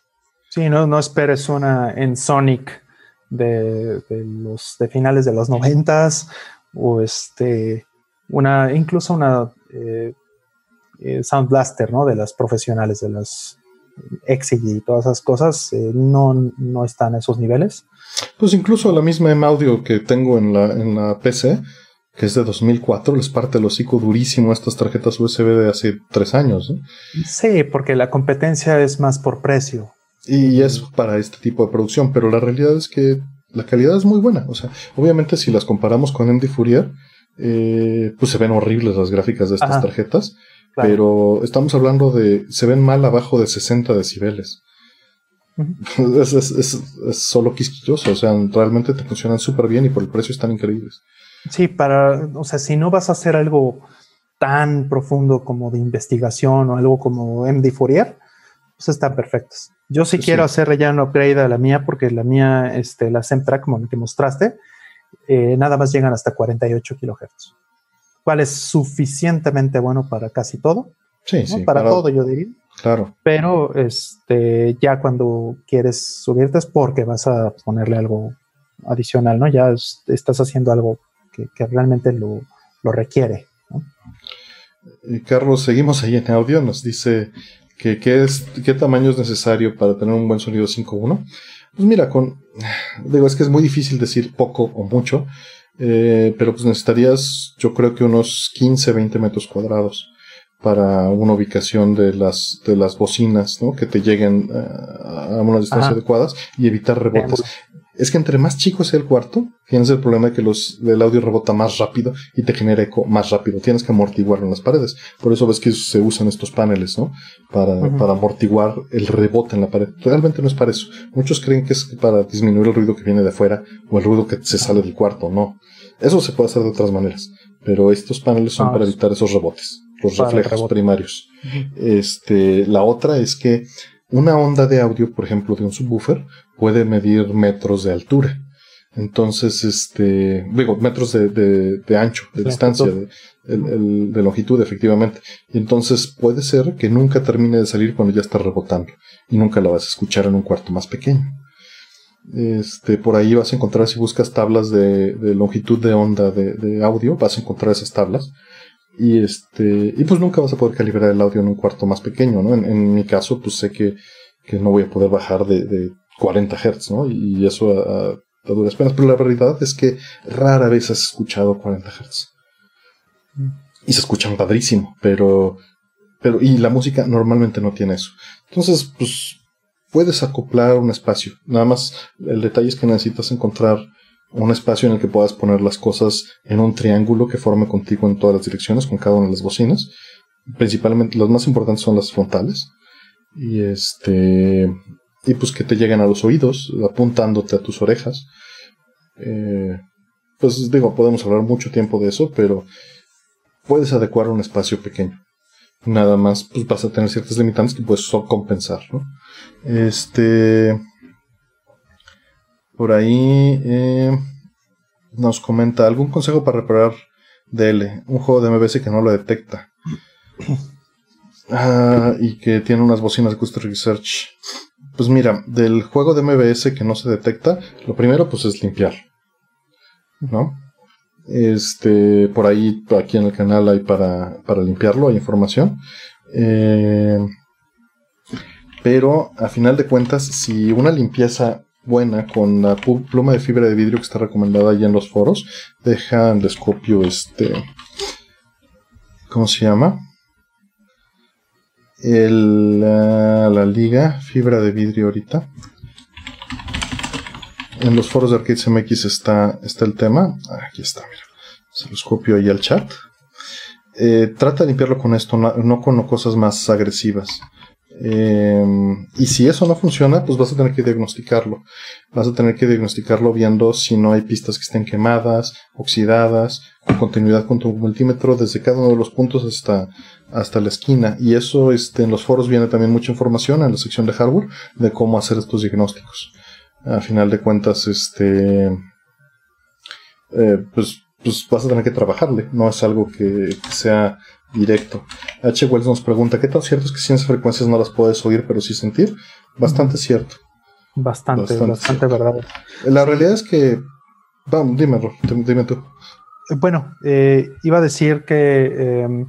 Sí, no, no esperes una en Sonic de, los de finales de los noventas o este una incluso una eh, eh, Sound Blaster, ¿no? De las profesionales, de las Exig y todas esas cosas eh, no, no están a esos niveles. Pues incluso la misma M audio que tengo en la, en la PC, que es de 2004, les parte el hocico durísimo a estas tarjetas USB de hace tres años. Sí, porque la competencia es más por precio. Y es para este tipo de producción, pero la realidad es que la calidad es muy buena. O sea, obviamente si las comparamos con MD Fourier, eh, pues se ven horribles las gráficas de estas tarjetas. Pero estamos hablando de. Se ven mal abajo de 60 decibeles. es, solo quisquilloso. O sea, realmente te funcionan súper bien y por el precio están increíbles. Sí, para. O sea, si no vas a hacer algo tan profundo como de investigación o algo como MD Fourier, pues están perfectos. Yo sí, quiero hacerle ya un upgrade a la mía porque la mía, este, la Semtrack como que mostraste, eh, nada más llegan hasta 48 kilohertz cual es suficientemente bueno para casi todo. Sí, sí. Para todo, yo diría. Claro. Pero este, ya cuando quieres subirte es porque vas a ponerle algo adicional, ¿no? Ya estás haciendo algo que, realmente lo, requiere. Carlos, seguimos ahí en audio. Nos dice que qué, es, qué tamaño es necesario para tener un buen sonido 5.1. Pues mira, con. Digo, es que es muy difícil decir poco o mucho. Eh, pero pues necesitarías, yo creo que unos 15, 20 metros cuadrados para una ubicación de las, de las bocinas, ¿no? Que te lleguen eh, a una distancia adecuadas y evitar rebotes. Es que entre más chico sea el cuarto, tienes el problema de que los, el audio rebota más rápido y te genera eco más rápido. Tienes que amortiguarlo en las paredes. Por eso ves que se usan estos paneles, ¿no? Para, para amortiguar el rebote en la pared. Realmente no es para eso. Muchos creen que es para disminuir el ruido que viene de afuera o el ruido que se sale del cuarto. No. Eso se puede hacer de otras maneras. Pero estos paneles son ah, para evitar esos rebotes, los reflejos primarios. Este, la otra es que una onda de audio, por ejemplo, de un subwoofer, puede medir metros de altura. Entonces, este, digo, metros de, de, ancho, de distancia, de, de, longitud, efectivamente. Y entonces puede ser que nunca termine de salir cuando ya está rebotando y nunca la vas a escuchar en un cuarto más pequeño. Este, por ahí vas a encontrar, si buscas tablas de, longitud de onda de, audio, vas a encontrar esas tablas. Y este, y pues nunca vas a poder calibrar el audio en un cuarto más pequeño, ¿no? En, mi caso, pues sé que, que, no voy a poder bajar de, de 40 Hz, ¿no? Y eso a, a, duras penas. Pero la realidad es que rara vez has escuchado 40 Hz. Y se escuchan padrísimo, pero, pero, y la música normalmente no tiene eso. Entonces, pues, puedes acoplar un espacio. Nada más el detalle es que necesitas encontrar un espacio en el que puedas poner las cosas en un triángulo que forme contigo en todas las direcciones con cada una de las bocinas. Principalmente las más importantes son las frontales. Y este y pues que te lleguen a los oídos, apuntándote a tus orejas. Eh, pues digo, podemos hablar mucho tiempo de eso, pero puedes adecuar un espacio pequeño. Nada más, pues vas a tener ciertas limitantes que puedes compensar, ¿no? Este. Por ahí eh, nos comenta algún consejo para reparar DL, un juego de MBS que no lo detecta. Ah, y que tiene unas bocinas de Custom Research. Pues mira, del juego de MBS que no se detecta, lo primero pues es limpiar. ¿No? Este, por ahí, aquí en el canal hay para, para limpiarlo, hay información. Eh, pero a final de cuentas, si una limpieza buena con la pluma de fibra de vidrio que está recomendada ahí en los foros, deja el escopio este. ¿Cómo se llama? La, liga, fibra de vidrio ahorita. En los foros de Arcades MX está, está el tema. Aquí está, mira. Se los copio ahí al chat. Eh, trata de limpiarlo con esto, no con cosas más agresivas. Em, y si eso no funciona, pues vas a tener que diagnosticarlo. Vas a tener que diagnosticarlo viendo si no hay pistas que estén quemadas, oxidadas, con continuidad con tu multímetro desde cada uno de los puntos hasta, hasta la esquina. Y eso este, en los foros viene también mucha información en la sección de hardware de cómo hacer estos diagnósticos. A final de cuentas, este, eh, pues, pues vas a tener que trabajarle. No es algo que sea directo. H. Wells nos pregunta, ¿qué tan cierto es que ciertas frecuencias no las puedes oír pero sí sentir? Bastante cierto. Bastante, bastante, verdad. La realidad es que... Vamos, dime, dime tú. Eh, bueno, eh, iba a decir que em,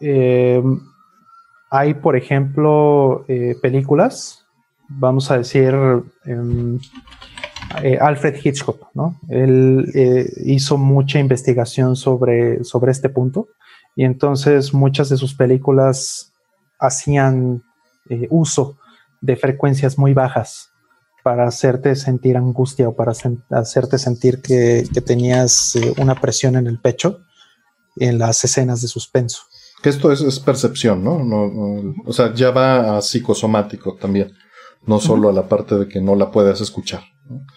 em, hay, por ejemplo, eh, películas, vamos a decir, em, Alfred Hitchcock, ¿no? Él hizo mucha investigación sobre, sobre este punto y entonces muchas de sus películas hacían eh, uso de frecuencias muy bajas para hacerte sentir angustia o para hacerte sentir que, tenías eh, una presión en el pecho en las escenas de suspenso. Que esto es, percepción, ¿no? O sea, ya va a psicosomático también, no solo a la parte de que no la puedas escuchar.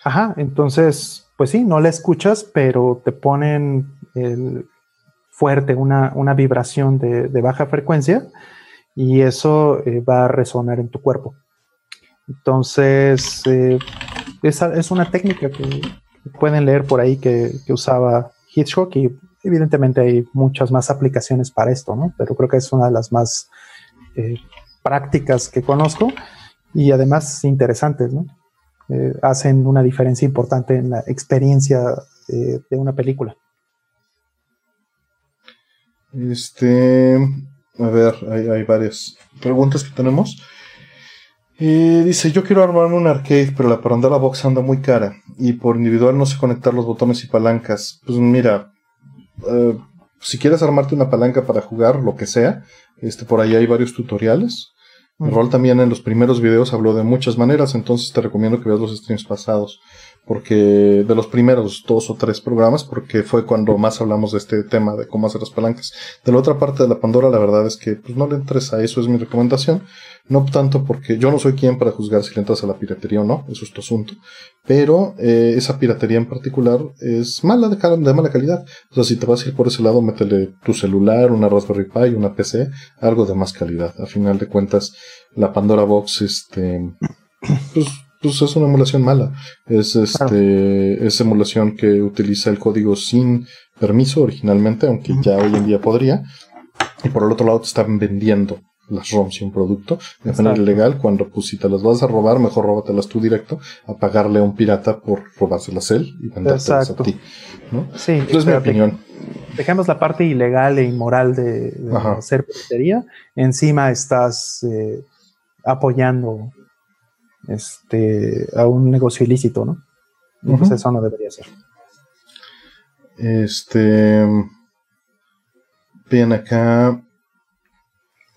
Ajá, entonces, pues sí, no la escuchas, pero te ponen el, fuerte, una, una vibración de, baja frecuencia y eso eh, va a resonar en tu cuerpo. Entonces, eh, es, una técnica que pueden leer por ahí que, usaba Hitchcock y evidentemente hay muchas más aplicaciones para esto, ¿no? Pero creo que es una de las más eh, prácticas que conozco y además interesantes, ¿no? hacen una diferencia importante en la experiencia de una película. Este, a ver, hay, varias preguntas que tenemos. Eh, dice, yo quiero armarme un arcade, pero la la box anda muy cara y por individual no sé conectar los botones y palancas. Pues mira, eh, si quieres armarte una palanca para jugar, lo que sea, este, por ahí hay varios tutoriales. El rol también en los primeros videos habló de muchas maneras, entonces te recomiendo que veas los streams pasados porque de los primeros dos o tres programas, porque fue cuando más hablamos de este tema de cómo hacer las palancas. De la otra parte de la Pandora, la verdad es que pues, no le entres a eso, es mi recomendación. No tanto porque yo no soy quien para juzgar si le entras a la piratería o no, eso es tu asunto. Pero eh, esa piratería en particular es mala de, de mala calidad. O sea, si te vas a ir por ese lado, métele tu celular, una Raspberry Pi, una PC, algo de más calidad. A final de cuentas, la Pandora Box, este, pues pues es una emulación mala. Es este, es emulación que utiliza el código sin permiso originalmente, aunque ya hoy en día podría. Y por el otro lado te están vendiendo las ROMs y un producto de manera ilegal, cuando pues si te las vas a robar, mejor róbatelas tú directo a pagarle a un pirata por robárselas él y vendértelas a ti. ¿no? Sí, es mi opinión. Dejemos la parte ilegal e inmoral de, hacer piratería. Encima estás eh, apoyando este, a un negocio ilícito, ¿no? Entonces eso no debería ser. Este. Bien, acá.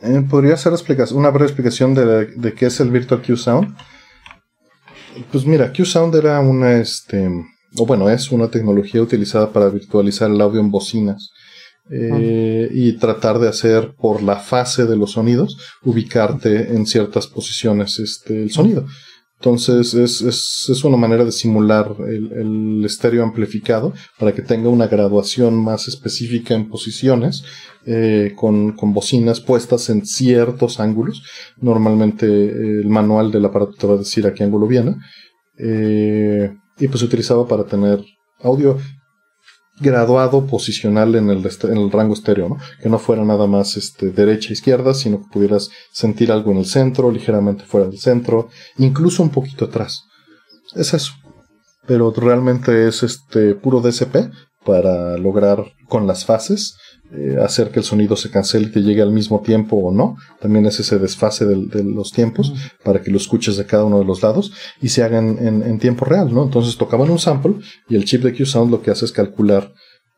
Eh, ¿Podría hacer una breve explicación de, qué es el Virtual Q Sound? Pues mira, Q Sound era una, este, o bueno, es una tecnología utilizada para virtualizar el audio en bocinas. Eh, y tratar de hacer por la fase de los sonidos, ubicarte en ciertas posiciones este, el sonido. Entonces es, es, es, una manera de simular el, estéreo amplificado para que tenga una graduación más específica en posiciones eh, con, con, bocinas puestas en ciertos ángulos. Normalmente eh, el manual del aparato te va a decir a qué ángulo viene. Y pues se utilizaba para tener audio graduado posicional en el, en el rango estéreo, ¿no? Que no fuera nada más este, derecha izquierda, sino que pudieras sentir algo en el centro, ligeramente fuera del centro, incluso un poquito atrás. Es eso. Pero realmente es este puro DSP para lograr con las fases eh, hacer que el sonido se cancele y te llegue al mismo tiempo o no. También es ese desfase de, los tiempos para que lo escuches de cada uno de los lados y se hagan en, tiempo real, ¿no? Entonces tocaban un sample y el chip de Q-Sound lo que hace es calcular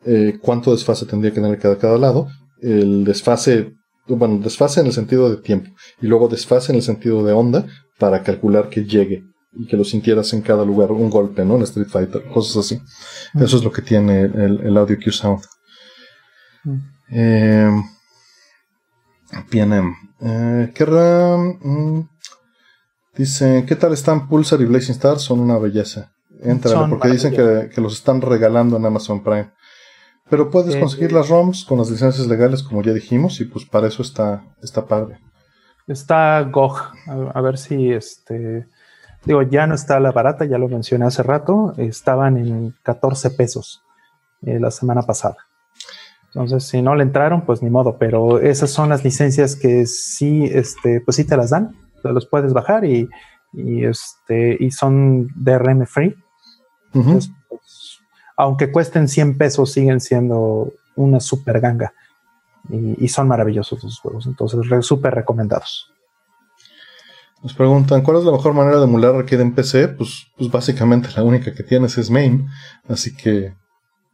eh, cuánto desfase tendría que tener cada, cada lado. El desfase, bueno, desfase en el sentido de tiempo y luego desfase en el sentido de onda para calcular que llegue y que lo sintieras en cada lugar, un golpe, ¿no? En Street Fighter, cosas así. Eso es lo que tiene el, el audio Q-Sound. Eh, bien, eh, mm, dice, ¿qué tal están Pulsar y Blazing Star? Son una belleza. Entra, porque dicen que, los están regalando en Amazon Prime. Pero puedes eh, conseguir las ROMs con las licencias legales, como ya dijimos, y pues para eso está, está padre. Está GOG, a, ver si este. Digo, ya no está la barata, ya lo mencioné hace rato. Estaban en 14 pesos eh, la semana pasada. Entonces, si no le entraron, pues ni modo, pero esas son las licencias que sí, este, pues sí te las dan, te los puedes bajar y, este, y son DRM free. Pues, aunque cuesten 100 pesos, siguen siendo una super ganga. Y, son maravillosos los juegos, entonces súper recomendados. Nos preguntan, ¿cuál es la mejor manera de emular Arcade en PC? Pues, pues básicamente la única que tienes es Main, así que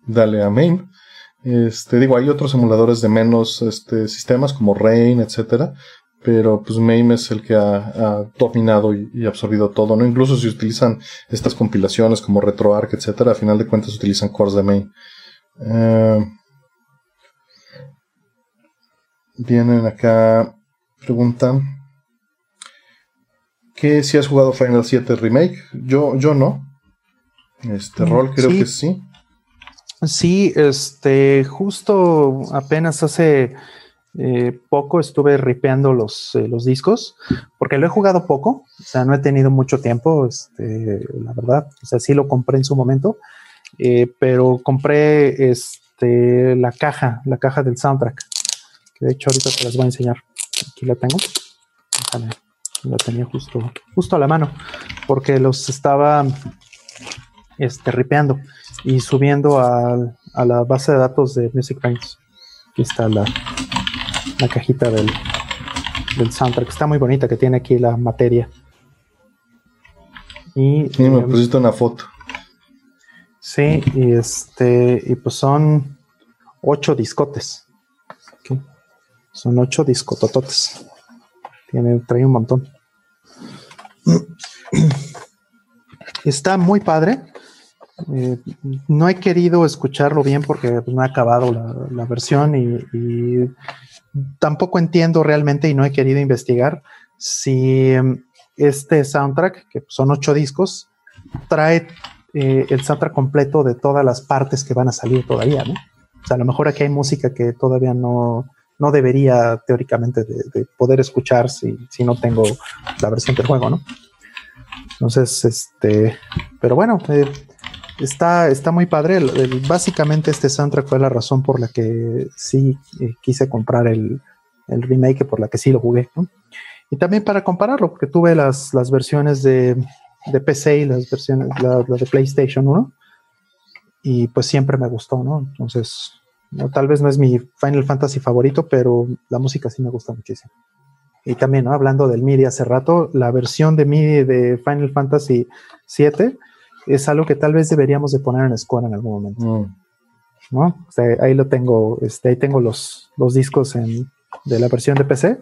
dale a Main. Este, digo, hay otros emuladores de menos este, sistemas como Rain, etcétera, pero pues MAME es el que ha, dominado y, absorbido todo, ¿no? Incluso si utilizan estas compilaciones como RetroArch, etcétera, a final de cuentas utilizan cores de MAME. Eh, vienen acá, preguntan que si has jugado Final 7 Remake. Yo, yo no. Este mm, rol creo que sí. Sí, este, justo apenas hace eh, poco estuve ripeando los, eh, los discos, porque lo he jugado poco, o sea, no he tenido mucho tiempo, este, la verdad, o sea, sí lo compré en su momento, eh, pero compré este, la caja, la caja del soundtrack, que de hecho ahorita te las voy a enseñar, aquí la tengo, la tenía justo, justo a la mano, porque los estaba este, ripeando y subiendo a, la base de datos de Music Banks. Aquí está la, la cajita del, del soundtrack. Está muy bonita que tiene aquí la materia. Y me pusiste una foto. Sí, y este, y pues son ocho discotes. Son ocho discotototes. Tiene, trae un montón. Está muy padre. Eh, no he querido escucharlo bien porque no ha acabado la, versión y, tampoco entiendo realmente y no he querido investigar si em, este soundtrack, que son ocho discos, trae eh, el soundtrack completo de todas las partes que van a salir todavía, ¿no? O sea, a lo mejor aquí hay música que todavía no, no debería teóricamente de, poder escuchar si, si, no tengo la versión del juego, ¿no? Entonces, este, pero bueno, eh, está, está muy padre. básicamente este soundtrack fue la razón por la que sí eh, quise comprar el, remake, por la que sí lo jugué. Y también para compararlo, porque tuve las, las versiones de, de PC y las versiones, la, de PlayStation 1. Y pues siempre me gustó, ¿no? Entonces, tal vez no es mi Final Fantasy favorito, pero la música sí me gusta muchísimo. Y también, ¿no? hablando del MIDI hace rato, la versión de MIDI de Final Fantasy 7 es algo que tal vez deberíamos de poner en Square en algún momento. Mm. ¿no? ahí lo tengo, este, ahí tengo los, los discos en, de la versión de PC.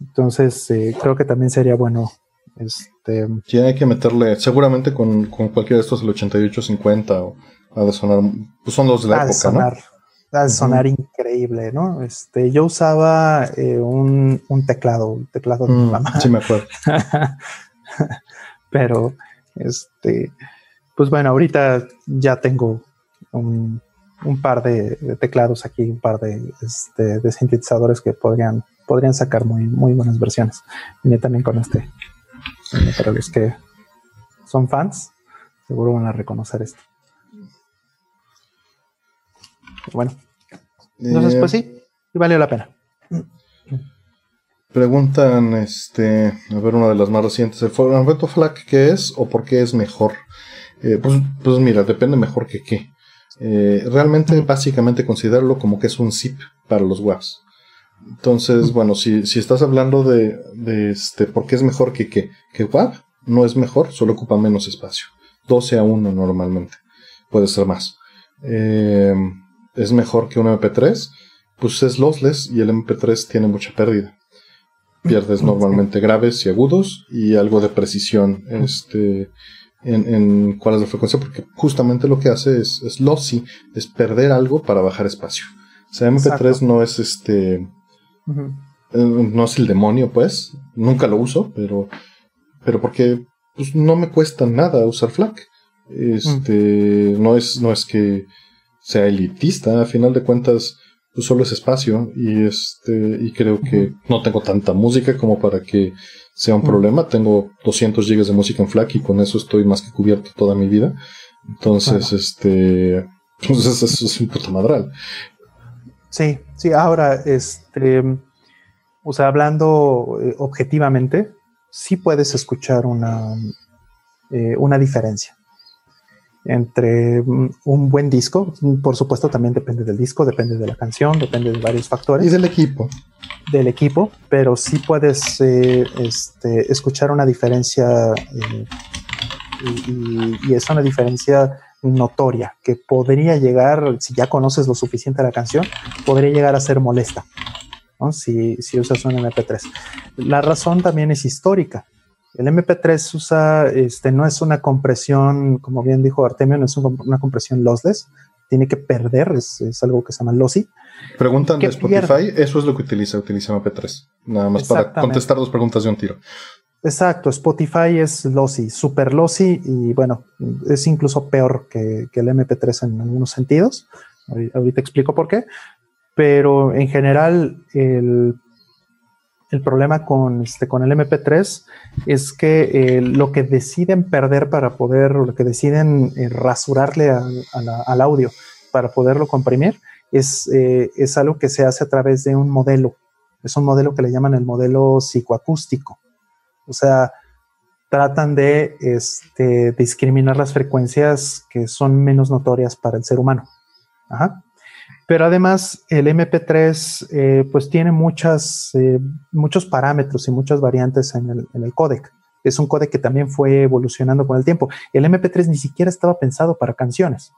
Entonces, eh, creo que también sería bueno. Este, sí, hay que meterle, seguramente con, con cualquiera de estos, el 8850, o ha de sonar, pues son los de la época, sonar, ¿no? Ha de sonar increíble, ¿no? Este, yo usaba eh, un, un, teclado, un teclado de mm, mamá. Sí, me acuerdo. Pero, este, pues bueno, ahorita ya tengo un, par de, teclados aquí, un par de, este, sintetizadores que podrían, podrían sacar muy, muy buenas versiones. Y también con este. Pero es que son fans, seguro van a reconocer esto. Bueno. Entonces, pues sí, y valió la pena. Preguntan, este, a ver, una de las más recientes, ¿el formato FLAC qué es o por qué es mejor? Eh, pues, pues, mira, depende mejor que qué. Eh, realmente, básicamente, considerarlo como que es un zip para los WAVs. Entonces, bueno, si, si estás hablando de, de, este, por qué es mejor que qué, que WAV, no es mejor, solo ocupa menos espacio. 12 a 1 normalmente. Puede ser más. Eh, es mejor que un MP3, pues es lossless y el MP3 tiene mucha pérdida pierdes normalmente graves y agudos y algo de precisión este, en, en cuál es la frecuencia, porque justamente lo que hace es, es lossy, es perder algo para bajar espacio. O sea, MP3 no es este. Eh, no es el demonio, pues. Nunca lo uso, pero. Pero porque pues, no me cuesta nada usar FLAC. Este. no, es, no es que sea elitista. A final de cuentas pues solo es espacio y este y creo que no tengo tanta música como para que sea un problema. Tengo 200 gigas de música en FLAC y con eso estoy más que cubierto toda mi vida. Entonces, este, pues eso es un puto madral. Sí, sí, ahora, este, o sea, hablando eh, objetivamente, sí puedes escuchar una, eh, una diferencia entre un buen disco. Por supuesto, también depende del disco, depende de la canción, depende de varios factores. Y del equipo. Del equipo, pero sí puedes eh, este, escuchar una diferencia eh, y, es una diferencia notoria que podría llegar, si ya conoces lo suficiente la canción, podría llegar a ser molesta. Si, si usas un MP3. La razón también es histórica el MP3 usa, este, no es una compresión, como bien dijo Artemio, no es una compresión lossless, tiene que perder, es, algo que se llama lossy. Preguntan de Spotify, eso es lo que utiliza, utiliza MP3. Nada más para contestar dos preguntas de un tiro. Exacto, Spotify es lossy, super lossy y bueno, es incluso peor que, que el MP3 en algunos sentidos. Ahorita explico por qué. Pero en general, el el problema con, este, con el MP3 es que eh, lo que deciden perder para poder, lo que deciden eh, rasurarle al audio para poderlo comprimir, es, eh, es algo que se hace a través de un modelo. Es un modelo que le llaman el modelo psicoacústico. O sea, tratan de este, discriminar las frecuencias que son menos notorias para el ser humano. Ajá. Pero además el MP3 eh, pues tiene muchas, eh, muchos parámetros y muchas variantes en el, en el códec. Es un códec que también fue evolucionando con el tiempo. El MP3 ni siquiera estaba pensado para canciones.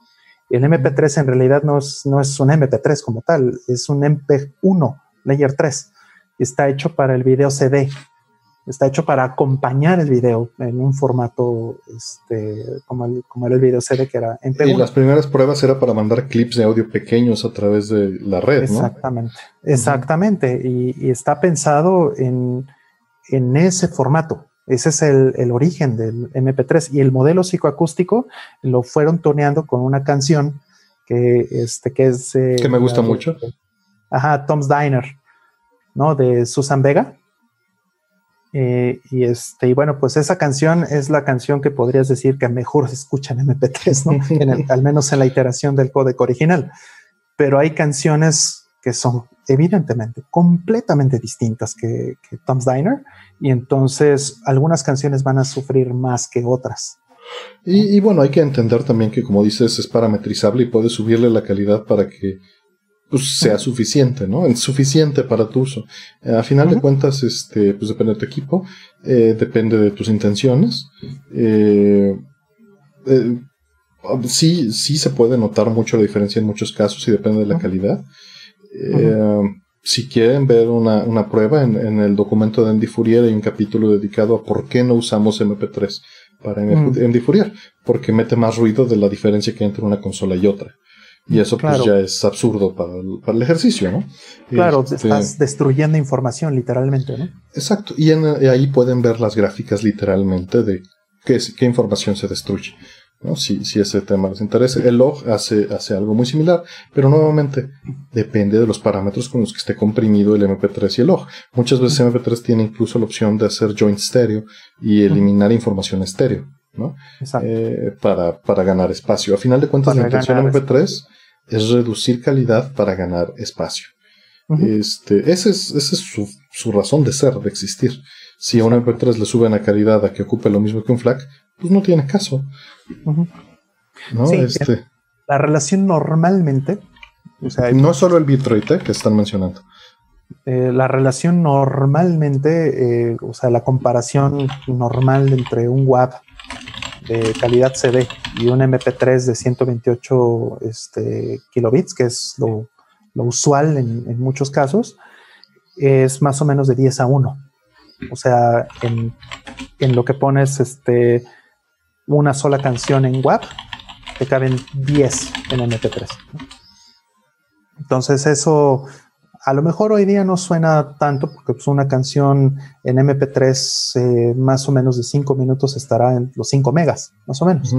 El MP3 en realidad no es, no es un MP3 como tal, es un MP1, Layer 3. Está hecho para el video CD está hecho para acompañar el video en un formato este, como, el, como era el video CD que era en Y las primeras pruebas era para mandar clips de audio pequeños a través de la red, exactamente, Exactamente, y, está pensado en, en, ese formato. Ese es el, el, origen del MP3 y el modelo psicoacústico lo fueron toneando con una canción que, este, que es... Eh, que me gusta mucho. Ajá, Tom's Diner, ¿no? De Susan Vega Eh, y este, y bueno, pues esa canción es la canción que podrías decir que mejor se escucha en MP3, ¿no? al menos en la iteración del código original. Pero hay canciones que son evidentemente completamente distintas que, Tom's Diner, y entonces algunas canciones van a sufrir más que otras. Y, bueno, hay que entender también que, como dices, es parametrizable y puedes subirle la calidad para que pues, sea suficiente, ¿no? Es suficiente para tu uso. Eh, a final de cuentas, este, pues depende de tu equipo, eh, depende de tus intenciones. Eh, sí, sí se puede notar mucho la diferencia en muchos casos y depende de la calidad. Si quieren ver una, prueba, en, el documento de Andy Fourier hay un capítulo dedicado a por qué no usamos MP3 para Andy Fourier, porque mete más ruido de la diferencia que hay entre una consola y otra. Y eso pues ya es absurdo para el, ejercicio, ¿no? Claro, este, estás destruyendo información literalmente, ¿no? Exacto. Y ahí pueden ver las gráficas literalmente de qué, qué información se destruye. ¿no? Si, si, ese tema les interesa. El log hace, hace algo muy similar, pero nuevamente depende de los parámetros con los que esté comprimido el MP3 y el log. Muchas veces MP3 tiene incluso la opción de hacer joint stereo y eliminar información estéreo. ¿No? Eh, para, para, ganar espacio. A final de cuentas, la intención de MP3 es reducir calidad para ganar espacio. este, ese es, ese es su, su, razón de ser, de existir. Si a un MP3 le suben la calidad a que ocupe lo mismo que un FLAC, pues no tiene caso. ¿No? Este, la relación normalmente. no solo el bitrate ¿eh? que están mencionando. Eh, la relación normalmente, eh, o sea, la comparación normal entre un WAV de calidad CD y un MP3 de 128 este, kilobits, que es lo, usual en, muchos casos, es más o menos de 10 a 1. O sea, en, en lo que pones este, una sola canción en WAP, te caben 10 en MP3. Entonces eso a lo mejor hoy día no suena tanto porque pues, una canción en MP3 eh, más o menos de 5 minutos estará en los 5 megas, más o menos.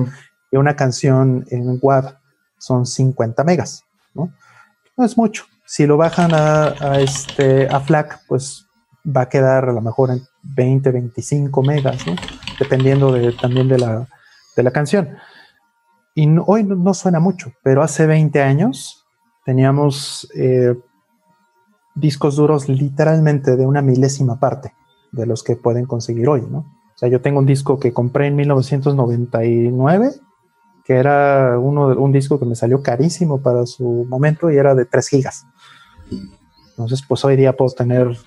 Y una canción en WAV son 50 megas, ¿no? No es mucho. Si lo bajan a, este, a FLAC, pues va a quedar a lo mejor en 20, 25 megas, ¿no? Dependiendo de, también de la, de la canción. Y hoy no, suena mucho, pero hace 20 años teníamos eh, discos duros literalmente de una milésima parte de los que pueden conseguir hoy, ¿no? O sea, yo tengo un disco que compré en 1999, que era uno, un disco que me salió carísimo para su momento y era de 3 gigas. Entonces, pues hoy día puedo tener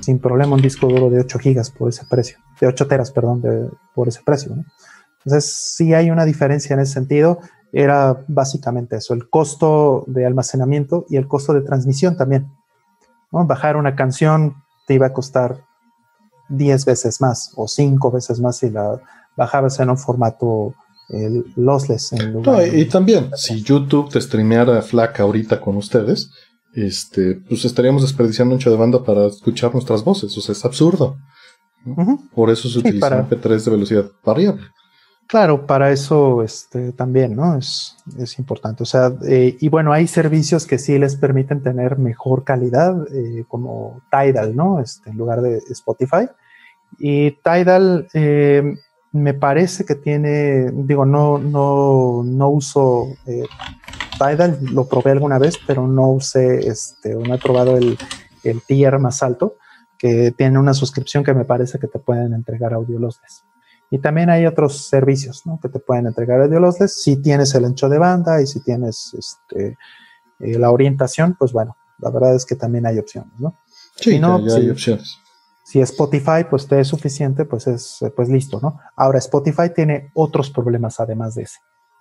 sin problema un disco duro de 8 gigas por ese precio, de 8 teras, perdón, de, por ese precio. Entonces, sí hay una diferencia en ese sentido. Era básicamente eso, el costo de almacenamiento y el costo de transmisión también. Bajar una canción te iba a costar 10 veces más o 5 veces más si la bajabas en un formato lossless. y, también, si YouTube te streameara flaca ahorita con ustedes, este, pues estaríamos desperdiciando mucho de banda para escuchar nuestras voces. O sea, es absurdo. Por eso se utiliza MP3 de velocidad variable. Claro, para eso este, también, ¿no? Es, importante. O sea, eh, y bueno, hay servicios que sí les permiten tener mejor calidad, eh, como Tidal, ¿no? Este, en lugar de Spotify. Y Tidal eh, me parece que tiene, digo, no, no, no uso Tidal, lo probé alguna vez, pero no usé, este, no he probado el, el tier más alto, que tiene una suscripción que me parece que te pueden entregar audio lossless. Y también hay otros servicios ¿no? que te pueden entregar audio lossless. Si tienes el ancho de banda y si tienes este, eh, la orientación, pues bueno, la verdad es que también hay opciones, ¿no? Sí, no, hay opciones. Si Spotify pues te es suficiente, pues es pues listo, ¿no? Ahora Spotify tiene otros problemas además de ese.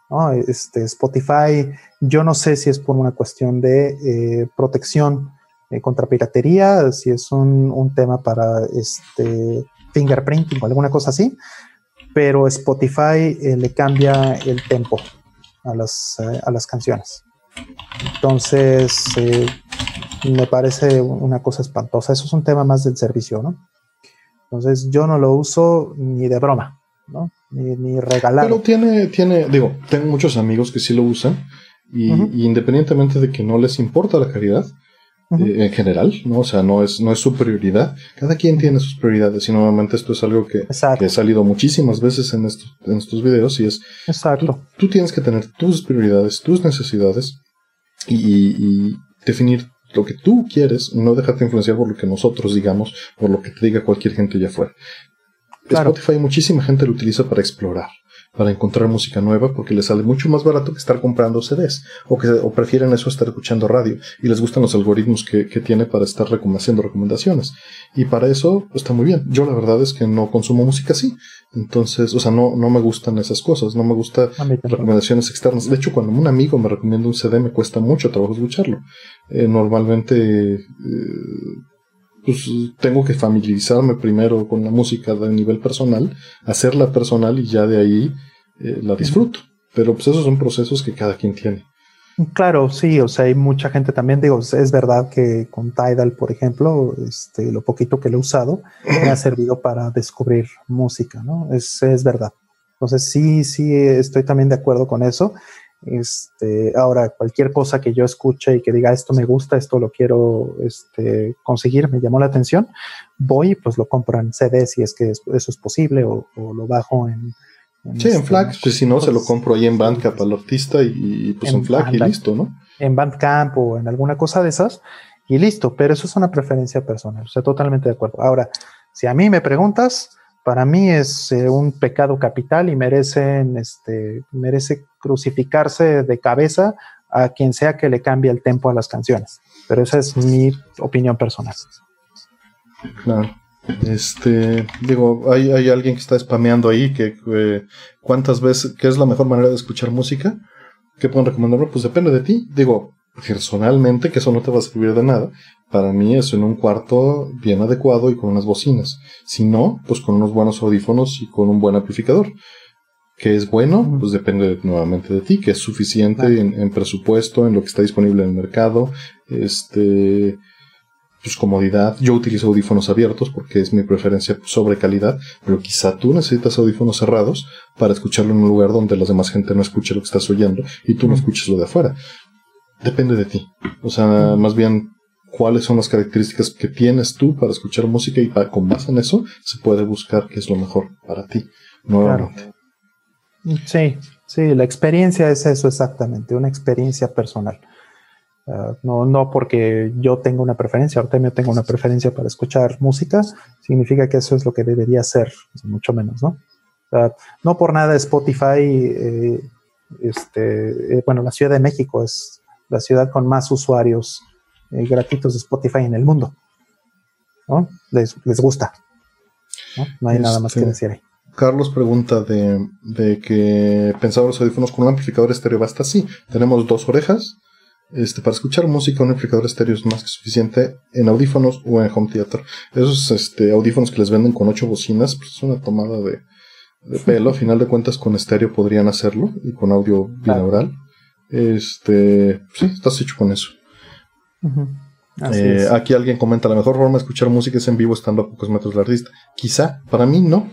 ¿no? Este, Spotify, yo no sé si es por una cuestión de eh, protección eh, contra piratería, si es un, un, tema para este fingerprinting o alguna cosa así, pero Spotify eh, le cambia el tempo a las, eh, a las canciones. Entonces, eh, me parece una cosa espantosa. Eso es un tema más del servicio, ¿no? Entonces, yo no lo uso ni de broma, ¿no? Ni, ni regalado. Pero tiene, tiene, digo, tengo muchos amigos que sí lo usan y, y independientemente de que no les importa la eh, en general, ¿no? O sea, no es, no es su prioridad. Cada quien tiene sus prioridades y normalmente esto es algo que, que ha salido muchísimas veces en estos, en estos videos y es... Exacto. Tú, tienes que tener tus prioridades, tus necesidades y, definir lo que tú quieres y no dejarte influenciar por lo que nosotros digamos, por lo que te diga cualquier gente allá afuera. Spotify muchísima gente lo utiliza para explorar para encontrar música nueva porque les sale mucho más barato que estar comprando CDs o que o prefieren eso estar escuchando radio y les gustan los algoritmos que, que tiene para estar haciendo recomendaciones. Y para eso está muy bien. Yo la verdad es que no consumo música así. Entonces o sea no, no me gustan esas cosas. No me gustan recomendaciones externas. De hecho cuando un amigo me recomienda un CD me cuesta mucho trabajo escucharlo. Eh, normalmente eh, pues tengo que familiarizarme primero con la música de nivel personal, hacerla personal y ya de ahí eh, la disfruto. Pero pues esos son procesos que cada quien tiene. Claro, sí, o sea, hay mucha gente también, digo, es verdad que con Tidal, por ejemplo, este, lo poquito que lo he usado, me ha servido para descubrir música, ¿no? Es, es verdad. Entonces, sí, sí, estoy también de acuerdo con eso. Este, ahora, cualquier cosa que yo escuche y que diga esto me gusta, esto lo quiero este, conseguir, me llamó la atención, voy y pues lo compro en CD si es que eso es posible o, lo bajo en. sí, en este, FLAC, pues si no, se lo pues, compro ahí en Bandcamp al artista y, pues en, FLAC y listo, ¿no? En Bandcamp o en alguna cosa de esas y listo, pero eso es una preferencia personal, o sea, totalmente de acuerdo. Ahora, si a mí me preguntas, para mí es eh, un pecado capital y merecen, este, merece crucificarse de cabeza a quien sea que le cambie el tempo a las canciones. Pero esa es mi opinión personal. Claro. Este, digo, hay, hay alguien que está spameando ahí que cuántas veces, qué es la mejor manera de escuchar música. ¿Qué pueden recomendarme? Pues depende de ti. Digo, personalmente, que eso no te va a servir de nada, para mí es en un cuarto bien adecuado y con unas bocinas. Si no, pues con unos buenos audífonos y con un buen amplificador. Que es bueno, pues depende nuevamente de ti, que es suficiente en, presupuesto, en lo que está disponible en el mercado, este, pues comodidad. Yo utilizo audífonos abiertos porque es mi preferencia sobre calidad, pero quizá tú necesitas audífonos cerrados para escucharlo en un lugar donde la demás gente no escuche lo que estás oyendo y tú no escuches lo de afuera. Depende de ti. O sea, más bien cuáles son las características que tienes tú para escuchar música y con base en eso se puede buscar qué es lo mejor para ti nuevamente. Sí, sí, la experiencia es eso exactamente, una experiencia personal. Ah, no, no porque yo tenga una preferencia, Artemio tenga una preferencia para escuchar música, significa que eso es lo que debería ser, mucho menos, ¿no? no por nada Spotify, eh, este, eh, bueno, la Ciudad de México es la ciudad con más usuarios eh, gratuitos de Spotify en el mundo. ¿no? Les, gusta. No, hay nada más que este, decir ahí. Carlos pregunta de, que pensaba los audífonos con un amplificador estéreo basta. Sí, tenemos dos orejas. Este, para escuchar música, un amplificador estéreo es más que suficiente en audífonos o en home theater. Esos este, audífonos que les venden con ocho bocinas, pues es una tomada de, pelo. A final de cuentas, con estéreo podrían hacerlo y con audio binaural. Este, sí, estás hecho con eso. Eh, aquí alguien comenta, la mejor forma de escuchar música es en vivo estando a pocos metros del artista. Quizá, para mí no.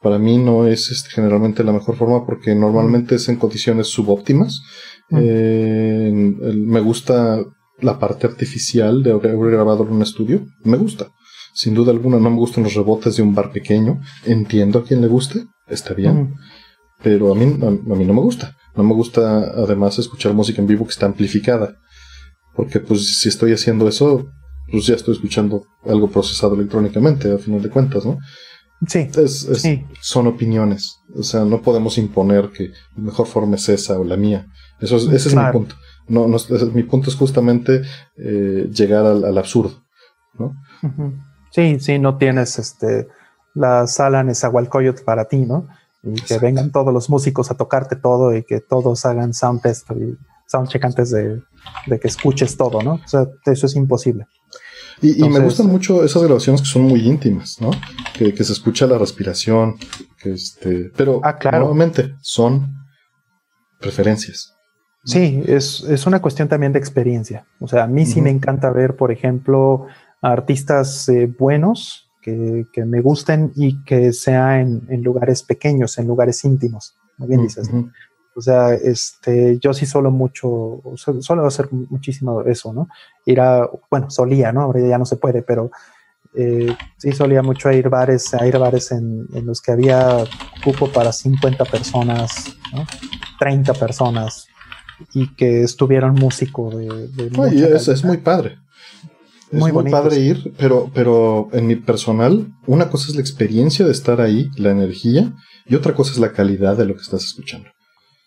Para mí no es este, generalmente la mejor forma porque normalmente es en condiciones subóptimas. Eh, me gusta la parte artificial de haber grabado en un estudio. Me gusta. Sin duda alguna no me gustan los rebotes de un bar pequeño. Entiendo a quien le guste, está bien. Pero a mí, a mí no me gusta. No me gusta además escuchar música en vivo que está amplificada. Porque pues si estoy haciendo eso, pues ya estoy escuchando algo procesado electrónicamente, a final de cuentas, ¿no? Sí, Son opiniones. O sea, no podemos imponer que la mejor forma es esa o la mía. Eso ese es mi punto. No, no, mi punto es justamente eh, llegar al, absurdo, ¿no? Sí, sí, no tienes este la sala Nezahualcóyotl para ti, ¿no? Y que vengan todos los músicos a tocarte todo y que todos hagan sound test y soundcheck antes de, que escuches todo, ¿no? O sea, eso es imposible. Y, me gustan mucho esas grabaciones que son muy íntimas, ¿no? Que, se escucha la respiración, que este, pero ah, claro. nuevamente son preferencias. Sí, es, una cuestión también de experiencia. O sea, a mí sí me encanta ver, por ejemplo, artistas eh, buenos que, me gusten y que sea en, lugares pequeños, en lugares íntimos, como bien dices. O sea, este, yo sí solo mucho, suelo hacer muchísimo eso, ¿no? Ir a, bueno, solía, ¿no? Ahora ya no se puede, pero eh, sí solía mucho ir bares, a ir bares en, los que había cupo para 50 personas, ¿no? 30 personas y que estuvieran músico de, de es, muy padre. Es muy, padre ir, pero, pero en mi personal, una cosa es la experiencia de estar ahí, la energía, y otra cosa es la calidad de lo que estás escuchando.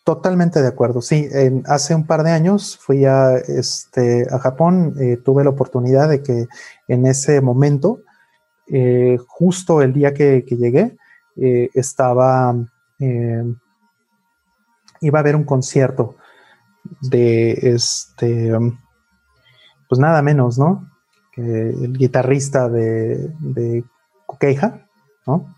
Totalmente de acuerdo. Sí, hace un par de años fui a, este, a Japón, eh, tuve la oportunidad de que en ese momento, eh, justo el día que, llegué, eh, estaba, iba a haber un concierto de este, pues nada menos, ¿no? Que el guitarrista de, de ¿no?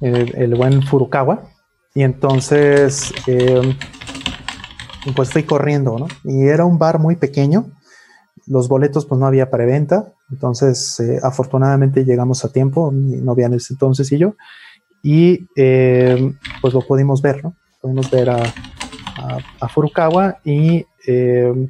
El, buen Furukawa. Y entonces, em, pues fui corriendo, ¿no? Y era un bar muy pequeño. Los boletos, pues no había preventa. Entonces, eh, afortunadamente llegamos a tiempo, mi novia en ese entonces y yo. Y em, pues lo pudimos ver, ¿no? Pudimos ver a, a, Furukawa y eh,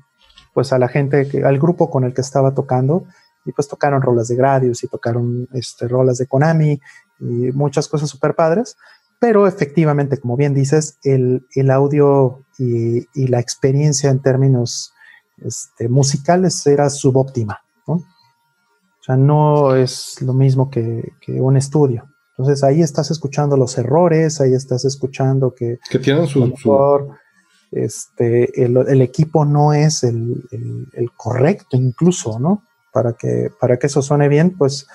pues a la gente, al grupo con el que estaba tocando, y pues tocaron rolas de Gradius y tocaron este, rolas de Konami y muchas cosas súper padres, pero efectivamente, como bien dices, el, audio y, la experiencia en términos este, musicales era subóptima, ¿no? O sea, no es lo mismo que, un estudio. Entonces ahí estás escuchando los errores, ahí estás escuchando que... Que tienen su este, el, equipo no es el, correcto incluso, ¿no? Para que, para que eso suene bien, pues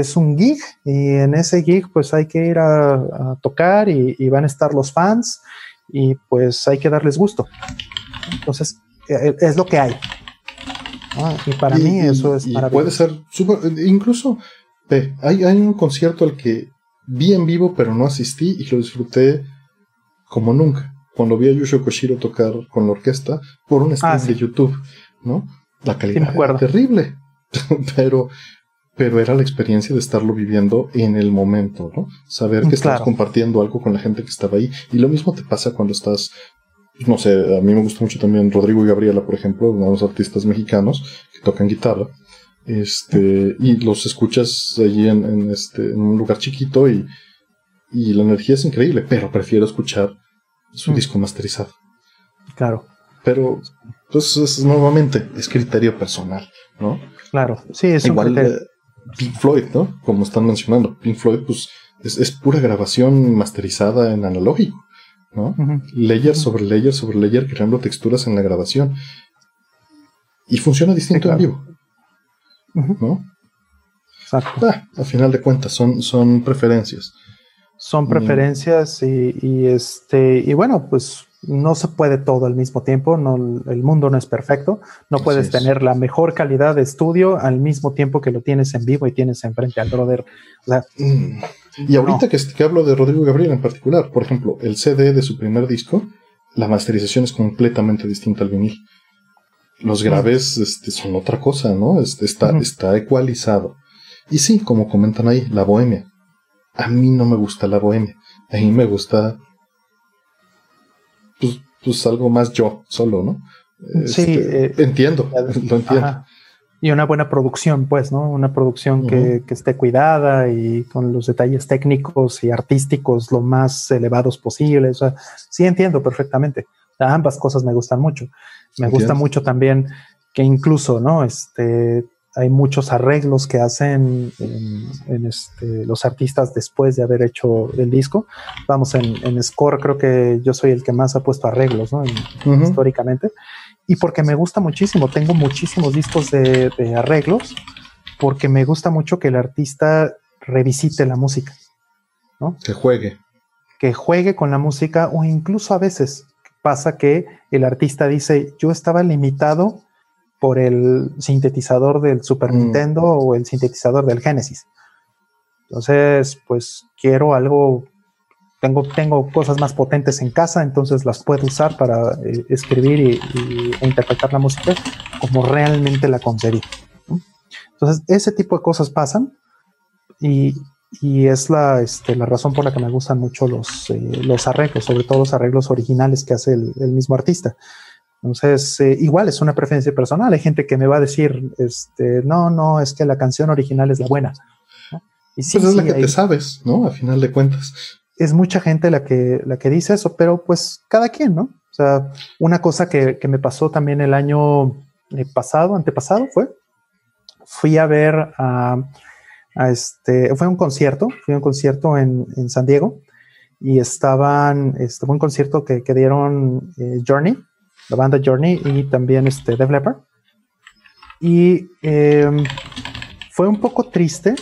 es un gig y en ese gig pues hay que ir a, tocar y, van a estar los fans y pues hay que darles gusto. Entonces, e, e, es lo que hay. Y para mí eso es maravilloso. Puede ser incluso, hay, hay un concierto al que vi en vivo pero no asistí y lo disfruté como nunca cuando vi a Yusho Koshiro tocar con la orquesta por un stream ah, de YouTube, ¿no? La calidad era terrible, pero, pero era la experiencia de estarlo viviendo en el momento, ¿no? Saber que estás compartiendo algo con la gente que estaba ahí. Y lo mismo te pasa cuando estás, no sé, a mí me gusta mucho también Rodrigo y Gabriela, por ejemplo, unos artistas mexicanos que tocan guitarra. Este, y los escuchas allí en, este, en un lugar chiquito y, y la energía es increíble, pero prefiero escuchar su mm. disco masterizado. Claro. Pero, pues, es, nuevamente, es criterio personal, ¿no? Claro, sí, es Igual, un criterio. Pink Floyd, ¿no? Como están mencionando, Pink Floyd, pues, es, pura grabación masterizada en analógico, ¿no? Layer sobre layer sobre layer, creando texturas en la grabación. Y funciona distinto en vivo, ¿no? Exacto. Ah, a final de cuentas, son, son preferencias. Son preferencias y, este y bueno, pues no se puede todo al mismo tiempo, no, el mundo no es perfecto, no puedes tener la mejor calidad de estudio al mismo tiempo que lo tienes en vivo y tienes enfrente al brother. Mm. y ahorita que, que, hablo de Rodrigo Gabriel en particular, por ejemplo, el CD de su primer disco, la masterización es completamente distinta al vinil. Los graves este, son otra cosa, ¿no? Este, está, está ecualizado. Y sí, como comentan ahí, la bohemia a mí no me gusta la bohemia. A mí me gusta, pues, algo más yo, solo, ¿no? Sí, este, eh, entiendo, lo entiendo. Y una buena producción, pues, ¿no? Una producción que, esté cuidada y con los detalles técnicos y artísticos lo más elevados posibles. O sea, sí entiendo perfectamente. ambas cosas me gustan mucho. Me gusta mucho también que incluso, ¿no? Este, hay muchos arreglos que hacen en, este, los artistas después de haber hecho el disco. Vamos, en, Score creo que yo soy el que más ha puesto arreglos, ¿no? Históricamente. Y porque me gusta muchísimo, tengo muchísimos discos de, arreglos, porque me gusta mucho que el artista revisite la música, ¿no? Que juegue. Que juegue con la música o incluso a veces pasa que el artista dice, yo estaba limitado por el sintetizador del Super mm. Nintendo o el sintetizador del Genesis. Entonces, pues quiero algo, tengo, tengo cosas más potentes en casa, entonces las puedo usar para eh, escribir y, e interpretar la música como realmente la concebí. Entonces, ese tipo de cosas pasan y, y es la, este, la razón por la que me gustan mucho los, eh, los arreglos, sobre todo los arreglos originales que hace el, mismo artista. Entonces, eh, igual es una preferencia personal. Hay gente que me va a decir, este, no, no, es que la canción original es la buena. Y sí, pues es la que te sabes, ¿no? A final de cuentas. Es mucha gente la que, la que dice eso, pero pues cada quien, ¿no? O sea, una cosa que, que me pasó también el año eh, pasado, antepasado, fue, fui a ver a este, fue un concierto, fue un concierto en, San Diego y estaban, este, fue un concierto que, dieron eh, Journey, la banda Journey y también este, Def Leppard. Y em, fue un poco triste,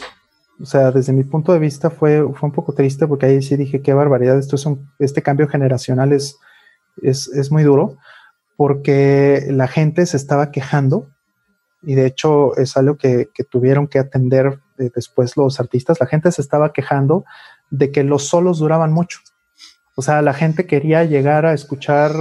o sea, desde mi punto de vista fue, fue un poco triste porque ahí sí dije qué barbaridad, esto es un, este cambio generacional es, es, es muy duro porque la gente se estaba quejando y de hecho es algo que, tuvieron que atender eh, después los artistas. La gente se estaba quejando de que los solos duraban mucho. O sea, la gente quería llegar a escuchar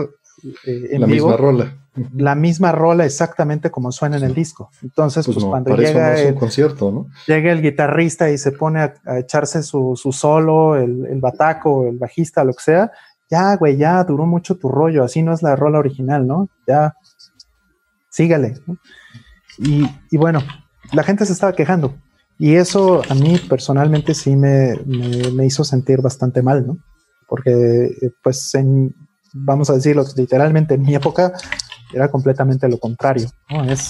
eh, en la misma rola. La misma rola exactamente como suena en el disco. Entonces, pues, pues cuando llega, el, concierto, llega el guitarrista y se pone a, echarse su, solo, el, el, bataco, el bajista, lo que sea, ya, güey, ya duró mucho tu rollo, así no es la rola original, ¿no? Ya, sígale. Y, bueno, la gente se estaba quejando. Y eso a mí personalmente sí me, hizo sentir bastante mal, ¿no? Porque, eh, pues, en, vamos a decirlo literalmente, en mi época era completamente lo contrario. Es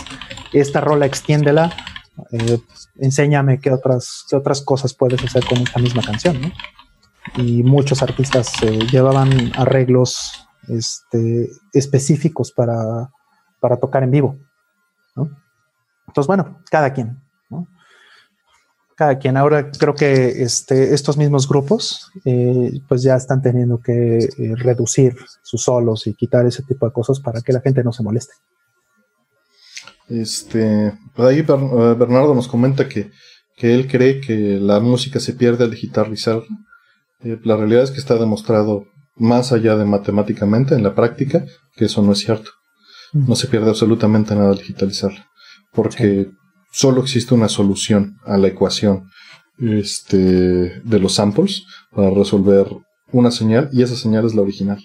esta rola, extiéndela, eh, enséñame qué otras, qué otras cosas puedes hacer con esta misma canción, ¿no? Y muchos artistas eh, llevaban arreglos este, específicos para, para tocar en vivo. Entonces, bueno, cada quien. Cada quien. Ahora creo que este, estos mismos grupos, eh, pues ya están teniendo que eh, reducir sus solos y quitar ese tipo de cosas para que la gente no se moleste. Este, por ahí eh, Bernardo nos comenta que, que él cree que la música se pierde al digitalizar. la realidad es que está demostrado más allá de matemáticamente en la práctica que eso no es cierto. No se pierde absolutamente nada al digitalizarla porque solo existe una solución a la ecuación este, de los samples para resolver una señal y esa señal es la original.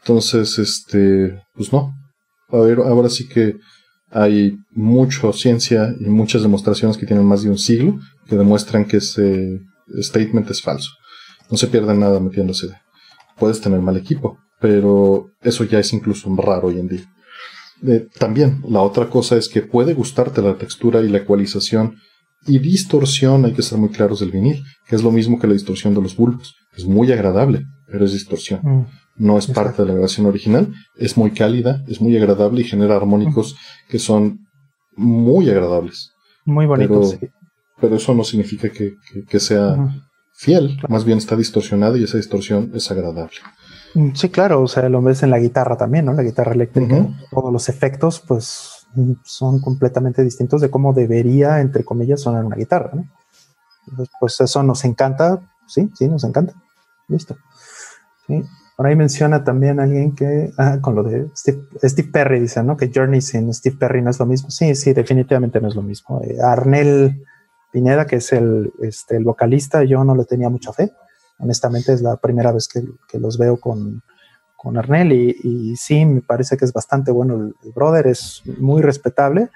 Entonces, este, pues no. A ver, ahora sí que hay mucha ciencia y muchas demostraciones que tienen más de un siglo que demuestran que ese statement es falso. No se pierde nada metiéndose. Puedes tener mal equipo, pero eso ya es incluso raro hoy en día. Eh, también, la otra cosa es que puede gustarte la textura y la ecualización y distorsión, hay que ser muy claros del vinil, que es lo mismo que la distorsión de los bulbos. Es muy agradable, pero es distorsión. Mm, no es parte de la grabación original, es muy cálida, es muy agradable y genera armónicos que son muy agradables. Muy bonitos. Pero, eso no significa que, sea fiel, más bien está distorsionado y esa distorsión es agradable. Mm, sí, claro, o sea, lo ves en la guitarra también, ¿no? La guitarra eléctrica, todos los efectos, pues mm, son completamente distintos de cómo debería, entre comillas, sonar una guitarra, ¿no? Entonces, pues eso nos encanta, sí, sí, nos encanta. Listo. Sí. Por ahí menciona también alguien que, ah, con lo de Steve, Perry, dice, ¿no? Que Journey sin Steve Perry no es lo mismo. Sí, sí, definitivamente no es lo mismo. Eh, Arnel Pineda, que es el, este, el vocalista, yo no le tenía mucha fe honestamente es la primera vez que, los veo con, con Arnel y, sí, me parece que es bastante bueno el, brother, es muy respetable,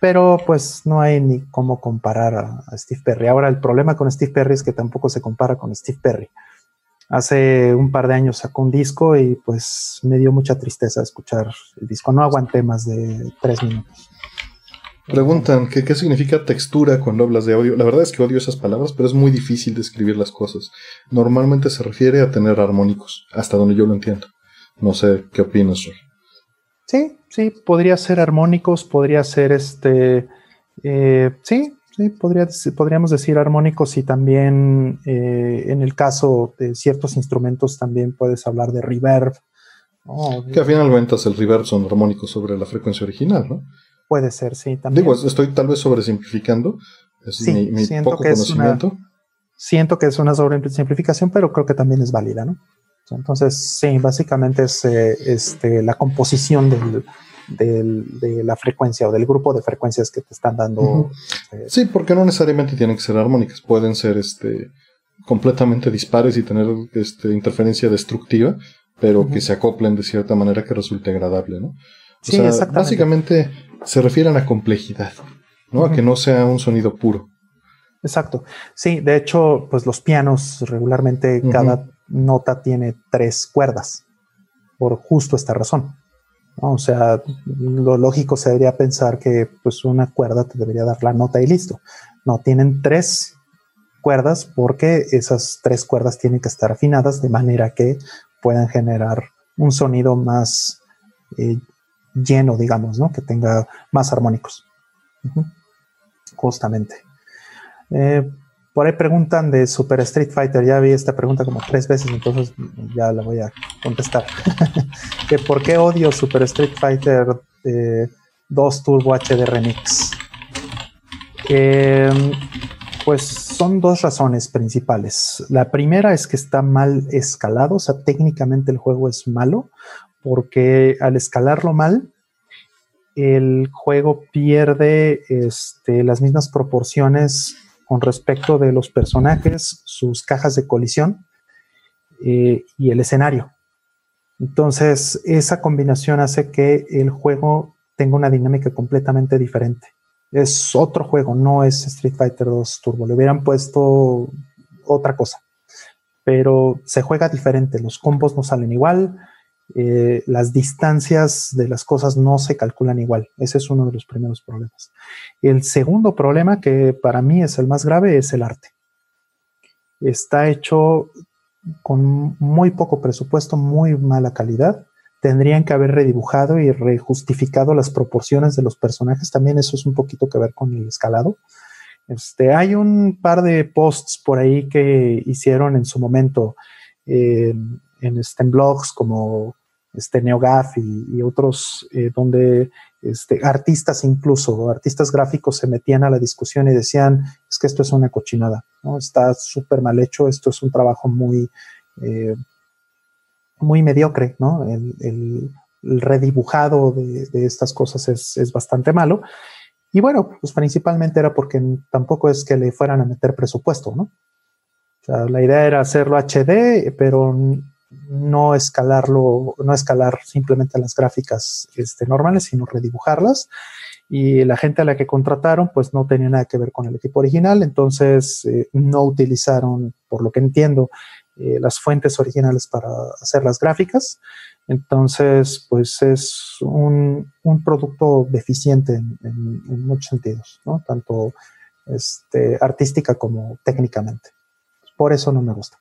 pero pues no hay ni cómo comparar a, Steve Perry. Ahora el problema con Steve Perry es que tampoco se compara con Steve Perry. Hace un par de años sacó un disco y pues me dio mucha tristeza escuchar el disco. No aguanté más de tres minutos. Preguntan ¿qué, qué significa textura cuando hablas de audio. La verdad es que odio esas palabras, pero es muy difícil describir las cosas. Normalmente se refiere a tener armónicos, hasta donde yo lo entiendo. No sé qué opinas, Roy. Sí, sí, podría ser armónicos, podría ser este. Eh, sí, sí, podría, podríamos decir armónicos y también eh, en el caso de ciertos instrumentos también puedes hablar de reverb. que a final de cuentas el reverb son armónicos sobre la frecuencia original, ¿no? Puede ser, sí, también. Digo, estoy tal vez sobresimplificando. Es sí, mi, siento poco que conocimiento. Es una, siento que es una sobresimplificación, pero creo que también es válida, ¿no? Entonces, sí, básicamente es eh, este, la composición del, de la frecuencia o del grupo de frecuencias que te están dando. Este, sí, porque no necesariamente tienen que ser armónicas, pueden ser este completamente dispares y tener este, interferencia destructiva, pero que se acoplen de cierta manera que resulte agradable, ¿no? sí, básicamente se refieren a complejidad, ¿no? A que no sea un sonido puro. Exacto. Sí, de hecho, pues los pianos regularmente cada nota tiene tres cuerdas por justo esta razón. O sea, lo lógico sería pensar que pues una cuerda te debería dar la nota y listo. No, tienen tres cuerdas porque esas tres cuerdas tienen que estar afinadas de manera que puedan generar un sonido más eh, lleno, digamos, ¿no? Que tenga más armónicos. Justamente. Eh, por ahí preguntan de Super Street Fighter. Ya vi esta pregunta como tres veces, entonces ya la voy a contestar. ¿Por qué odio Super Street Fighter 2 eh, Turbo HD Remix? Em, pues son dos razones principales. La primera es que está mal escalado, o sea, técnicamente el juego es malo, porque al escalarlo mal, el juego pierde este, las mismas proporciones con respecto de los personajes, sus cajas de colisión eh, y el escenario. Entonces, esa combinación hace que el juego tenga una dinámica completamente diferente. Es otro juego, no es Street Fighter 2 Turbo. Le hubieran puesto otra cosa, pero se juega diferente. Los combos no salen igual, eh, las distancias de las cosas no se calculan igual. Ese es uno de los primeros problemas. El segundo problema, que para mí es el más grave, es el arte. Está hecho con muy poco presupuesto, muy mala calidad. Tendrían que haber redibujado y rejustificado las proporciones de los personajes. También eso es un poquito que ver con el escalado. Este, hay un par de posts por ahí que hicieron en su momento eh, en, este, en blogs como este NeoGAF y, otros eh, donde este, artistas incluso, artistas gráficos se metían a la discusión y decían, es que esto es una cochinada, ¿no? Está súper mal hecho, esto es un trabajo muy, eh, muy mediocre, ¿no? El, redibujado de, estas cosas es, es, bastante malo. Y bueno, pues principalmente era porque tampoco es que le fueran a meter presupuesto, ¿no? O sea, la idea era hacerlo HD, pero no escalarlo, no escalar simplemente las gráficas este, normales, sino redibujarlas. Y la gente a la que contrataron, pues no tenía nada que ver con el equipo original, entonces eh, no utilizaron, por lo que entiendo, eh, las fuentes originales para hacer las gráficas. Entonces, pues es un, producto deficiente en, muchos sentidos, ¿no? Tanto este, artística como técnicamente. Por eso no me gusta.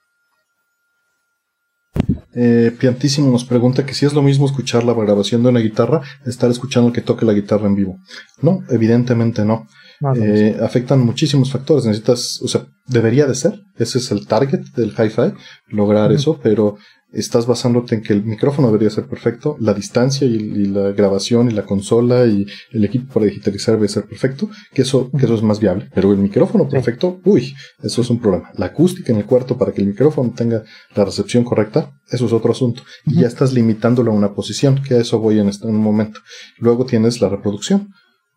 Eh, Piantísimo nos pregunta que si es lo mismo escuchar la grabación de una guitarra, estar escuchando que toque la guitarra en vivo. No, evidentemente no. Eh, afectan muchísimos factores. Necesitas, o sea, debería de ser. Ese es el target del hi-fi, lograr eso, pero estás basándote en que el micrófono debería ser perfecto, la distancia y, la grabación y la consola y el equipo para digitalizar debe ser perfecto, que eso, que eso es más viable. Pero el micrófono perfecto, uy, eso es un problema. La acústica en el cuarto para que el micrófono tenga la recepción correcta, eso es otro asunto. Y ya estás limitándolo a una posición, que a eso voy en, este, en un momento. Luego tienes la reproducción.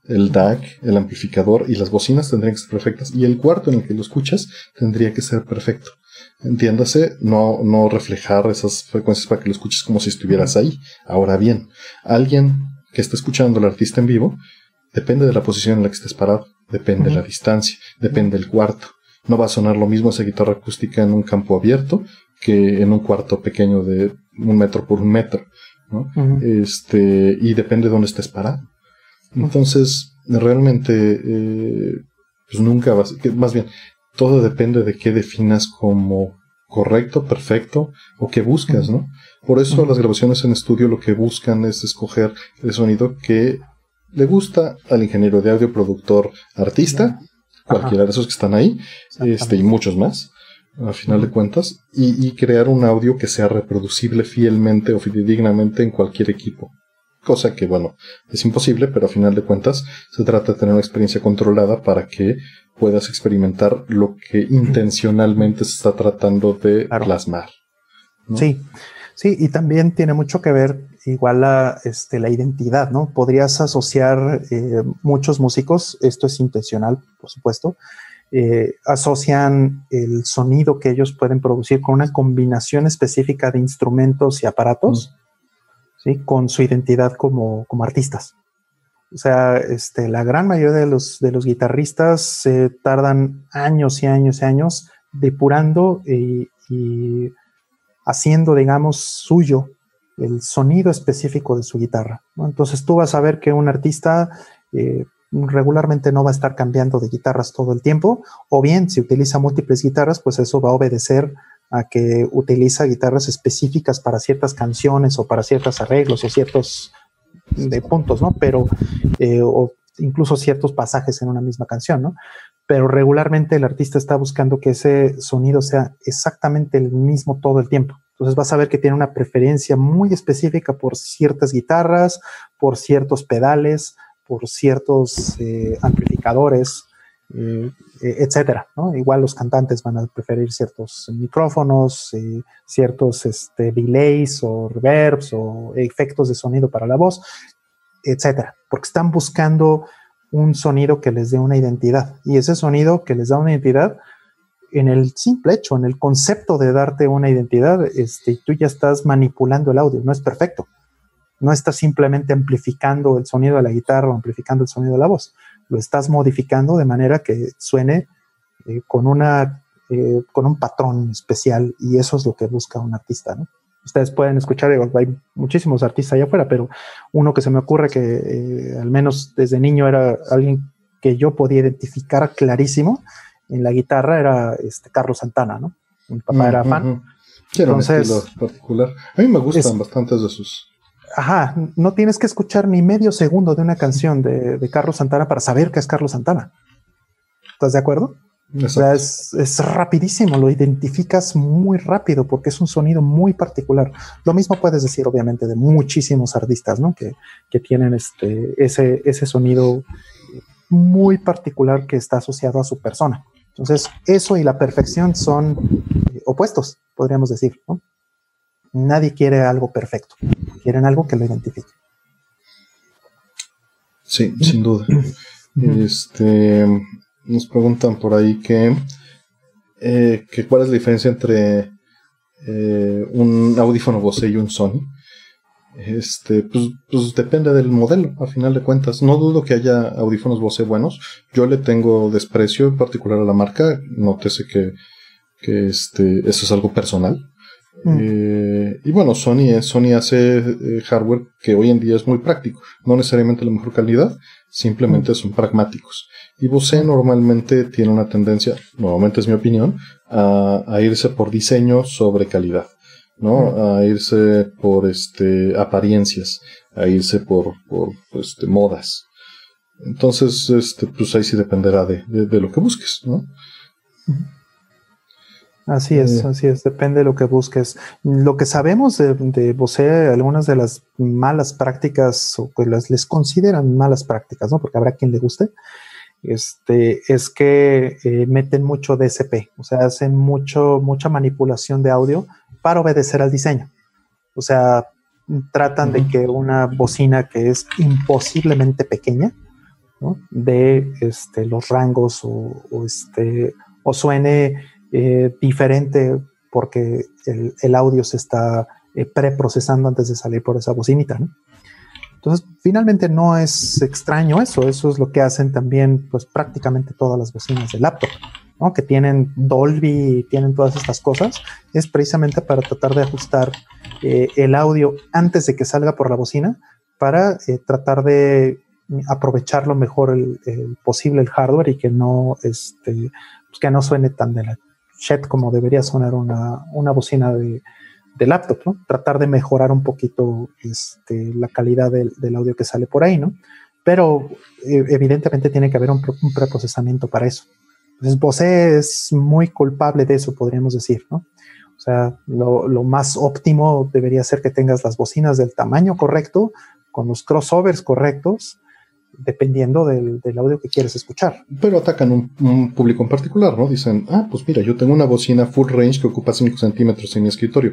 El DAC, el amplificador y las bocinas tendrían que ser perfectas. Y el cuarto en el que lo escuchas tendría que ser perfecto entiéndase, no, no reflejar esas frecuencias para que lo escuches como si estuvieras ahí. Ahora bien, alguien que está escuchando al artista en vivo, depende de la posición en la que estés parado, depende de la distancia, depende del cuarto. No va a sonar lo mismo esa guitarra acústica en un campo abierto que en un cuarto pequeño de un metro por un metro. ¿no? Este, y depende de dónde estés parado. Entonces, realmente, eh, pues nunca vas, más bien, todo depende de qué definas como correcto, perfecto o qué buscas, ¿no? Por eso las grabaciones en estudio lo que buscan es escoger el sonido que le gusta al ingeniero de audio, productor, artista, cualquiera de esos que están ahí, este, y muchos más, a final de cuentas, y, y, crear un audio que sea reproducible fielmente o fidedignamente en cualquier equipo. Cosa que, bueno, es imposible, pero a final de cuentas se trata de tener una experiencia controlada para que puedas experimentar lo que intencionalmente se está tratando de plasmar. Sí, Sí, y también tiene mucho que ver igual la, este, la identidad, ¿no? Podrías asociar eh, muchos músicos, esto es intencional, por supuesto, eh, asocian el sonido que ellos pueden producir con una combinación específica de instrumentos y aparatos, ¿sí? Con su identidad como, como artistas. O sea, este, la gran mayoría de los, de los guitarristas se tardan años y años y años depurando y, haciendo, digamos, suyo el sonido específico de su guitarra. Entonces tú vas a ver que un artista eh, regularmente no va a estar cambiando de guitarras todo el tiempo, o bien si utiliza múltiples guitarras, pues eso va a obedecer a que utiliza guitarras específicas para ciertas canciones o para ciertos arreglos o ciertos de puntos, ¿no? Pero, eh, o incluso ciertos pasajes en una misma canción, ¿no? Pero regularmente el artista está buscando que ese sonido sea exactamente el mismo todo el tiempo. Entonces vas a ver que tiene una preferencia muy específica por ciertas guitarras, por ciertos pedales, por ciertos eh, amplificadores, eh, eh, etcétera. Igual los cantantes van a preferir ciertos micrófonos, eh, ciertos este, delays o reverbs o efectos de sonido para la voz, etcétera, porque están buscando un sonido que les dé una identidad y ese sonido que les da una identidad en el simple hecho, en el concepto de darte una identidad, este, tú ya estás manipulando el audio, no es perfecto. No estás simplemente amplificando el sonido de la guitarra o amplificando el sonido de la voz lo estás modificando de manera que suene eh, con, una, eh, con un patrón especial y eso es lo que busca un artista, ¿no? Ustedes pueden escuchar, hay muchísimos artistas allá afuera, pero uno que se me ocurre que eh, al menos desde niño era alguien que yo podía identificar clarísimo en la guitarra era este Carlos Santana, ¿no? Mi papá era fan. Entonces, particular. A mí me gustan bastantes de sus ajá, no tienes que escuchar ni medio segundo de una canción de, Carlos Santana para saber que es Carlos Santana. ¿Estás de acuerdo? O sea, es, rapidísimo, lo identificas muy rápido porque es un sonido muy particular. Lo mismo puedes decir, obviamente, de muchísimos artistas, ¿no? Que, tienen este, ese, ese sonido muy particular que está asociado a su persona. Entonces, eso y la perfección son opuestos, podríamos decir, ¿no? Nadie quiere algo perfecto, quieren algo que lo identifique. Sí, sin duda. Este, nos preguntan por ahí que, eh, que cuál es la diferencia entre eh, un audífono Bose y un Sony. Este, pues, pues, depende del modelo, a final de cuentas. No dudo que haya audífonos Bose buenos. Yo le tengo desprecio en particular a la marca. Nótese que, que este, eso es algo personal. Mm. Eh, y bueno, Sony, Sony hace eh, hardware que hoy en día es muy práctico. No necesariamente la mejor calidad, simplemente mm. son pragmáticos. Y Bose normalmente tiene una tendencia, nuevamente es mi opinión, a, irse por diseño sobre calidad. ¿no? Mm. A irse por este apariencias, a irse por, por este, modas. Entonces, este, pues ahí sí dependerá de, de lo que busques, ¿no? Así es, así es, depende de lo que busques. Lo que sabemos de, de Bose, algunas de las malas prácticas, o que las, les consideran malas prácticas, ¿no? Porque habrá quien le guste, este, es que eh, meten mucho DSP, o sea, hacen mucho, mucha manipulación de audio para obedecer al diseño. O sea, tratan de que una bocina que es imposiblemente pequeña, ¿no? de este, los rangos o, o, este, o suene eh, diferente porque el, audio se está eh, preprocesando antes de salir por esa bocinita, Entonces, finalmente no es extraño eso, eso es lo que hacen también, pues prácticamente todas las bocinas de laptop, ¿no? Que tienen Dolby tienen todas estas cosas, es precisamente para tratar de ajustar eh, el audio antes de que salga por la bocina para tratar de aprovechar lo mejor el, posible el hardware y que no, este, pues que no suene tan de la como debería sonar una, bocina de, laptop, ¿no? Tratar de mejorar un poquito este, la calidad del, audio que sale por ahí, ¿no? Pero eh, evidentemente tiene que haber un, preprocesamiento para eso. Entonces, Bose es muy culpable de eso, podríamos decir, ¿no? O sea, lo, lo, más óptimo debería ser que tengas las bocinas del tamaño correcto, con los crossovers correctos, dependiendo del, audio que quieres escuchar. Pero atacan un, público en particular, ¿no? Dicen, ah, pues mira, yo tengo una bocina full range que ocupa 5 centímetros en mi escritorio.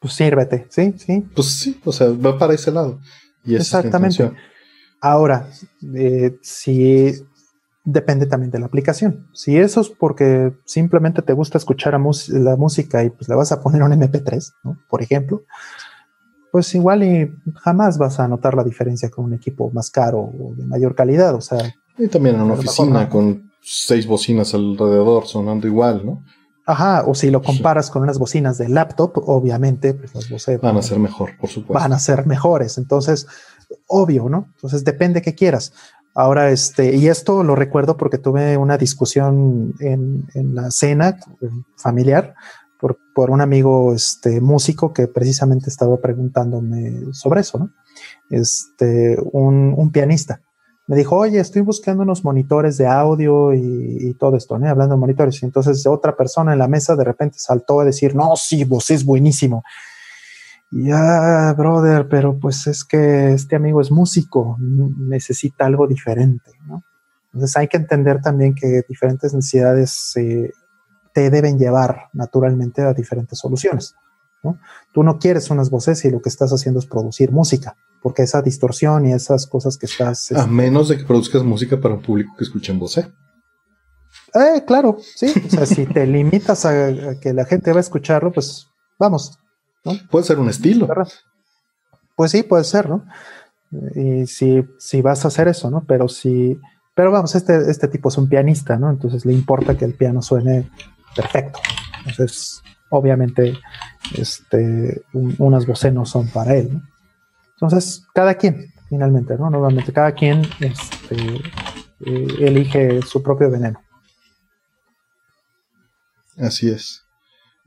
pues sírvete, sí, sí. Pues sí, o sea, va para ese lado. Y Exactamente. Ahora, eh, si depende también de la aplicación. Si eso es porque simplemente te gusta escuchar la música y pues le vas a poner un MP3, ¿no? por ejemplo, pues igual y jamás vas a notar la diferencia con un equipo más caro o de mayor calidad. O sea, y también en una oficina con seis bocinas alrededor sonando igual, ¿no? Ajá, o si lo comparas con unas bocinas de laptop, obviamente, pues las bocinas van a ser mejor, por supuesto. Van a ser mejores. Entonces, obvio, ¿no? Entonces depende qué quieras. Ahora, este, y esto lo recuerdo porque tuve una discusión en, en la cena familiar por, un amigo este, músico que precisamente estaba preguntándome sobre eso, ¿no? Este, un, un pianista me dijo, oye, estoy buscando unos monitores de audio y, todo esto, ¿no? Hablando de monitores. Y entonces otra persona en la mesa de repente saltó a decir, no, sí, vos es buenísimo. Ya, brother, pero pues es que este amigo es músico, necesita algo diferente, ¿no? Entonces hay que entender también que diferentes necesidades eh, te deben llevar naturalmente a diferentes soluciones. ¿no? Tú no quieres unas voces y lo que estás haciendo es producir música porque esa distorsión y esas cosas que estás... A este, menos de que produzcas música para un público que escuche en voz. ¿eh? eh, claro, sí. O sea, si te limitas a, que la gente va a escucharlo, pues vamos. Puede ser un estilo. Pues sí, puede ser, ¿no? Y si, si vas a hacer eso, ¿no? Pero si... Pero vamos, este, este tipo es un pianista, ¿no? Entonces le importa que el piano suene perfecto. Entonces, obviamente, este, unas voces no son para él, ¿no? Entonces, cada quien, finalmente, ¿no? Nuevamente, cada quien este, eh, elige su propio veneno. Así es.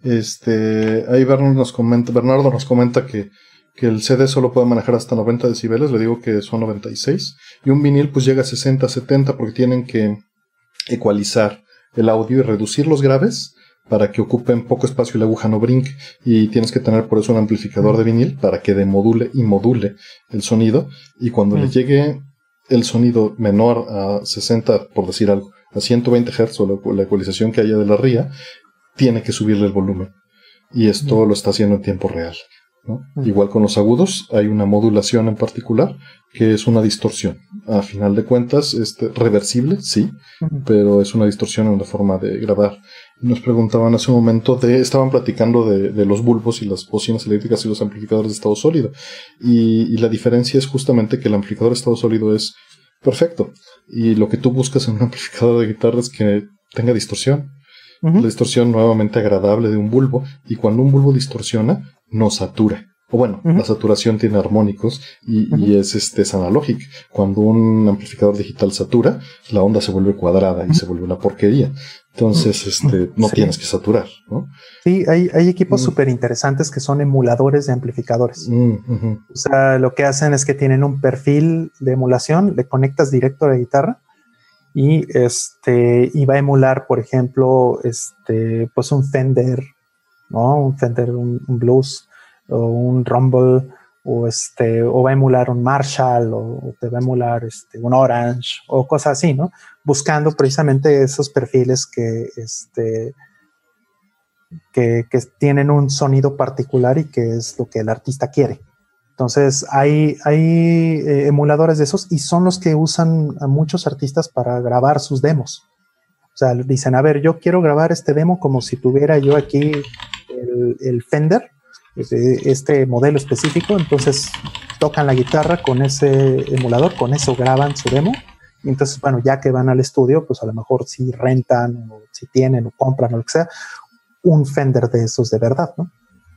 Este, ahí Bernardo nos comenta, Bernardo nos comenta que, que, el CD solo puede manejar hasta 90 decibeles, le digo que son 96, y un vinil pues llega a 60, 70 porque tienen que ecualizar el audio y reducir los graves para que ocupen poco espacio y la aguja no brinque. Y tienes que tener por eso un amplificador de vinil para que demodule y module el sonido. Y cuando le llegue el sonido menor a 60, por decir algo, a 120 Hz o la, ecualización que haya de la RIA, tiene que subirle el volumen. Y esto lo está haciendo en tiempo real. Igual con los agudos, hay una modulación en particular que es una distorsión. A final de cuentas, este, reversible, sí, pero es una distorsión en una forma de grabar. Nos preguntaban hace un momento de, estaban platicando de, los bulbos y las bocinas eléctricas y los amplificadores de estado sólido. Y, la diferencia es justamente que el amplificador de estado sólido es perfecto. Y lo que tú buscas en un amplificador de guitarra es que tenga distorsión. La distorsión nuevamente agradable de un bulbo. Y cuando un bulbo distorsiona, no satura. O bueno, la saturación tiene armónicos y, es, este, es analógico. Cuando un amplificador digital satura, la onda se vuelve cuadrada y se vuelve una porquería. Entonces, este, no tienes que saturar, ¿no? Sí, hay, hay equipos súper interesantes que son emuladores de amplificadores. Mm, o sea, lo que hacen es que tienen un perfil de emulación, le conectas directo a la guitarra y este, y va a emular, por ejemplo, este, pues un Fender, Un Fender, un, blues o un Rumble o este, o va a emular un Marshall o, te va a emular este, un Orange o cosas así, ¿no? Buscando precisamente esos perfiles que, este, que, tienen un sonido particular y que es lo que el artista quiere. Entonces, hay, hay eh, emuladores de esos y son los que usan a muchos artistas para grabar sus demos. O sea, dicen, a ver, yo quiero grabar este demo como si tuviera yo aquí el, Fender este modelo específico, entonces tocan la guitarra con ese emulador, con eso graban su demo, y entonces, bueno, ya que van al estudio, pues a lo mejor si rentan, si tienen, o compran, o lo que sea, un Fender de esos de verdad, ¿no?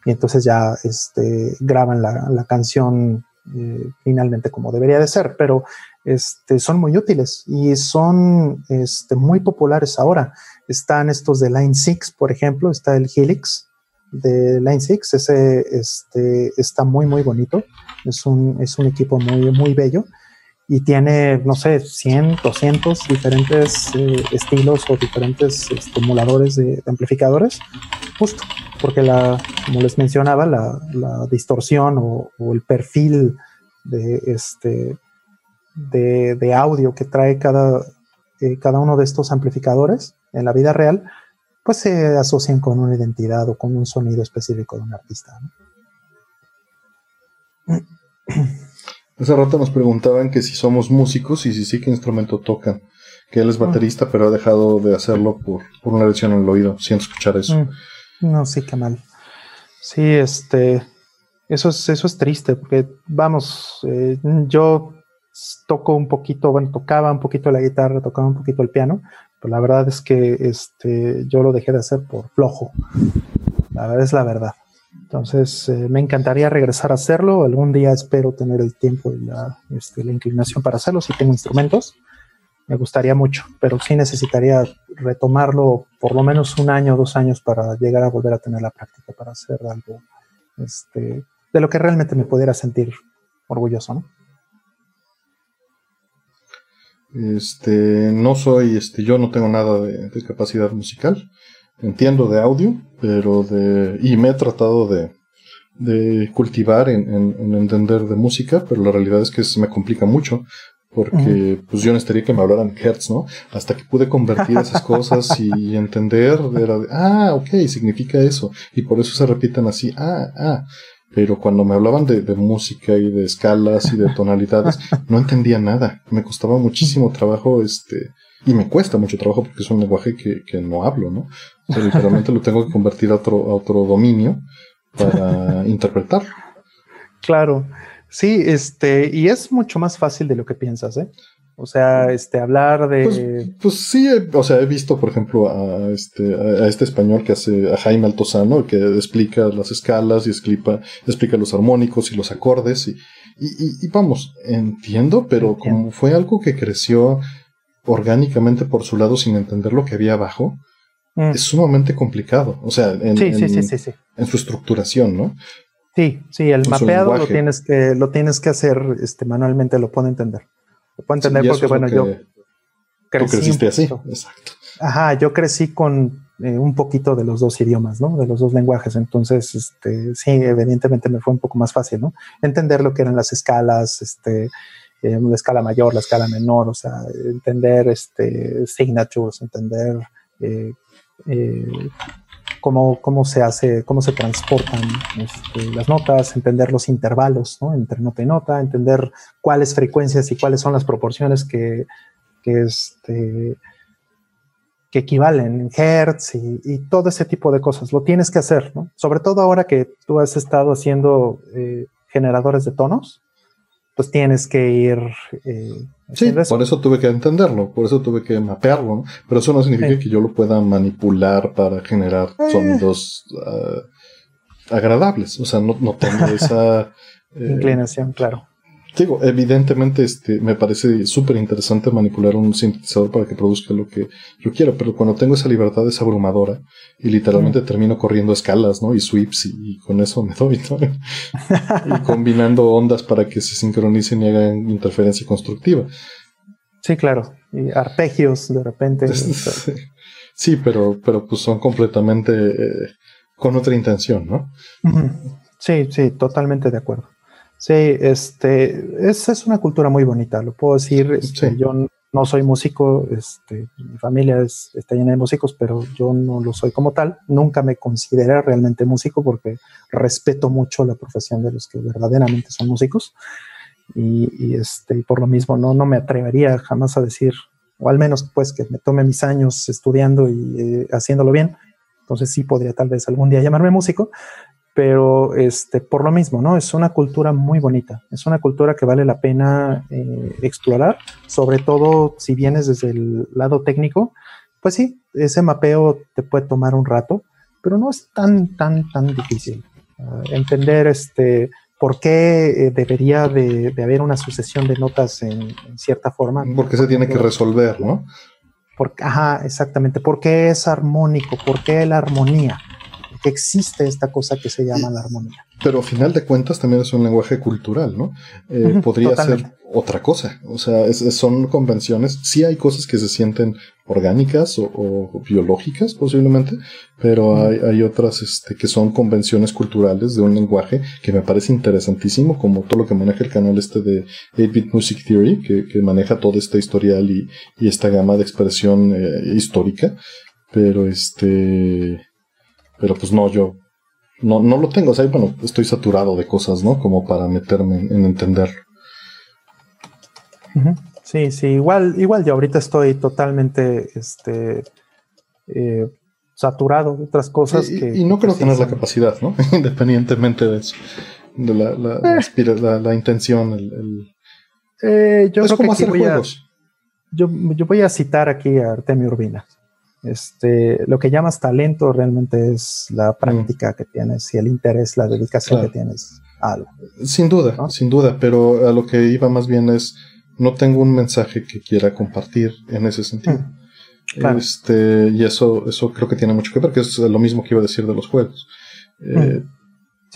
Y entonces ya este, graban la, canción eh, finalmente como debería de ser, pero este, son muy útiles y son este, muy populares ahora. Están estos de Line 6, por ejemplo, está el Helix, de Line 6. Ese este, está muy, muy bonito. Es un, es un equipo muy, muy bello y tiene, no sé, 100, 200 diferentes eh, estilos o diferentes estimuladores de, amplificadores, justo porque la, como les mencionaba, la, la distorsión o, el perfil de, este, de, de audio que trae cada, eh, cada uno de estos amplificadores en la vida real pues se asocian con una identidad o con un sonido específico de un artista. Hace rato nos preguntaban que si somos músicos y si sí qué instrumento tocan. Que él es baterista, pero ha dejado de hacerlo por, una lesión en el oído, sin escuchar eso. Mm. No, sí, qué mal. Sí, este, eso es, eso es triste, porque vamos, eh, yo toco un poquito, bueno, tocaba un poquito la guitarra, tocaba un poquito el piano, pero la verdad es que este, yo lo dejé de hacer por flojo. La verdad es la verdad. Entonces, eh, me encantaría regresar a hacerlo. Algún día espero tener el tiempo y la, este, la inclinación para hacerlo. Si tengo instrumentos, me gustaría mucho, pero sí necesitaría retomarlo por lo menos un año o dos años para llegar a volver a tener la práctica, para hacer algo este, de lo que realmente me pudiera sentir orgulloso. Este, no soy, este, yo no tengo nada de, capacidad musical. Entiendo de audio, pero de, y me he tratado de, de cultivar en, en, entender de música, pero la realidad es que se me complica mucho porque pues yo necesitaría que me hablaran Hertz, ¿no? Hasta que pude convertir esas cosas y entender, era de, ah, ok, significa eso, y por eso se repiten así, ah, ah, pero cuando me hablaban de, música y de escalas y de tonalidades, no entendía nada, me costaba muchísimo trabajo, este, y me cuesta mucho trabajo porque es un lenguaje que, que no hablo, ¿no? O sea, literalmente lo tengo que convertir a otro, a otro dominio para interpretarlo. Claro. Sí, este, y es mucho más fácil de lo que piensas, ¿eh? O sea, este, hablar de. Pues, pues sí, o sea, he visto, por ejemplo, a este, a, este español que hace, a Jaime Altozano, que explica las escalas y explica, explica los armónicos y los acordes, y, y, y vamos, entiendo, pero como fue algo que creció orgánicamente por su lado sin entender lo que había abajo, mm. es sumamente complicado. O sea, en, en su estructuración, ¿no? Sí, sí, el mapeado lo tienes que lo tienes que hacer este, manualmente, lo puedo entender. Lo puedo entender porque, bueno, yo crecí. creciste así, exacto. Ajá, yo crecí con eh, un poquito de los dos idiomas, ¿no? De los dos lenguajes. Entonces, este, sí, evidentemente me fue un poco más fácil, ¿no? Entender lo que eran las escalas, este, eh, la escala mayor, la escala menor, o sea, entender este, signatures, entender eh, cómo, cómo se hace, cómo se transportan este, las notas, entender los intervalos entre nota y nota, entender cuáles frecuencias y cuáles son las proporciones que, que, este, que equivalen en hertz y, todo ese tipo de cosas. Lo tienes que hacer, Sobre todo ahora que tú has estado haciendo eh, generadores de tonos, pues tienes que ir eh, Sí, por eso tuve que entenderlo, por eso tuve que mapearlo, pero eso no significa que yo lo pueda manipular para generar eh. sonidos ah, agradables, o sea, no, no tengo esa... Eh, Inclinación, claro. Digo, evidentemente este, me parece súper interesante manipular un sintetizador para que produzca lo que yo quiero, pero cuando tengo esa libertad es abrumadora y literalmente termino corriendo escalas, ¿no? Y sweeps y, con eso me doy, y combinando ondas para que se sincronicen y hagan interferencia constructiva. Sí, claro. Y arpegios de repente. sí, pero, pero pues son completamente eh, con otra intención, ¿no? Sí, sí, totalmente de acuerdo. Sí, este, es, es una cultura muy bonita, lo puedo decir. Este, yo no soy músico, este, mi familia es, está llena de músicos, pero yo no lo soy como tal. Nunca me consideré realmente músico porque respeto mucho la profesión de los que verdaderamente son músicos. Y, y este, por lo mismo no, no me atrevería jamás a decir, o al menos pues que me tome mis años estudiando y eh, haciéndolo bien. Entonces sí podría tal vez algún día llamarme músico, pero este, por lo mismo, ¿no? Es una cultura muy bonita, es una cultura que vale la pena eh, explorar, sobre todo si vienes desde el lado técnico, pues sí, ese mapeo te puede tomar un rato, pero no es tan, tan, tan difícil. Ah, entender este, por qué eh, debería de, haber una sucesión de notas en, cierta forma. Porque se tiene que resolver, ¿no? ajá, exactamente. ¿Por qué es armónico? ¿Por qué la armonía? Existe esta cosa que se llama la armonía. Pero a final de cuentas también es un lenguaje cultural, ¿no? Eh, podría ser otra cosa. O sea, son convenciones. Sí hay cosas que se sienten orgánicas o, biológicas posiblemente, pero hay, otras este, que son convenciones culturales de un lenguaje que me parece interesantísimo, como todo lo que maneja el canal este de 8-Bit Music Theory, que, maneja toda esta historial y, esta gama de expresión eh, histórica. Pero este pero pues no, yo, no, no lo tengo. O sea, bueno, estoy saturado de cosas, ¿no? Como para meterme en, entender. Sí, sí, igual, igual yo ahorita estoy totalmente este, eh, saturado de otras cosas. Y, que, y no creo tener la capacidad, ¿no? Independientemente de eso. De la, la, eh. la, intención, el, eh, yo es como hacer juegos. yo, yo, voy a citar aquí a Artemio Urbina. Este, lo que llamas talento realmente es la práctica que tienes y el interés, la dedicación que tienes a algo. Sin duda, sin duda, pero a lo que iba más bien es, no tengo un mensaje que quiera compartir en ese sentido. Mm, este, y eso, eso creo que tiene mucho que ver, que es lo mismo que iba a decir de los juegos. Eh,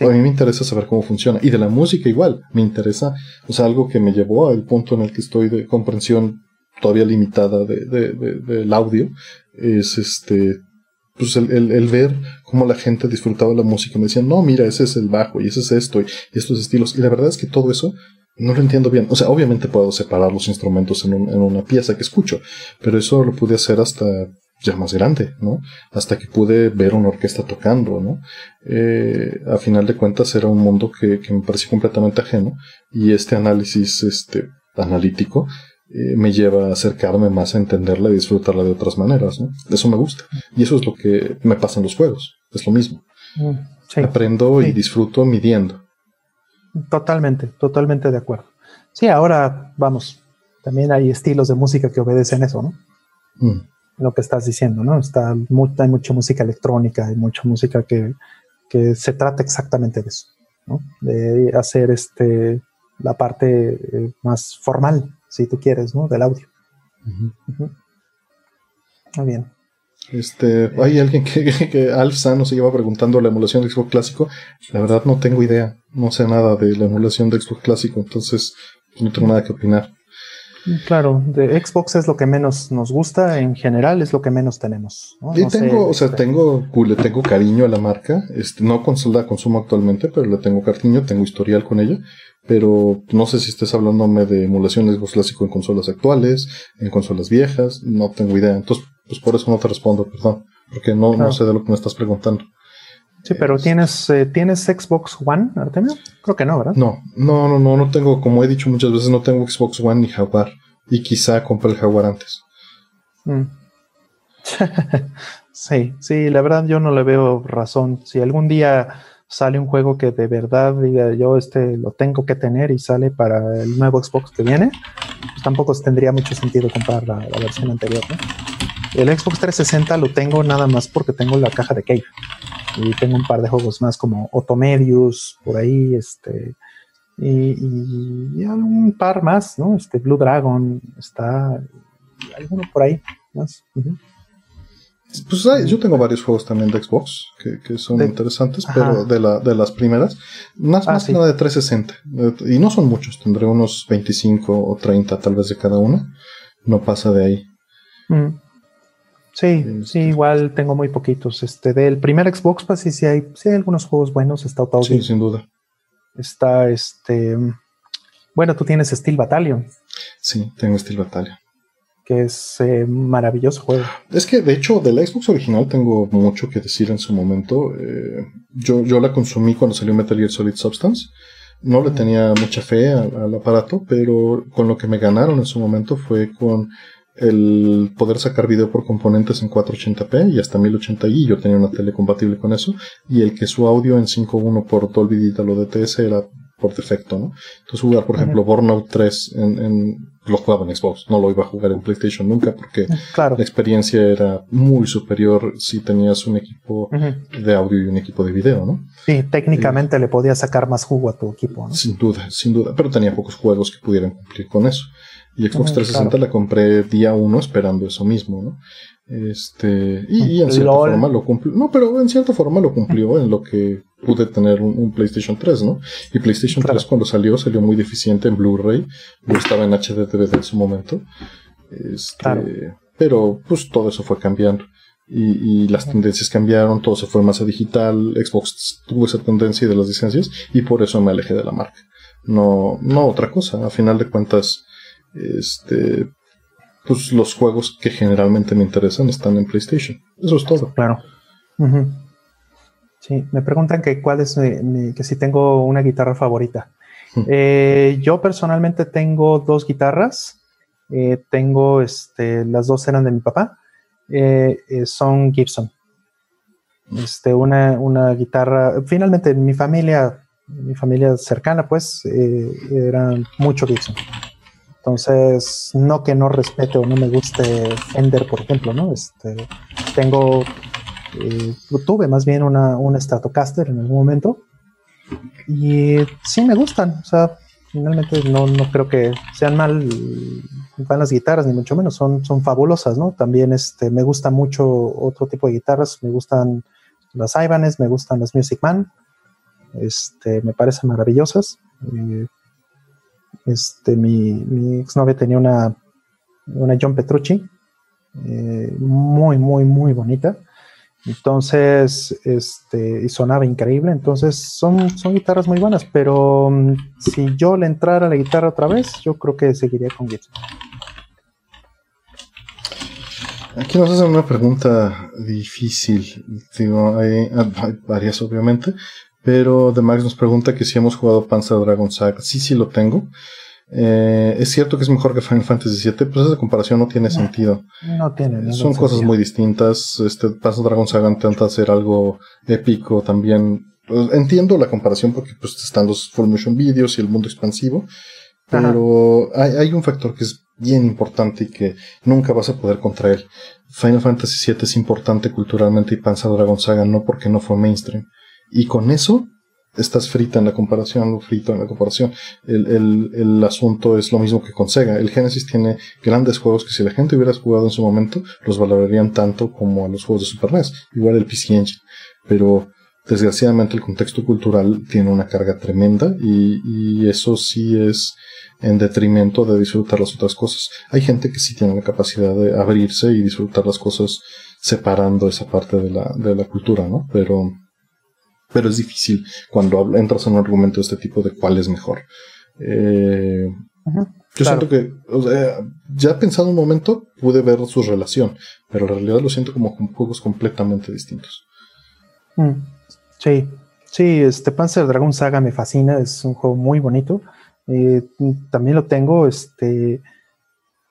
a mí me interesa saber cómo funciona. Y de la música igual, me interesa, o sea, algo que me llevó al punto en el que estoy de comprensión todavía limitada de, de, del audio, es este, pues el, ver cómo la gente disfrutaba la música. Me decían, no, mira, ese es el bajo y ese es esto y, estos estilos. Y la verdad es que todo eso no lo entiendo bien. O sea, obviamente puedo separar los instrumentos en, en una pieza que escucho, pero eso lo pude hacer hasta ya más grande, ¿no? Hasta que pude ver una orquesta tocando, ¿no? Eh, a final de cuentas era un mundo que, que me pareció completamente ajeno y este análisis, este, analítico, eh, me lleva a acercarme más a entenderla y disfrutarla de otras maneras. ¿no? Eso me gusta. Y eso es lo que me pasa en los juegos. Es lo mismo. Mm, Aprendo y disfruto midiendo. Totalmente, totalmente de acuerdo. Sí, ahora vamos. También hay estilos de música que obedecen eso, ¿no? Mm. Lo que estás diciendo, ¿no? Está, hay mucha música electrónica, hay mucha música que, que se trata exactamente de eso, ¿no? De hacer este la parte eh, más formal si tú quieres, ¿no? Del audio. Muy bien. Este, hay alguien que, que, Alf Sano se lleva preguntando la emulación de Xbox clásico. La verdad no tengo idea, no sé nada de la emulación de Xbox clásico, entonces no tengo nada que opinar. Claro, de Xbox es lo que menos nos gusta, en general es lo que menos tenemos. Y tengo, o sea, este, tengo, le tengo cariño a la marca, este, no la consumo actualmente, pero le tengo cariño, tengo historial con ella, pero no sé si estés hablándome de emulación de Xbox clásico en consolas actuales, en consolas viejas, no tengo idea, entonces, pues por eso no te respondo, perdón, porque no, no sé de lo que me estás preguntando. Sí, pero ¿tienes, eh, ¿tienes Xbox One, Artemio? Creo que no, ¿verdad? No, no, no, no, no tengo, como he dicho muchas veces, no tengo Xbox One ni Jaguar. Y quizá compré el Jaguar antes. Mm. sí, sí, la verdad yo no le veo razón. Si algún día sale un juego que de verdad diga yo este lo tengo que tener y sale para el nuevo Xbox que viene, pues tampoco tendría mucho sentido comprar la, versión anterior. El Xbox 360 lo tengo nada más porque tengo la caja de Cave y tengo un par de juegos más como Otomedius, por ahí, este, y, y, un par más, ¿no? Este Blue Dragon, está alguno por ahí más. Pues yo tengo varios juegos también de Xbox que, son interesantes, pero de, la, de las primeras, más, ah, más que nada de 360. Y no son muchos, tendré unos 25 o 30 tal vez de cada una. No pasa de ahí. Mm. Sí, sí, este. igual tengo muy poquitos. Este, del primer Xbox, pues sí, sí hay, sí hay algunos juegos buenos. Está Auto Sí, sin duda. Está este. Bueno, tú tienes Steel Battalion. Sí, tengo Steel Battalion. Que es eh, maravilloso juego. Es que, de hecho, de la Xbox original tengo mucho que decir en su momento. Eh, yo, yo la consumí cuando salió Metal Gear Solid Substance. No le tenía mucha fe al aparato, pero con lo que me ganaron en su momento fue con el poder sacar video por componentes en 480p y hasta 1080i, yo tenía una tele compatible con eso, y el que su audio en 5.1 por Dolby Digital o DTS era por defecto, ¿no? Entonces jugar, por ejemplo, Burnout 3 en, en, lo jugaba en Xbox, no lo iba a jugar en PlayStation nunca porque la experiencia era muy superior si tenías un equipo de audio y un equipo de video, ¿no? Sí, técnicamente le podías sacar más jugo a tu equipo, ¿no? Sin duda, sin duda, pero tenía pocos juegos que pudieran cumplir con eso. Y Xbox 360 la compré día uno esperando eso mismo, ¿no? Este, y, en cierta forma lo cumplió. No, pero en cierta forma lo cumplió en lo que pude tener un, PlayStation 3, ¿no? Y PlayStation 3 cuando salió, salió muy deficiente en Blu-ray. Yo estaba en HD DVD en su momento. Este, Pero pues todo eso fue cambiando. Y, y, las tendencias cambiaron, todo se fue más a digital, Xbox tuvo esa tendencia de las licencias y por eso me alejé de la marca. No, no otra cosa, a final de cuentas, este, pues los juegos que generalmente me interesan están en PlayStation. Eso es todo. Claro. Sí, me preguntan que cuál es que si tengo una guitarra favorita. Hmm. Eh, yo personalmente tengo dos guitarras. Eh, tengo, este, las dos eran de mi papá. Eh, son Gibson. Este, una, una guitarra. Finalmente, mi familia, mi familia cercana, pues, era mucho Gibson. Entonces, no que no respete o no me guste Fender, por ejemplo, ¿no? Este, tengo, eh, tuve más bien una, un Stratocaster en algún momento y sí me gustan, o sea, finalmente no, no creo que sean mal van las guitarras, ni mucho menos, son, son fabulosas, ¿no? También este, me gusta mucho otro tipo de guitarras, me gustan las Ibanez, me gustan las Music Man, este, me parecen maravillosas. Eh, este, mi, mi exnovia tenía una, una John Petrucci, eh, muy, muy, muy bonita. Entonces, este, y sonaba increíble. Entonces, son, son guitarras muy buenas, pero mm, si yo le entrara a la guitarra otra vez, yo creo que seguiría con Gibson. Aquí nos hacen una pregunta difícil. Digo, hay, hay varias, obviamente, pero The Max nos pregunta que si hemos jugado Panzer Dragon Saga. Sí, sí lo tengo. Eh, es cierto que es mejor que Final Fantasy VII, pero esa comparación no tiene sentido. No tiene. Son cosas muy distintas. Este Panzer Dragon Saga intenta hacer algo épico también. Pues, entiendo la comparación porque pues están los full motion videos y el mundo expansivo, pero hay, hay, un factor que es bien importante y que nunca vas a poder contra él. Final Fantasy VII es importante culturalmente y Panzer Dragon Saga no porque no fue mainstream. Y con eso estás frita en la comparación, frito en la comparación. El, el, el, asunto es lo mismo que con Sega. El Genesis tiene grandes juegos que si la gente hubiera jugado en su momento, los valorarían tanto como a los juegos de Super NES. Igual el PC Engine. Pero desgraciadamente el contexto cultural tiene una carga tremenda y, y eso sí es en detrimento de disfrutar las otras cosas. Hay gente que sí tiene la capacidad de abrirse y disfrutar las cosas separando esa parte de la, de la cultura, ¿no? Pero pero es difícil cuando entras en un argumento de este tipo de cuál es mejor. Eh, yo siento que, o sea, ya pensado un momento, pude ver su relación, pero en realidad lo siento como juegos completamente distintos. Mm, sí, sí, este Panzer Dragon Saga me fascina, es un juego muy bonito. Eh, también lo tengo, este,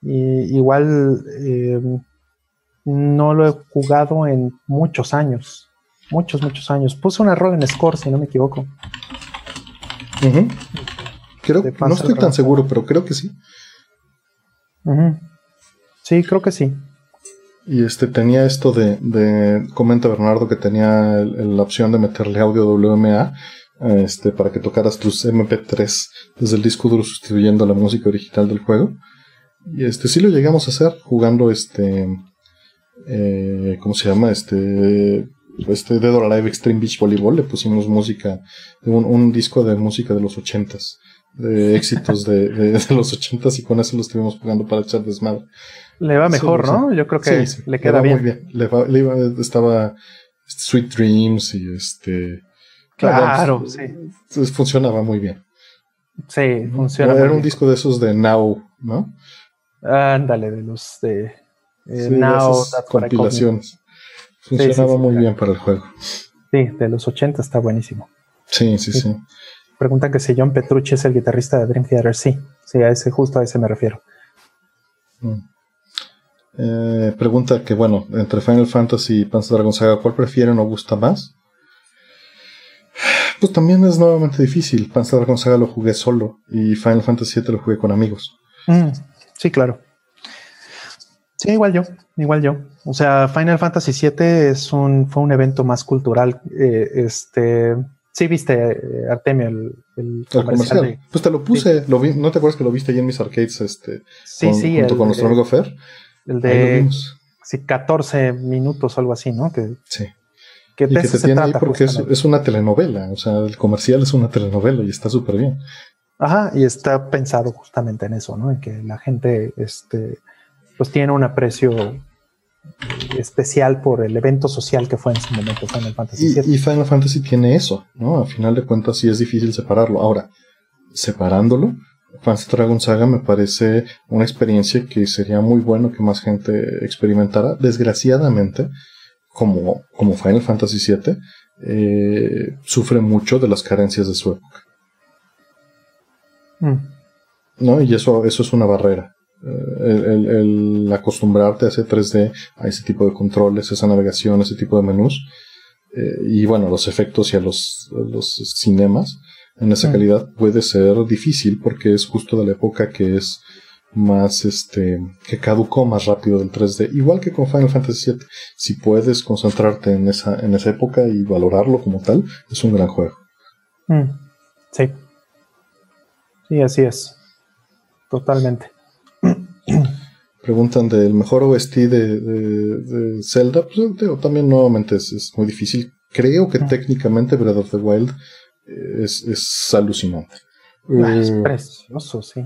igual eh, no lo he jugado en muchos años muchos, muchos años. Puse un error en Score, si no me equivoco. Creo, no estoy tan seguro, pero creo que sí. Sí, creo que sí. Y este tenía esto de, de comenta Bernardo que tenía la opción de meterle audio WMA este, para que tocaras tus MP3 desde el disco duro sustituyendo la música original del juego. Y este sí lo llegamos a hacer jugando este eh, ¿cómo se llama? Este este Dead or Alive Extreme Beach Volleyball le pusimos música, un, un disco de música de los ochentas, de éxitos de, de, los ochentas y con eso lo estuvimos jugando para echar desmadre. Le va mejor, ¿no? Yo creo que le queda bien. muy bien. Le, va, le iba, estaba Sweet Dreams y este... Claro, sí. Funcionaba muy bien. Sí, funciona. Era un disco de esos de Now, ¿no? Ándale, de los de eh, Now. compilaciones. Funcionaba muy bien para el juego. Sí, de los 80 está buenísimo. Sí, sí, sí. Preguntan que si John Petrucci es el guitarrista de Dream Theater. Sí, sí, a ese, justo a ese me refiero. Mm. Eh, pregunta que, bueno, entre Final Fantasy y Panzer Dragon Saga, ¿cuál prefieren o gusta más? Pues también es nuevamente difícil. Panzer Dragon Saga lo jugué solo y Final Fantasy VII lo jugué con amigos. Mm, sí, claro. Sí, igual yo, igual yo. O sea, Final Fantasy VII es un, fue un evento más cultural. Eh, este, sí, viste, eh, Artemio, el, el, comercial. pues te lo puse, lo vi, ¿no te acuerdas que lo viste ahí en mis arcades? Este, sí, sí. Junto con nuestro amigo Fer. El de sí, 14 minutos o algo así, ¿no? Que, sí. Que, y que te tiene ahí porque es, es, una telenovela. O sea, el comercial es una telenovela y está súper bien. Ajá, y está pensado justamente en eso, ¿no? En que la gente, este pues tiene un aprecio especial por el evento social que fue en su momento Final Fantasy y, y, Final Fantasy tiene eso, ¿no? A final de cuentas sí es difícil separarlo. Ahora, separándolo, Fantasy Dragon Saga me parece una experiencia que sería muy bueno que más gente experimentara. Desgraciadamente, como, como Final Fantasy VII, eh, sufre mucho de las carencias de su época. Mm. ¿No? Y eso, eso es una barrera. El, acostumbrarte a ese 3D, a ese tipo de controles, esa navegación, ese tipo de menús, eh, y bueno, los efectos y a los, los cinemas en esa mm. calidad puede ser difícil porque es justo de la época que es más este que caducó más rápido del 3D igual que con Final Fantasy VII si puedes concentrarte en esa en esa época y valorarlo como tal es un gran juego. Mm. sí. Sí así es. Totalmente preguntan del mejor OST de, Zelda pues, también nuevamente es, muy difícil. Creo que técnicamente Breath of the Wild eh, es, alucinante. Ah, es eh, precioso sí.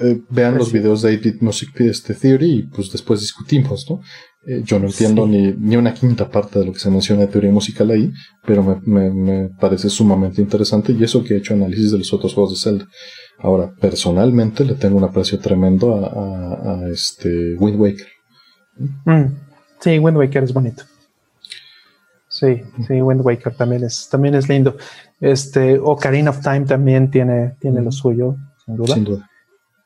eh, vean los videos de 8 Music este, Theory y pues después discutimos, ¿no? Eh, yo no entiendo ni, ni, una quinta parte de lo que se menciona de teoría musical ahí, pero me, me, parece sumamente interesante y eso que he hecho análisis de los otros juegos de Zelda. Ahora, personalmente le tengo un aprecio tremendo a, a, este Wind Waker. Mm, sí, Wind Waker es bonito. Sí, sí, Wind Waker también es, también es lindo. Este, Ocarina of Time también tiene, tiene lo suyo, sin duda. Sin duda.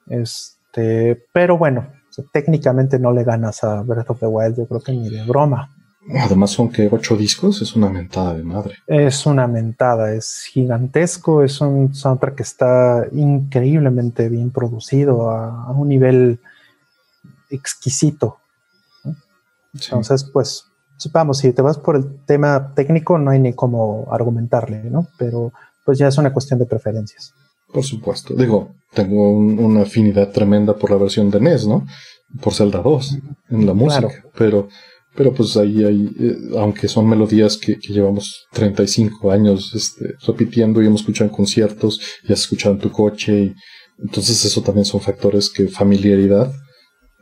Este, pero bueno, técnicamente no le ganas a Breath of the Wild, yo creo que ni de broma. Además son que ocho discos, es una mentada de madre. Es una mentada, es gigantesco, es un soundtrack que está increíblemente bien producido a, un nivel exquisito. Entonces, pues, vamos, si te vas por el tema técnico, no hay ni cómo argumentarle, ¿no? Pero pues ya es una cuestión de preferencias. Por supuesto. Digo, tengo una afinidad tremenda por la versión de NES, ¿no? Por Zelda 2 en la música. Pero, pero pues ahí hay, eh, aunque son melodías que, llevamos 35 años este, repitiendo y hemos escuchado en conciertos y has escuchado en tu coche. Y, entonces eso también son factores que familiaridad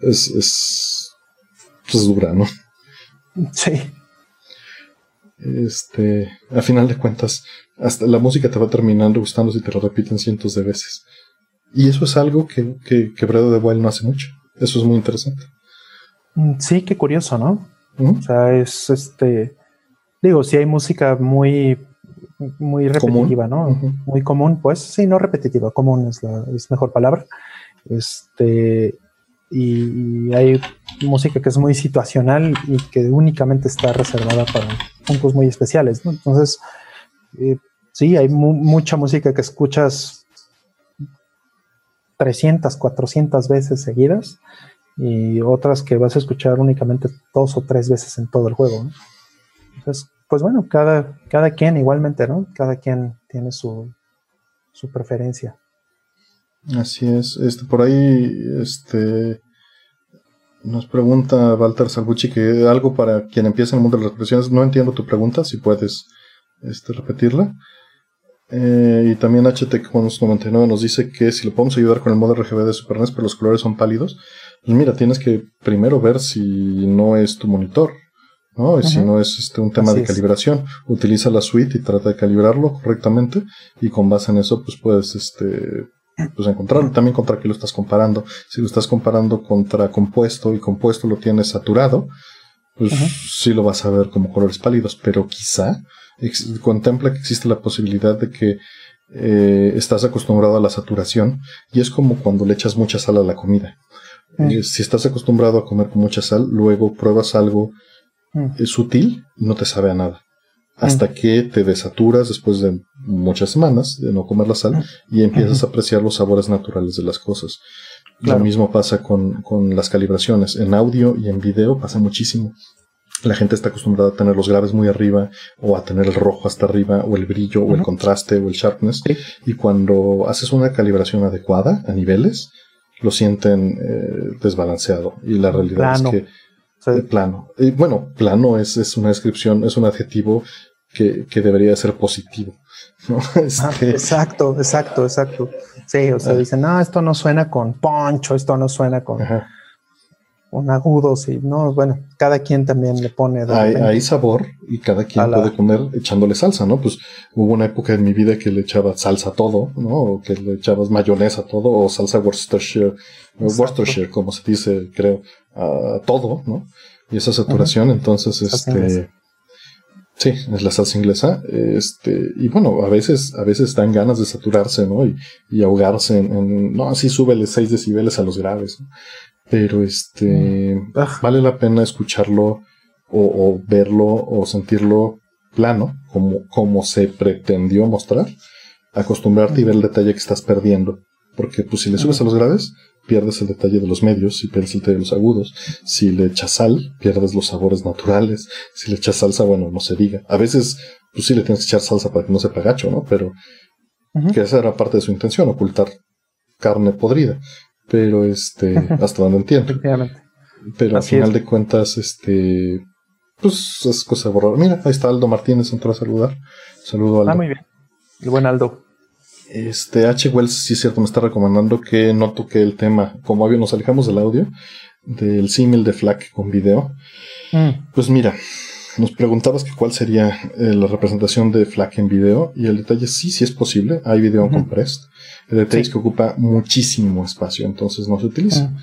es, es, pues dura, ¿no? Sí. Este, a final de cuentas, hasta la música te va terminando gustando si te lo repiten cientos de veces. Y eso es algo que, que, que Breath of Wild no hace mucho. Eso es muy interesante. Mm, sí, qué curioso, ¿no? O sea, es este. Digo, si hay música muy, muy repetitiva, ¿no? Muy común, pues sí, no repetitiva, común es la es mejor palabra. Este. Y, hay música que es muy situacional y que únicamente está reservada para puntos muy especiales, ¿no? Entonces, eh, sí, hay mucha música que escuchas 300, 400 veces seguidas y otras que vas a escuchar únicamente dos o tres veces en todo el juego. Entonces, pues bueno, cada, cada quien igualmente, ¿no? Cada quien tiene su, su preferencia. Así es. Este, por ahí, este, nos pregunta Walter Salvucci que algo para quien empieza en el mundo de las expresiones. No entiendo tu pregunta, si puedes este, repetirla. Eh, y también HT99 nos dice que si lo podemos ayudar con el modo RGB de Super NES, pero los colores son pálidos. Pues mira, tienes que primero ver si no es tu monitor, ¿no? Y si no es este, un tema de calibración. Utiliza la suite y trata de calibrarlo correctamente. Y con base en eso, pues puedes este, pues encontrarlo. También contra qué lo estás comparando. Si lo estás comparando contra compuesto y compuesto lo tienes saturado, pues sí lo vas a ver como colores pálidos, pero quizá contempla que existe la posibilidad de que eh, estás acostumbrado a la saturación y es como cuando le echas mucha sal a la comida. Mm. Si estás acostumbrado a comer con mucha sal, luego pruebas algo mm. sutil y no te sabe a nada. Hasta mm. que te desaturas después de muchas semanas de no comer la sal y empiezas a apreciar los sabores naturales de las cosas. Lo mismo pasa con, con las calibraciones. En audio y en video pasa muchísimo la gente está acostumbrada a tener los graves muy arriba o a tener el rojo hasta arriba o el brillo o el contraste o el sharpness y cuando haces una calibración adecuada a niveles lo sienten eh, desbalanceado. Y la realidad es que eh, plano. Y bueno plano es, es una descripción es un adjetivo que, que debería ser positivo ah, este exacto exacto exacto. Sí o sea ah. dicen no esto no suena con poncho esto no suena con con agudos y no, bueno, cada quien también le pone. Hay, sabor y cada quien puede comer echándole salsa, ¿no? Pues hubo una época en mi vida que le echaba salsa a todo, ¿no? O que le echabas mayonesa a todo, o salsa Worcestershire, Worcestershire, como se dice, creo, a todo, ¿no? Y esa saturación, entonces, este, Sí, es la salsa inglesa. Este, y bueno, a veces, a veces dan ganas de saturarse, ¿no? Y, ahogarse en, no, así súbele 6 decibeles a los graves. Pero este, mm. vale la pena escucharlo o, verlo o sentirlo plano, como, como se pretendió mostrar. Acostumbrarte y ver el detalle que estás perdiendo. Porque pues si le subes a los graves, pierdes el detalle de los medios y pierdes el detalle de los agudos. Si le echas sal, pierdes los sabores naturales. Si le echas salsa, bueno, no se diga. A veces, pues sí le tienes que echar salsa para que no sepa gacho, ¿no? Pero que esa era parte de su intención, ocultar carne podrida. Pero este, hasta donde entiendo. Pero al final de cuentas, este, pues es cosa borrar. Mira, ahí está Aldo Martínez, entró a saludar. Saludo Aldo. Ah, muy bien. El buen Aldo. Este H. Wells, sí es cierto, me está recomendando que no toque el tema. Como nos alejamos del audio, del símil de FLAC con video. Mm. Pues mira, nos preguntabas que cuál sería eh, la representación de FLAC en video. Y el detalle sí, sí es posible. Hay video en compressed. El detalle es que ocupa muchísimo espacio, entonces no se utiliza. Mm.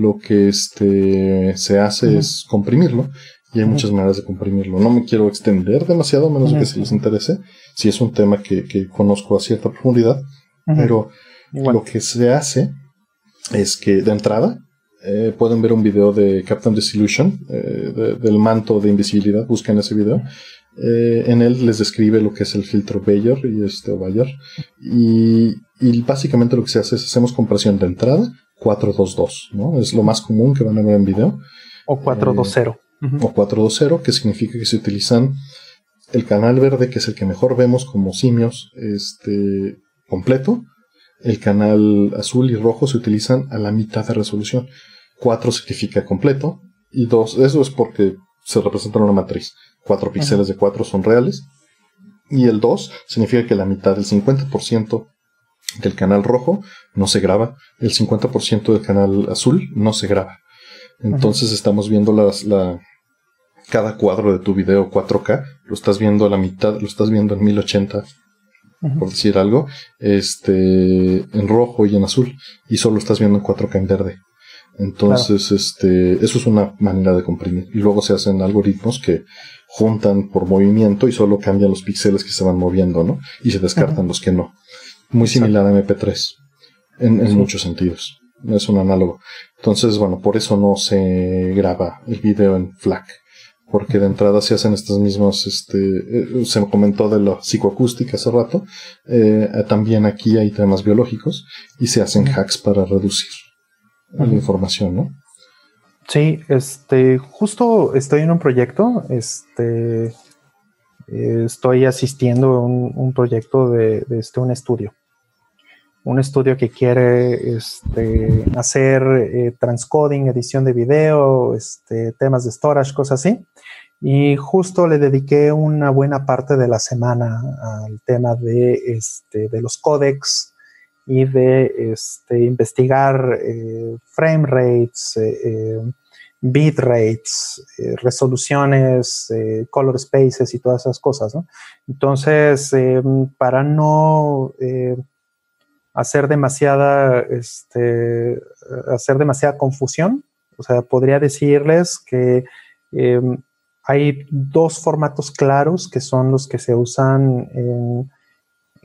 Lo que este se hace es comprimirlo y hay muchas maneras de comprimirlo. No me quiero extender demasiado, menos de que se les interese, si es un tema que, conozco a cierta profundidad, pero lo que se hace es que de entrada eh, pueden ver un video de Captain Disillusion, eh, del manto de invisibilidad, busquen ese video. Eh, en él les describe lo que es el filtro Bayer y este Bayer. Y, y básicamente lo que se hace es hacemos compresión de entrada 422, ¿no? Es lo más común que van a ver en video. O 420 o 420, que significa que se utilizan el canal verde, que es el que mejor vemos como simios, este, completo. El canal azul y rojo se utilizan a la mitad de resolución. 4 significa completo y 2, eso es porque se representa en una matriz. 4 píxeles de 4 son reales. Y el 2 significa que la mitad, el 50% del canal rojo no se graba, el 50% del canal azul no se graba. Entonces estamos viendo las, la, cada cuadro de tu video 4K, lo estás viendo a la mitad, lo estás viendo en 1080, por decir algo, este, en rojo y en azul, y solo estás viendo en 4K en verde. Entonces, este, eso es una manera de comprimir. Y luego se hacen algoritmos que juntan por movimiento y solo cambian los píxeles que se van moviendo, ¿no? Y se descartan los que no. Muy similar a MP3, en, en muchos sentidos es un análogo. Entonces, bueno, por eso no se graba el video en FLAC. Porque de entrada se hacen estas mismas, este, eh, se me comentó de la psicoacústica hace rato, eh, también aquí hay temas biológicos y se hacen hacks para reducir la información, ¿no? Sí, este, justo estoy en un proyecto, este, estoy asistiendo a un, proyecto de, de este, un estudio un estudio que quiere este, hacer eh, transcoding, edición de video, este, temas de storage, cosas así. Y justo le dediqué una buena parte de la semana al tema de, este, de los códecs y de este, investigar eh, frame rates, eh, bit rates, resoluciones, color spaces y todas esas cosas. Entonces, para no hacer demasiada, este, hacer demasiada confusión. O sea, podría decirles que hay dos formatos claros que son los que se usan en,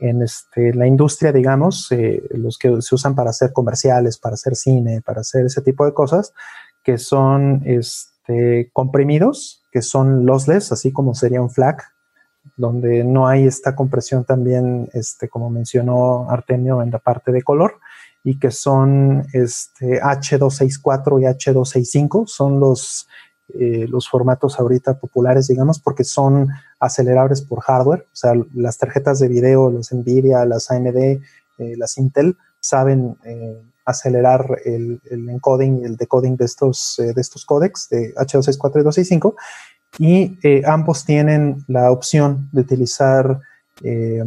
en este, la industria, digamos, eh, los que se usan para hacer comerciales, para hacer cine, para hacer ese tipo de cosas, que son este, comprimidos, que son lossless, así como sería un FLAC, donde no hay esta compresión también, este, como mencionó Artemio en la parte de color, y que son este, H264 y H265, son los, eh, los formatos ahorita populares, digamos, porque son acelerables por hardware, o sea, las tarjetas de video, los Nvidia, las AMD, eh, las Intel, saben eh, acelerar el, encoding y el decoding de estos, de estos códecs de H264 y 265 y eh, ambos tienen la opción de utilizar eh,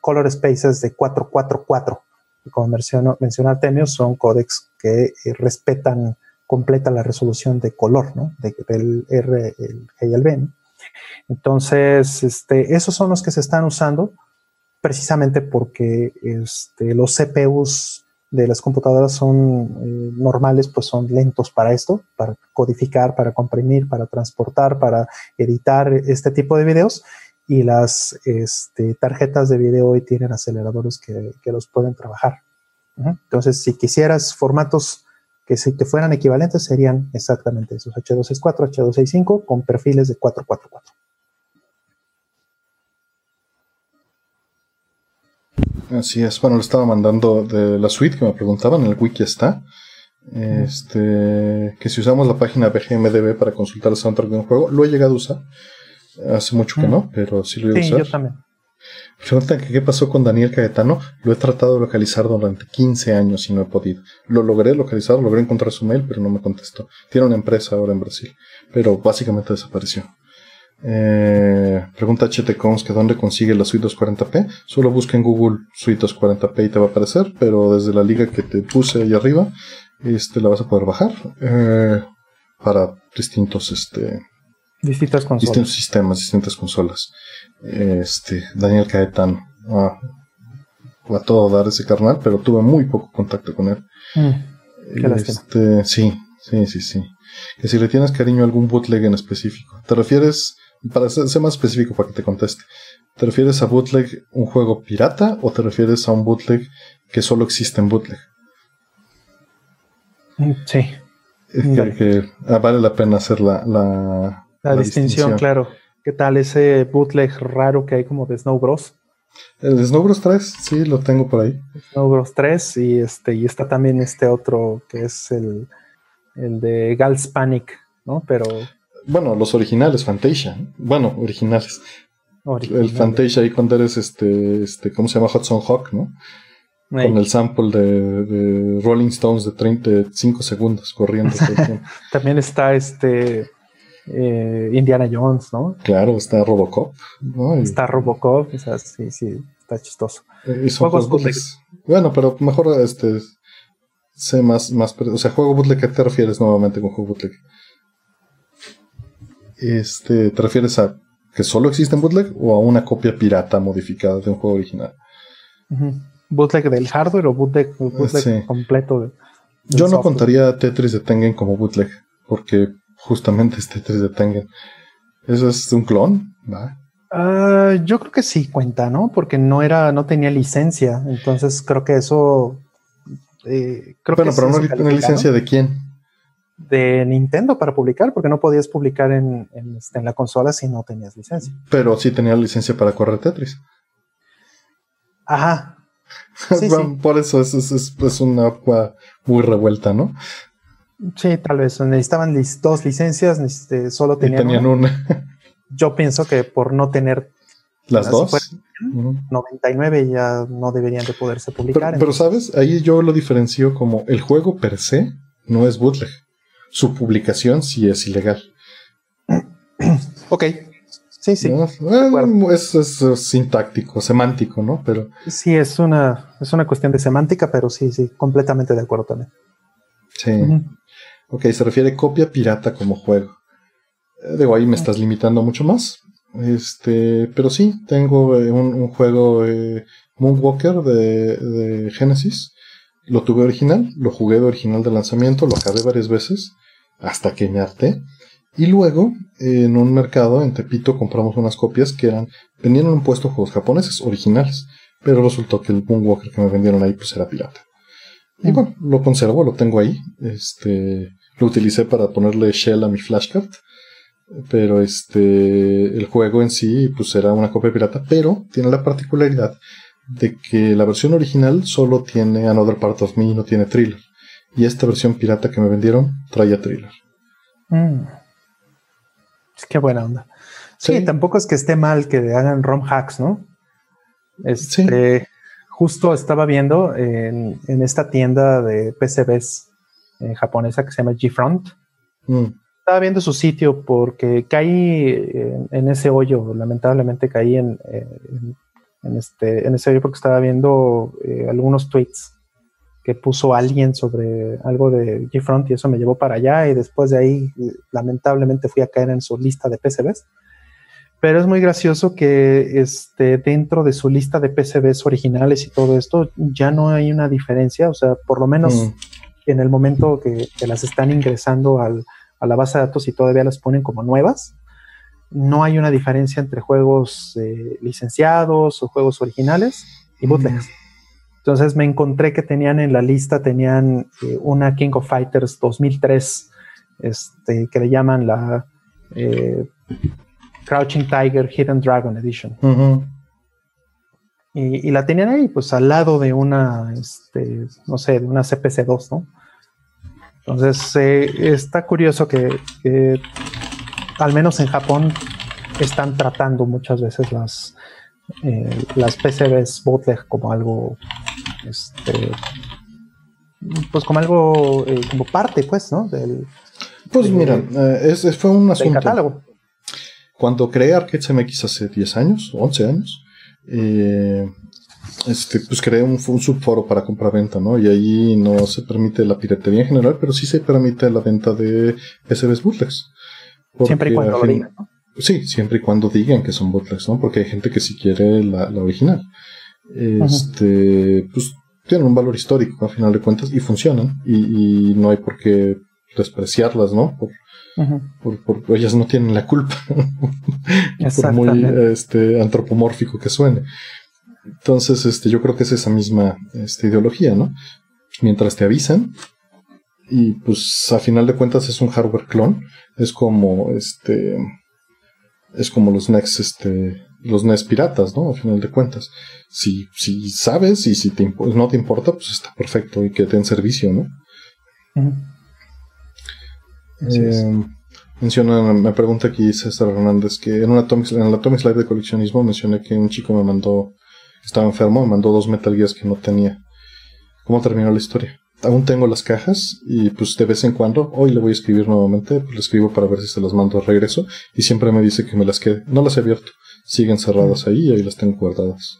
color spaces de 444. Como mencionó, mencionó Artemio, son códecs que eh, respetan completa la resolución de color, ¿no? del R, el G y el B. Entonces, este, esos son los que se están usando precisamente porque este, los CPUs de las computadoras son eh, normales, pues son lentos para esto, para codificar, para comprimir, para transportar, para editar este tipo de videos. Y las este, tarjetas de video hoy tienen aceleradores que, los pueden trabajar. Entonces, si quisieras formatos que, si, que fueran equivalentes, serían exactamente esos H264, H265 con perfiles de 444. Así es, bueno, le estaba mandando de la suite que me preguntaban, el wiki está. Este, que si usamos la página BGMDB para consultar el soundtrack de un juego, lo he llegado a usar. Hace mucho que no, pero sí lo he usado. Sí, yo también. Preguntan que qué pasó con Daniel Caetano. Lo he tratado de localizar durante 15 años y no he podido. Lo logré localizar, logré encontrar su mail, pero no me contestó. Tiene una empresa ahora en Brasil, pero básicamente desapareció. Eh, pregunta HT que dónde consigue la suite 240p. Solo busca en Google suite 240p y te va a aparecer, pero desde la liga que te puse ahí arriba, este, la vas a poder bajar eh, para distintos, este, distintas consolas. distintos sistemas, distintas consolas. Este, Daniel Caetano, ah, a todo dar ese carnal, pero tuve muy poco contacto con él. Mm, este, sí, sí, sí, sí. Que si le tienes cariño a algún bootleg en específico. ¿Te refieres para ser, más específico, para que te conteste, ¿te refieres a bootleg un juego pirata o te refieres a un bootleg que solo existe en bootleg? Mm, sí. Que, ah, vale la pena hacer la, la, distinción, claro. ¿Qué tal ese bootleg raro que hay como de Snow Bros? El de Snow Bros 3, sí, lo tengo por ahí. Snow Bros 3 y este y está también este otro que es el, el de Gals Panic, ¿no? Pero bueno, los originales, Fantasia. Bueno, originales. El Fantasia ahí cuando eres este, este, ¿cómo se llama? Hudson Hawk, ¿no? Con el sample de, Rolling Stones de 35 segundos corriendo. También está este eh, Indiana Jones, ¿no? Claro, está Robocop. Está Robocop, o sea, sí, sí, está chistoso. Eh, bueno, pero mejor este sé más, más, o sea, juego bootleg, ¿qué te refieres nuevamente con juego bootleg? este, ¿te refieres a que solo existe en bootleg o a una copia pirata modificada de un juego original? ¿Bootleg del hardware o bootleg, completo? Yo no contaría Tetris de Tengen como bootleg, porque justamente es Tetris de Tengen. ¿Eso es un clon? Ah, yo creo que sí cuenta, ¿no? Porque no era, no tenía licencia. Entonces creo que eso. Eh, creo bueno, pero no, licencia de quién? de Nintendo para publicar, porque no podías publicar en, este, la consola si no tenías licencia. Pero sí tenía licencia para correr Tetris. Ajá. Por eso es, una agua muy revuelta, ¿no? Sí, tal vez. Necesitaban dos licencias, este, solo tenían, tenían una. Yo pienso que por no tener las dos, 99 ya no deberían de poderse publicar. pero, sabes, ahí yo lo diferencio como el juego per se no es bootleg su publicación sí es ilegal. Ok. Sí, sí. es, es, sintáctico, semántico, ¿no? Pero. Sí, es una, es una cuestión de semántica, pero sí, sí, completamente de acuerdo también. Sí. Ok, se refiere copia pirata como juego. Eh, digo, ahí me estás limitando mucho más. Este, pero sí, tengo eh, un, juego eh, Moonwalker de, de Genesis. Lo tuve original, lo jugué de original de lanzamiento, lo acabé varias veces hasta que me harté. Y luego, en un mercado en Tepito, compramos unas copias que eran, venían en un puesto juegos japoneses originales, pero resultó que el Moonwalker que me vendieron ahí pues era pirata. Y bueno, lo conservo, lo tengo ahí. Este, lo utilicé para ponerle shell a mi flashcard. Pero este, el juego en sí pues era una copia pirata, pero tiene la particularidad de que la versión original solo tiene Another Part of Me y no tiene thriller. Y esta versión pirata que me vendieron traía thriller. Mm. Qué buena onda. Sí, tampoco es que esté mal que hagan ROM hacks, ¿no? Este, Justo estaba viendo en, esta tienda de PCBs eh, japonesa que se llama G-Front. Mm. Estaba viendo su sitio porque caí en, ese hoyo, lamentablemente caí en, este, en ese hoyo porque estaba viendo eh, algunos tweets que puso alguien sobre algo de GFront y eso me llevó para allá y después de ahí lamentablemente fui a caer en su lista de PCBs. pero es muy gracioso que este, dentro de su lista de PCBs originales y todo esto ya no hay una diferencia, o sea, por lo menos mm. En el momento que, las están ingresando al, a la base de datos y todavía las ponen como nuevas, no hay una diferencia entre juegos eh, licenciados o juegos originales y mm. bootlegs. Entonces me encontré que tenían en la lista, tenían eh, una King of Fighters 2003, este, que le llaman la eh, Crouching Tiger Hidden Dragon Edition. Y, la tenían ahí, pues al lado de una, este, no sé, de una CPC2, ¿no? Entonces, eh, está curioso que, al menos en Japón, están tratando muchas veces las, eh, las PCBs bootleg como algo, este, pues como algo, eh, como parte, pues, ¿no? Del, pues mira, ese fue un asunto. catálogo. Cuando creé Arcade MX hace 10 años, 11 años, eh, este, pues creé un, subforo para compra-venta, ¿no? Y ahí no se permite la piratería en general, pero sí se permite la venta de PCBs bootlegs. Siempre y cuando lo digan, ¿no? Sí, siempre y cuando digan que son bootlegs, ¿no? Porque hay gente que sí quiere la, original. Este, pues tienen un valor histórico a final de cuentas y funcionan y, y no hay por qué despreciarlas, ¿no? Por, por, ellas no tienen la culpa, por muy este, antropomórfico que suene. Entonces, este, yo creo que es esa misma este, ideología, ¿no? Mientras te avisan, y pues a final de cuentas es un hardware clon, es como este es como los NES este los NES piratas, ¿no? A final de cuentas. Si, si sabes y si te no te importa, pues está perfecto y que te den servicio, ¿no? Eh, menciona, me pregunta aquí César Hernández que en, una Atomic, en la Atomic Live de coleccionismo mencioné que un chico me mandó, estaba enfermo, me mandó dos Metal Gears que no tenía. ¿Cómo terminó la historia? Aún tengo las cajas y pues de vez en cuando, hoy le voy a escribir nuevamente, pues le escribo para ver si se las mando de regreso y siempre me dice que me las quede. No las he abierto, siguen cerradas ahí y ahí las tengo guardadas.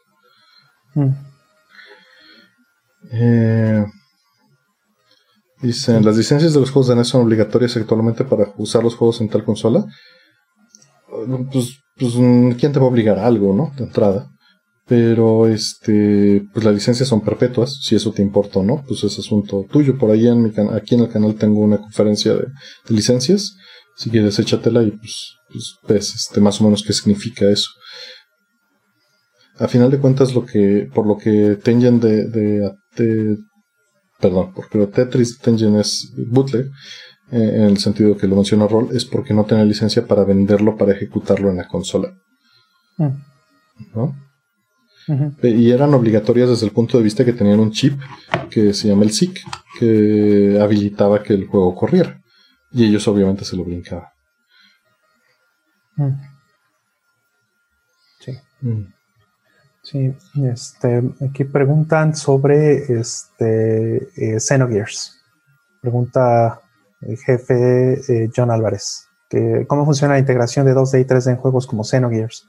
Mm. Eh, Dicen, las licencias de los juegos de NES son obligatorias actualmente para usar los juegos en tal consola. Pues, pues, ¿quién te va a obligar a algo, no? De entrada. Pero, este, pues las licencias son perpetuas, si eso te importa o no, pues es asunto tuyo. Por ahí en mi aquí en el canal tengo una conferencia de, licencias. Si quieres, échatela y pues, pues, ves este, más o menos qué significa eso. A final de cuentas, lo que, por lo que Tengen de, de, de perdón, porque Tetris Tengen es bootleg, eh, en el sentido que lo menciona Roll, es porque no tiene licencia para venderlo, para ejecutarlo en la consola. Mm. ¿No? Y eran obligatorias desde el punto de vista que tenían un chip que se llama el SIC, que habilitaba que el juego corriera. Y ellos obviamente se lo brincaban. Mm. Sí. Mm. Sí, este, aquí preguntan sobre este, eh, Xenogears. Pregunta el jefe eh, John Álvarez. Que, ¿Cómo funciona la integración de 2D y 3D en juegos como Xenogears?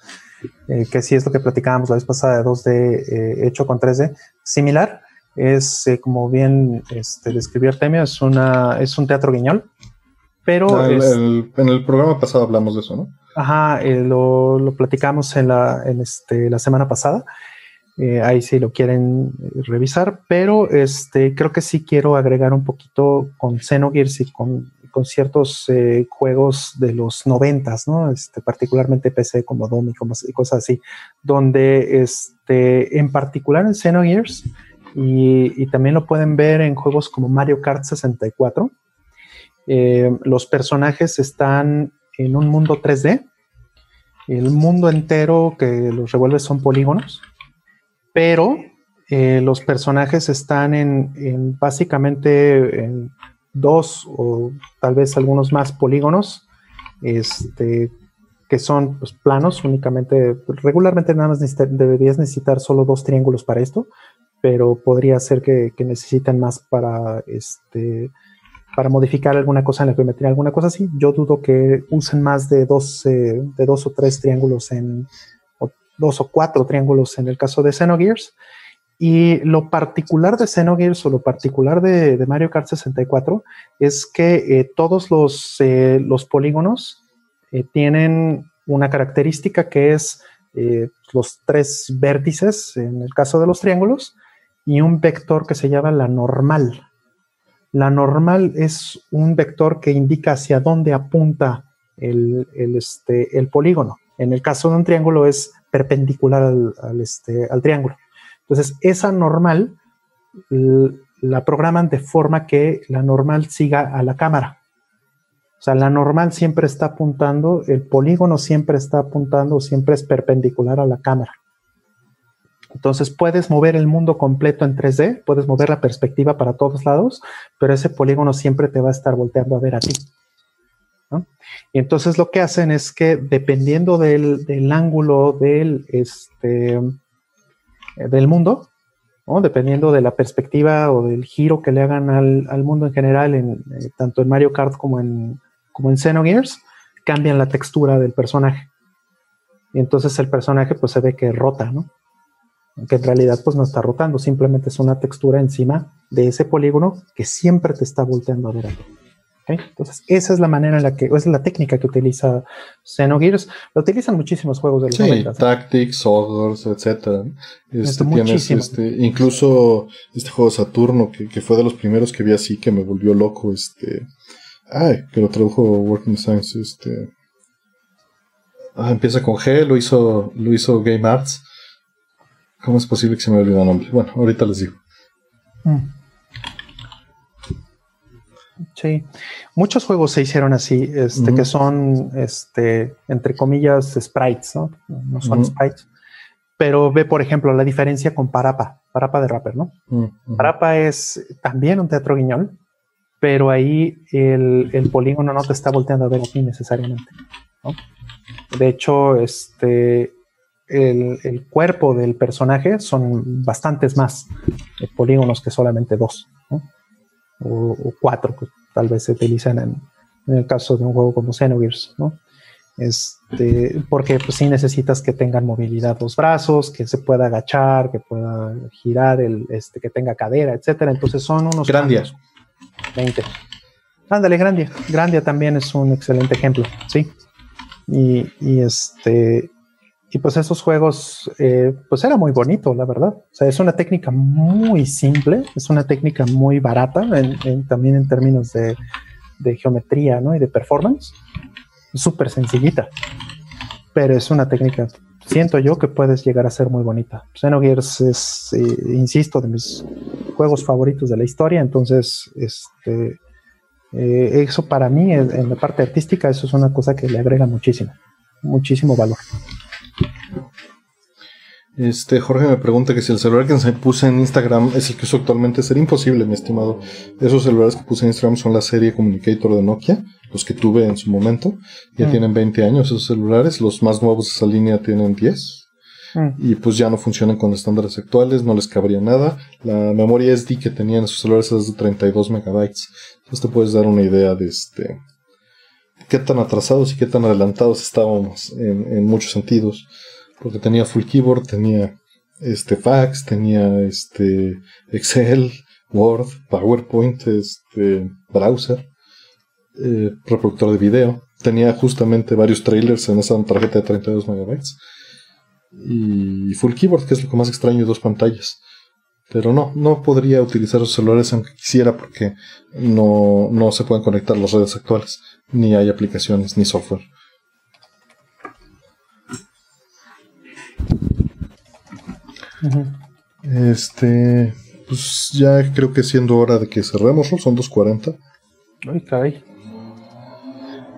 Eh, que si es lo que platicábamos la vez pasada de 2D eh, hecho con 3D. Similar, es como bien este, describió Artemio, es, una, es un teatro guiñol. Pero ah, en el programa pasado hablamos de eso, ¿no? Ajá, eh, lo, lo, platicamos en la, en este, la semana pasada. Eh, ahí sí lo quieren eh, revisar, pero este, creo que sí quiero agregar un poquito con Xenogears y con, con ciertos juegos de los noventas, ¿no? Este, particularmente PC como Doom y, cosas así, donde este, en particular en Xenogears y, y también lo pueden ver en juegos como Mario Kart 64, los personajes están en un mundo 3D. El mundo entero que los revuelve son polígonos, pero eh, los personajes están en, básicamente en dos o tal vez algunos más polígonos, este, que son pues, planos únicamente. Regularmente nada más deberías necesitar solo dos triángulos para esto, pero podría ser que, que necesiten más para este, para modificar alguna cosa en la geometría, alguna cosa así. Yo dudo que usen más de dos, de dos o tres triángulos en, o dos o cuatro triángulos en el caso de Xenogears. Y lo particular de Xenogears o lo particular de, Mario Kart 64 es que eh, todos los, eh, los polígonos eh, tienen una característica que es los tres vértices, en el caso de los triángulos, y un vector que se llama la normal. La normal es un vector que indica hacia dónde apunta el, este, el polígono. En el caso de un triángulo es perpendicular al, este, al triángulo. Entonces, esa normal la programan de forma que la normal siga a la cámara. O sea, la normal siempre está apuntando, el polígono siempre está apuntando, siempre es perpendicular a la cámara. Entonces puedes mover el mundo completo en 3D, puedes mover la perspectiva para todos lados, pero ese polígono siempre te va a estar volteando a ver a ti. Y entonces lo que hacen es que dependiendo del, ángulo del, este, del mundo, dependiendo de la perspectiva o del giro que le hagan al, mundo en general, en, eh, tanto en Mario Kart como en, como en Xenogears, cambian la textura del personaje. Y entonces el personaje pues se ve que rota, ¿no? Aunque en realidad pues no está rotando, simplemente es una textura encima de ese polígono que siempre te está volteando a ver a ti. Entonces, esa es la manera en la que, esa es la técnica que utiliza Xenogears. Lo utilizan muchísimos juegos de los sí, Tactics, Ogres, etc. Este, tienes este, incluso este juego Saturno, que, fue de los primeros que vi así, que me volvió loco, este, ay, que lo tradujo Working Science, este, ah, empieza con G, lo hizo, lo hizo Game Arts. ¿Cómo es posible que se me olvide el nombre? Bueno, ahorita les digo. Mm. Sí, muchos juegos se hicieron así, este, que son, este, entre comillas, sprites, ¿no? No son sprites. Pero ve, por ejemplo, la diferencia con Parapa, Parapa de Rapper, ¿no? Parapa es también un teatro guiñol, pero ahí el, polígono no te está volteando a ver a ti necesariamente, ¿no? De hecho, este, el, cuerpo del personaje son bastantes más polígonos que solamente dos, ¿no? o, cuatro que tal vez se utilizan en, el caso de un juego como Xenogears, ¿no? Este, porque pues sí necesitas que tengan movilidad los brazos, que se pueda agachar, que pueda girar, el, este, que tenga cadera, etcétera. Entonces son unos Grandia. 20. Ándale, Grandia. Grandia también es un excelente ejemplo, sí. Y, y este y pues esos juegos, eh, pues era muy bonito, la verdad. O sea, es una técnica muy simple, es una técnica muy barata, también en términos de, geometría ¿no? y de performance. Súper sencillita, pero es una técnica, siento yo, que puedes llegar a ser muy bonita. Xenogears es, eh, insisto, de mis juegos favoritos de la historia, entonces, este, eh, eso para mí, en la parte artística, eso es una cosa que le agrega muchísimo, muchísimo valor. Este Jorge me pregunta que si el celular que se puse en Instagram es el que uso actualmente. Sería imposible, mi estimado. Esos celulares que puse en Instagram son la serie Communicator de Nokia, los que tuve en su momento. Ya mm. tienen 20 años esos celulares. Los más nuevos de esa línea tienen 10. Mm. Y pues ya no funcionan con estándares actuales, no les cabría nada. La memoria SD que tenían esos celulares es de 32 megabytes. Entonces te puedes dar una idea de este qué tan atrasados y qué tan adelantados estábamos en muchos sentidos porque tenía full keyboard, tenía este fax, tenía este Excel, Word, PowerPoint, este browser, eh, reproductor de video. Tenía justamente varios trailers en esa tarjeta de 32 megabytes. Y full keyboard, que es lo que más extraño, dos pantallas. Pero no, no podría utilizar los celulares aunque quisiera porque no, no se pueden conectar las redes actuales, ni hay aplicaciones, ni software. Este, pues ya creo que siendo hora de que cerremos. Son 2.40. Ay, caray.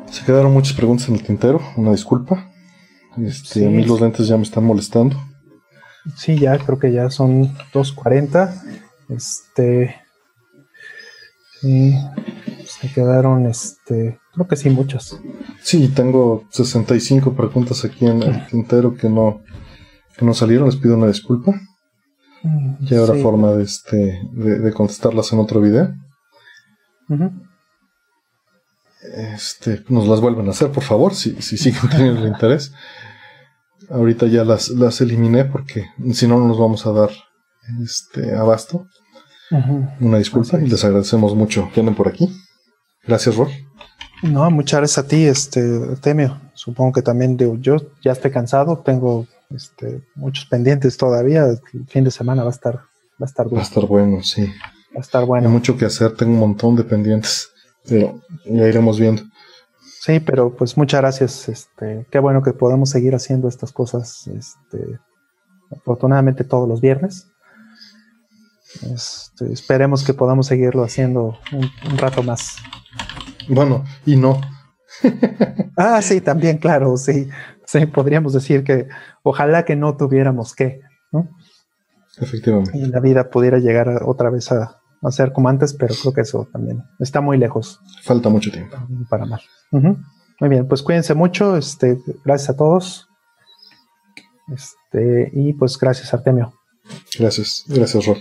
Se quedaron muchas preguntas en el tintero, una disculpa. Este, A mí los lentes ya me están molestando. Sí, ya creo que ya son 2.40. Este. Sí, se quedaron, este. Creo que sí, muchas. Sí, tengo 65 preguntas aquí en el tintero que no, que no salieron, les pido una disculpa. Mm, ya habrá forma de, este, de, contestarlas en otro video. Este, nos las vuelven a hacer, por favor, si, si siguen teniendo interés. Ahorita ya las, las eliminé porque si no, no nos vamos a dar este abasto. Una disculpa y les agradecemos mucho que anden por aquí. Gracias, Rol. No, muchas gracias a ti, este, Temio. Supongo que también digo, yo ya estoy cansado, tengo este, muchos pendientes todavía. El fin de semana va a estar, va a estar Va a estar bueno, sí. Va a estar bueno. Hay mucho que hacer, tengo un montón de pendientes, pero ya iremos viendo. Sí, pero pues muchas gracias. Este, qué bueno que podamos seguir haciendo estas cosas, este, afortunadamente todos los viernes. Este, esperemos que podamos seguirlo haciendo un rato más. Bueno, y no. ah, sí, también, claro, sí. Sí, podríamos decir que ojalá que no tuviéramos que, ¿no? Efectivamente. Y la vida pudiera llegar otra vez a, ser como antes, pero creo que eso también está muy lejos. Falta mucho tiempo. Para mal. Muy bien, pues cuídense mucho. Este, gracias a todos. Este, y pues gracias, Artemio. Gracias, gracias, Rol.